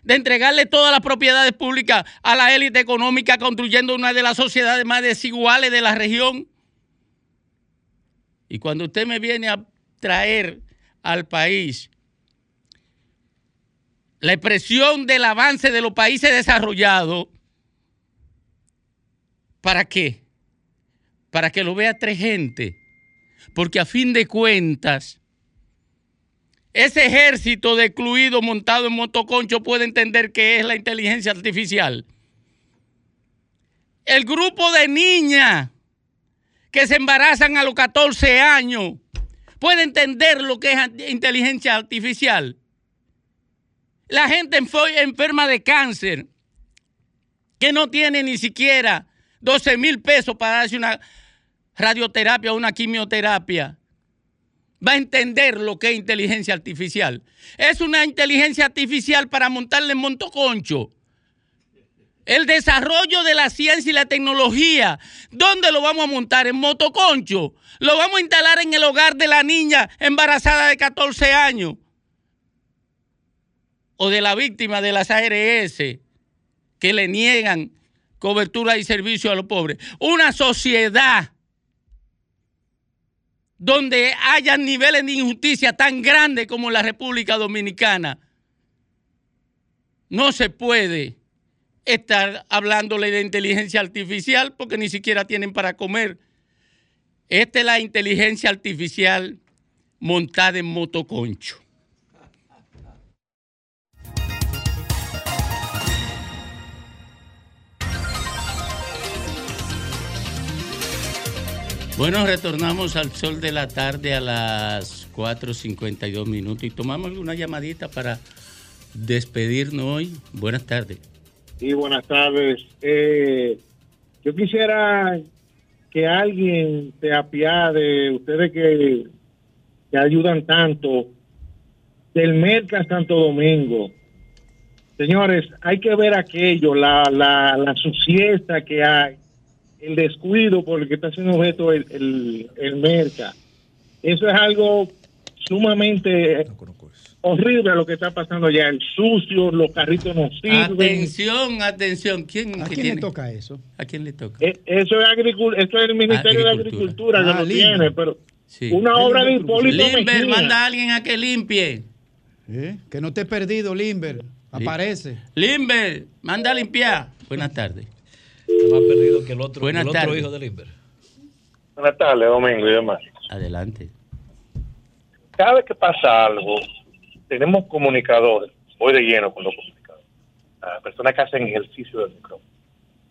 de entregarle todas las propiedades públicas a la élite económica, construyendo una de las sociedades más desiguales de la región. Y cuando usted me viene a traer al país la expresión del avance de los países desarrollados, ¿para qué? Para que lo vea tres gente. Porque a fin de cuentas, ese ejército de excluidos montado en motoconcho puede entender qué es la inteligencia artificial. El grupo de niñas que se embarazan a los 14 años puede entender lo que es inteligencia artificial. La gente enferma de cáncer que no tiene ni siquiera 12 mil pesos para darse una radioterapia o una quimioterapia va a entender lo que es inteligencia artificial. Es una inteligencia artificial para montarle en montoconcho. El desarrollo de la ciencia y la tecnología, ¿dónde lo vamos a montar? En motoconcho. Lo vamos a instalar en el hogar de la niña embarazada de 14 años. O de la víctima de las ARS que le niegan cobertura y servicio a los pobres. Una sociedad donde haya niveles de injusticia tan grandes como la República Dominicana, no se puede estar hablándole de inteligencia artificial porque ni siquiera tienen para comer. Esta es la inteligencia artificial montada en motoconcho. Bueno, retornamos al sol de la tarde a las 4.52 minutos y tomamos una llamadita para despedirnos hoy. Buenas tardes. Sí, buenas tardes. Eh, yo quisiera que alguien se apiade, ustedes que, que ayudan tanto, del Merca Santo Domingo. Señores, hay que ver aquello, la, la, la suciedad que hay, el descuido por el que está siendo objeto el, el, el Merca. Eso es algo sumamente horrible lo que está pasando allá. El sucio, los carritos no sirven. Atención, atención. ¿Quién, ¿A quién tiene? le toca eso? ¿A quién le toca? Eh, Eso es, eso es el Ministerio de Agricultura que Ah, lo tiene, pero Sí. una obra de Hipólito Limber, manda a alguien a que limpie. ¿Eh? Que no esté perdido, Limber. Aparece. Limber, manda a limpiar. Buenas tardes. Está más perdido que el otro, Buenas el otro tardes. hijo de Limber. Buenas tardes, Domingo y demás. Adelante. Cada vez que pasa algo, tenemos comunicadores, voy de lleno con los comunicadores, personas que hacen ejercicio del micrófono,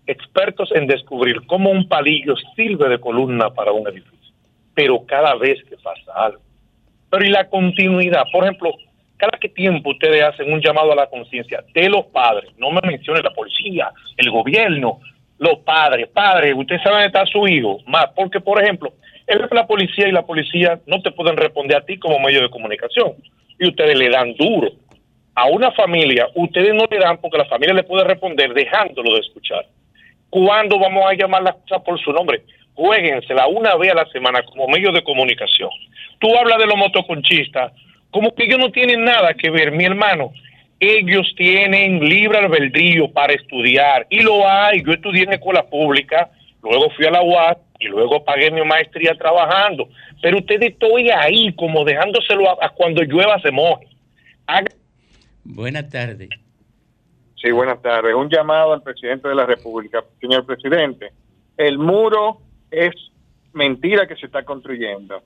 expertos en descubrir cómo un palillo sirve de columna para un edificio, pero cada vez que pasa algo. Pero y la continuidad, por ejemplo, cada que tiempo ustedes hacen un llamado a la conciencia de los padres, no me mencionen la policía, el gobierno, los padres, padres, ustedes saben dónde está su hijo, más, porque por ejemplo, es la policía y la policía no te pueden responder a ti como medio de comunicación y ustedes le dan duro. A una familia, ustedes no le dan porque la familia le puede responder dejándolo de escuchar. ¿Cuándo vamos a llamar las cosas por su nombre? Jueguensela una vez a la semana como medio de comunicación. Tú hablas de los motoconchistas, como que ellos no tienen nada que ver, mi hermano. Ellos tienen libre albedrío para estudiar y lo hay. Yo estudié en escuela pública, luego fui a la UAS y luego pagué mi maestría trabajando. Pero ustedes estoy ahí como dejándoselo a, a cuando llueva se moje. Haga- Buenas tardes. Sí, buenas tardes. Un llamado al presidente de la República. Señor presidente, el muro es mentira que se está construyendo.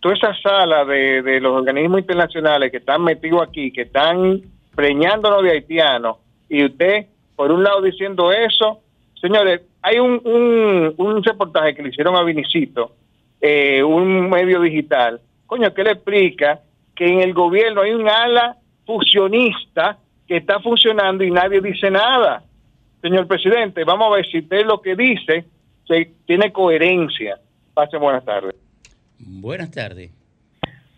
Toda esa sala de, de los organismos internacionales que están metidos aquí, que están preñándonos de haitianos, y usted, por un lado, diciendo eso, señores, hay un, un, un reportaje que le hicieron a Vinicito, eh, un medio digital, coño, que le explica que en el gobierno hay un ala fusionista que está funcionando y nadie dice nada. Señor presidente, vamos a ver si usted lo que dice se, tiene coherencia. Pasen buenas tardes. Buenas tardes.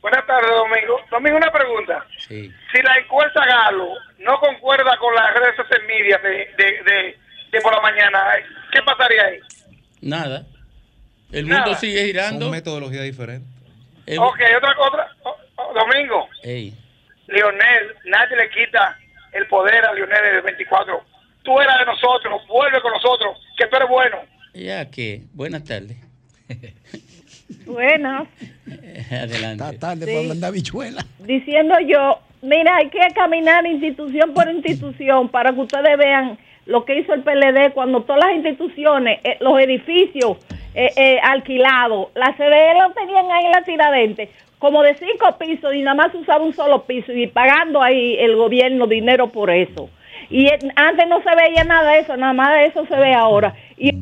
Buenas tardes, Domingo. Domingo, una pregunta. Sí. Si la encuesta Galo no concuerda con las redes social media de, de, de, de por la mañana, ¿qué pasaría ahí? Nada. El Nada. mundo sigue girando. Son metodologías diferentes. El- Ok, otra oh, oh, Domingo, Ey. Lionel, nadie le quita el poder a Lionel del 24. Tú eras de nosotros, vuelve con nosotros, que tú eres bueno. Ya que, buenas tardes. Buenas. Adelante. Está tarde Sí. para hablar de habichuela. Diciendo yo, mira, hay que caminar institución por institución para que ustedes vean lo que hizo el PLD cuando todas las instituciones, eh, los edificios eh, eh, alquilados, la CDE lo tenían ahí en la tiradente, como de cinco pisos y nada más usaba un solo piso y pagando ahí el gobierno dinero por eso. Y eh, antes no se veía nada de eso, nada más de eso se ve ahora. Y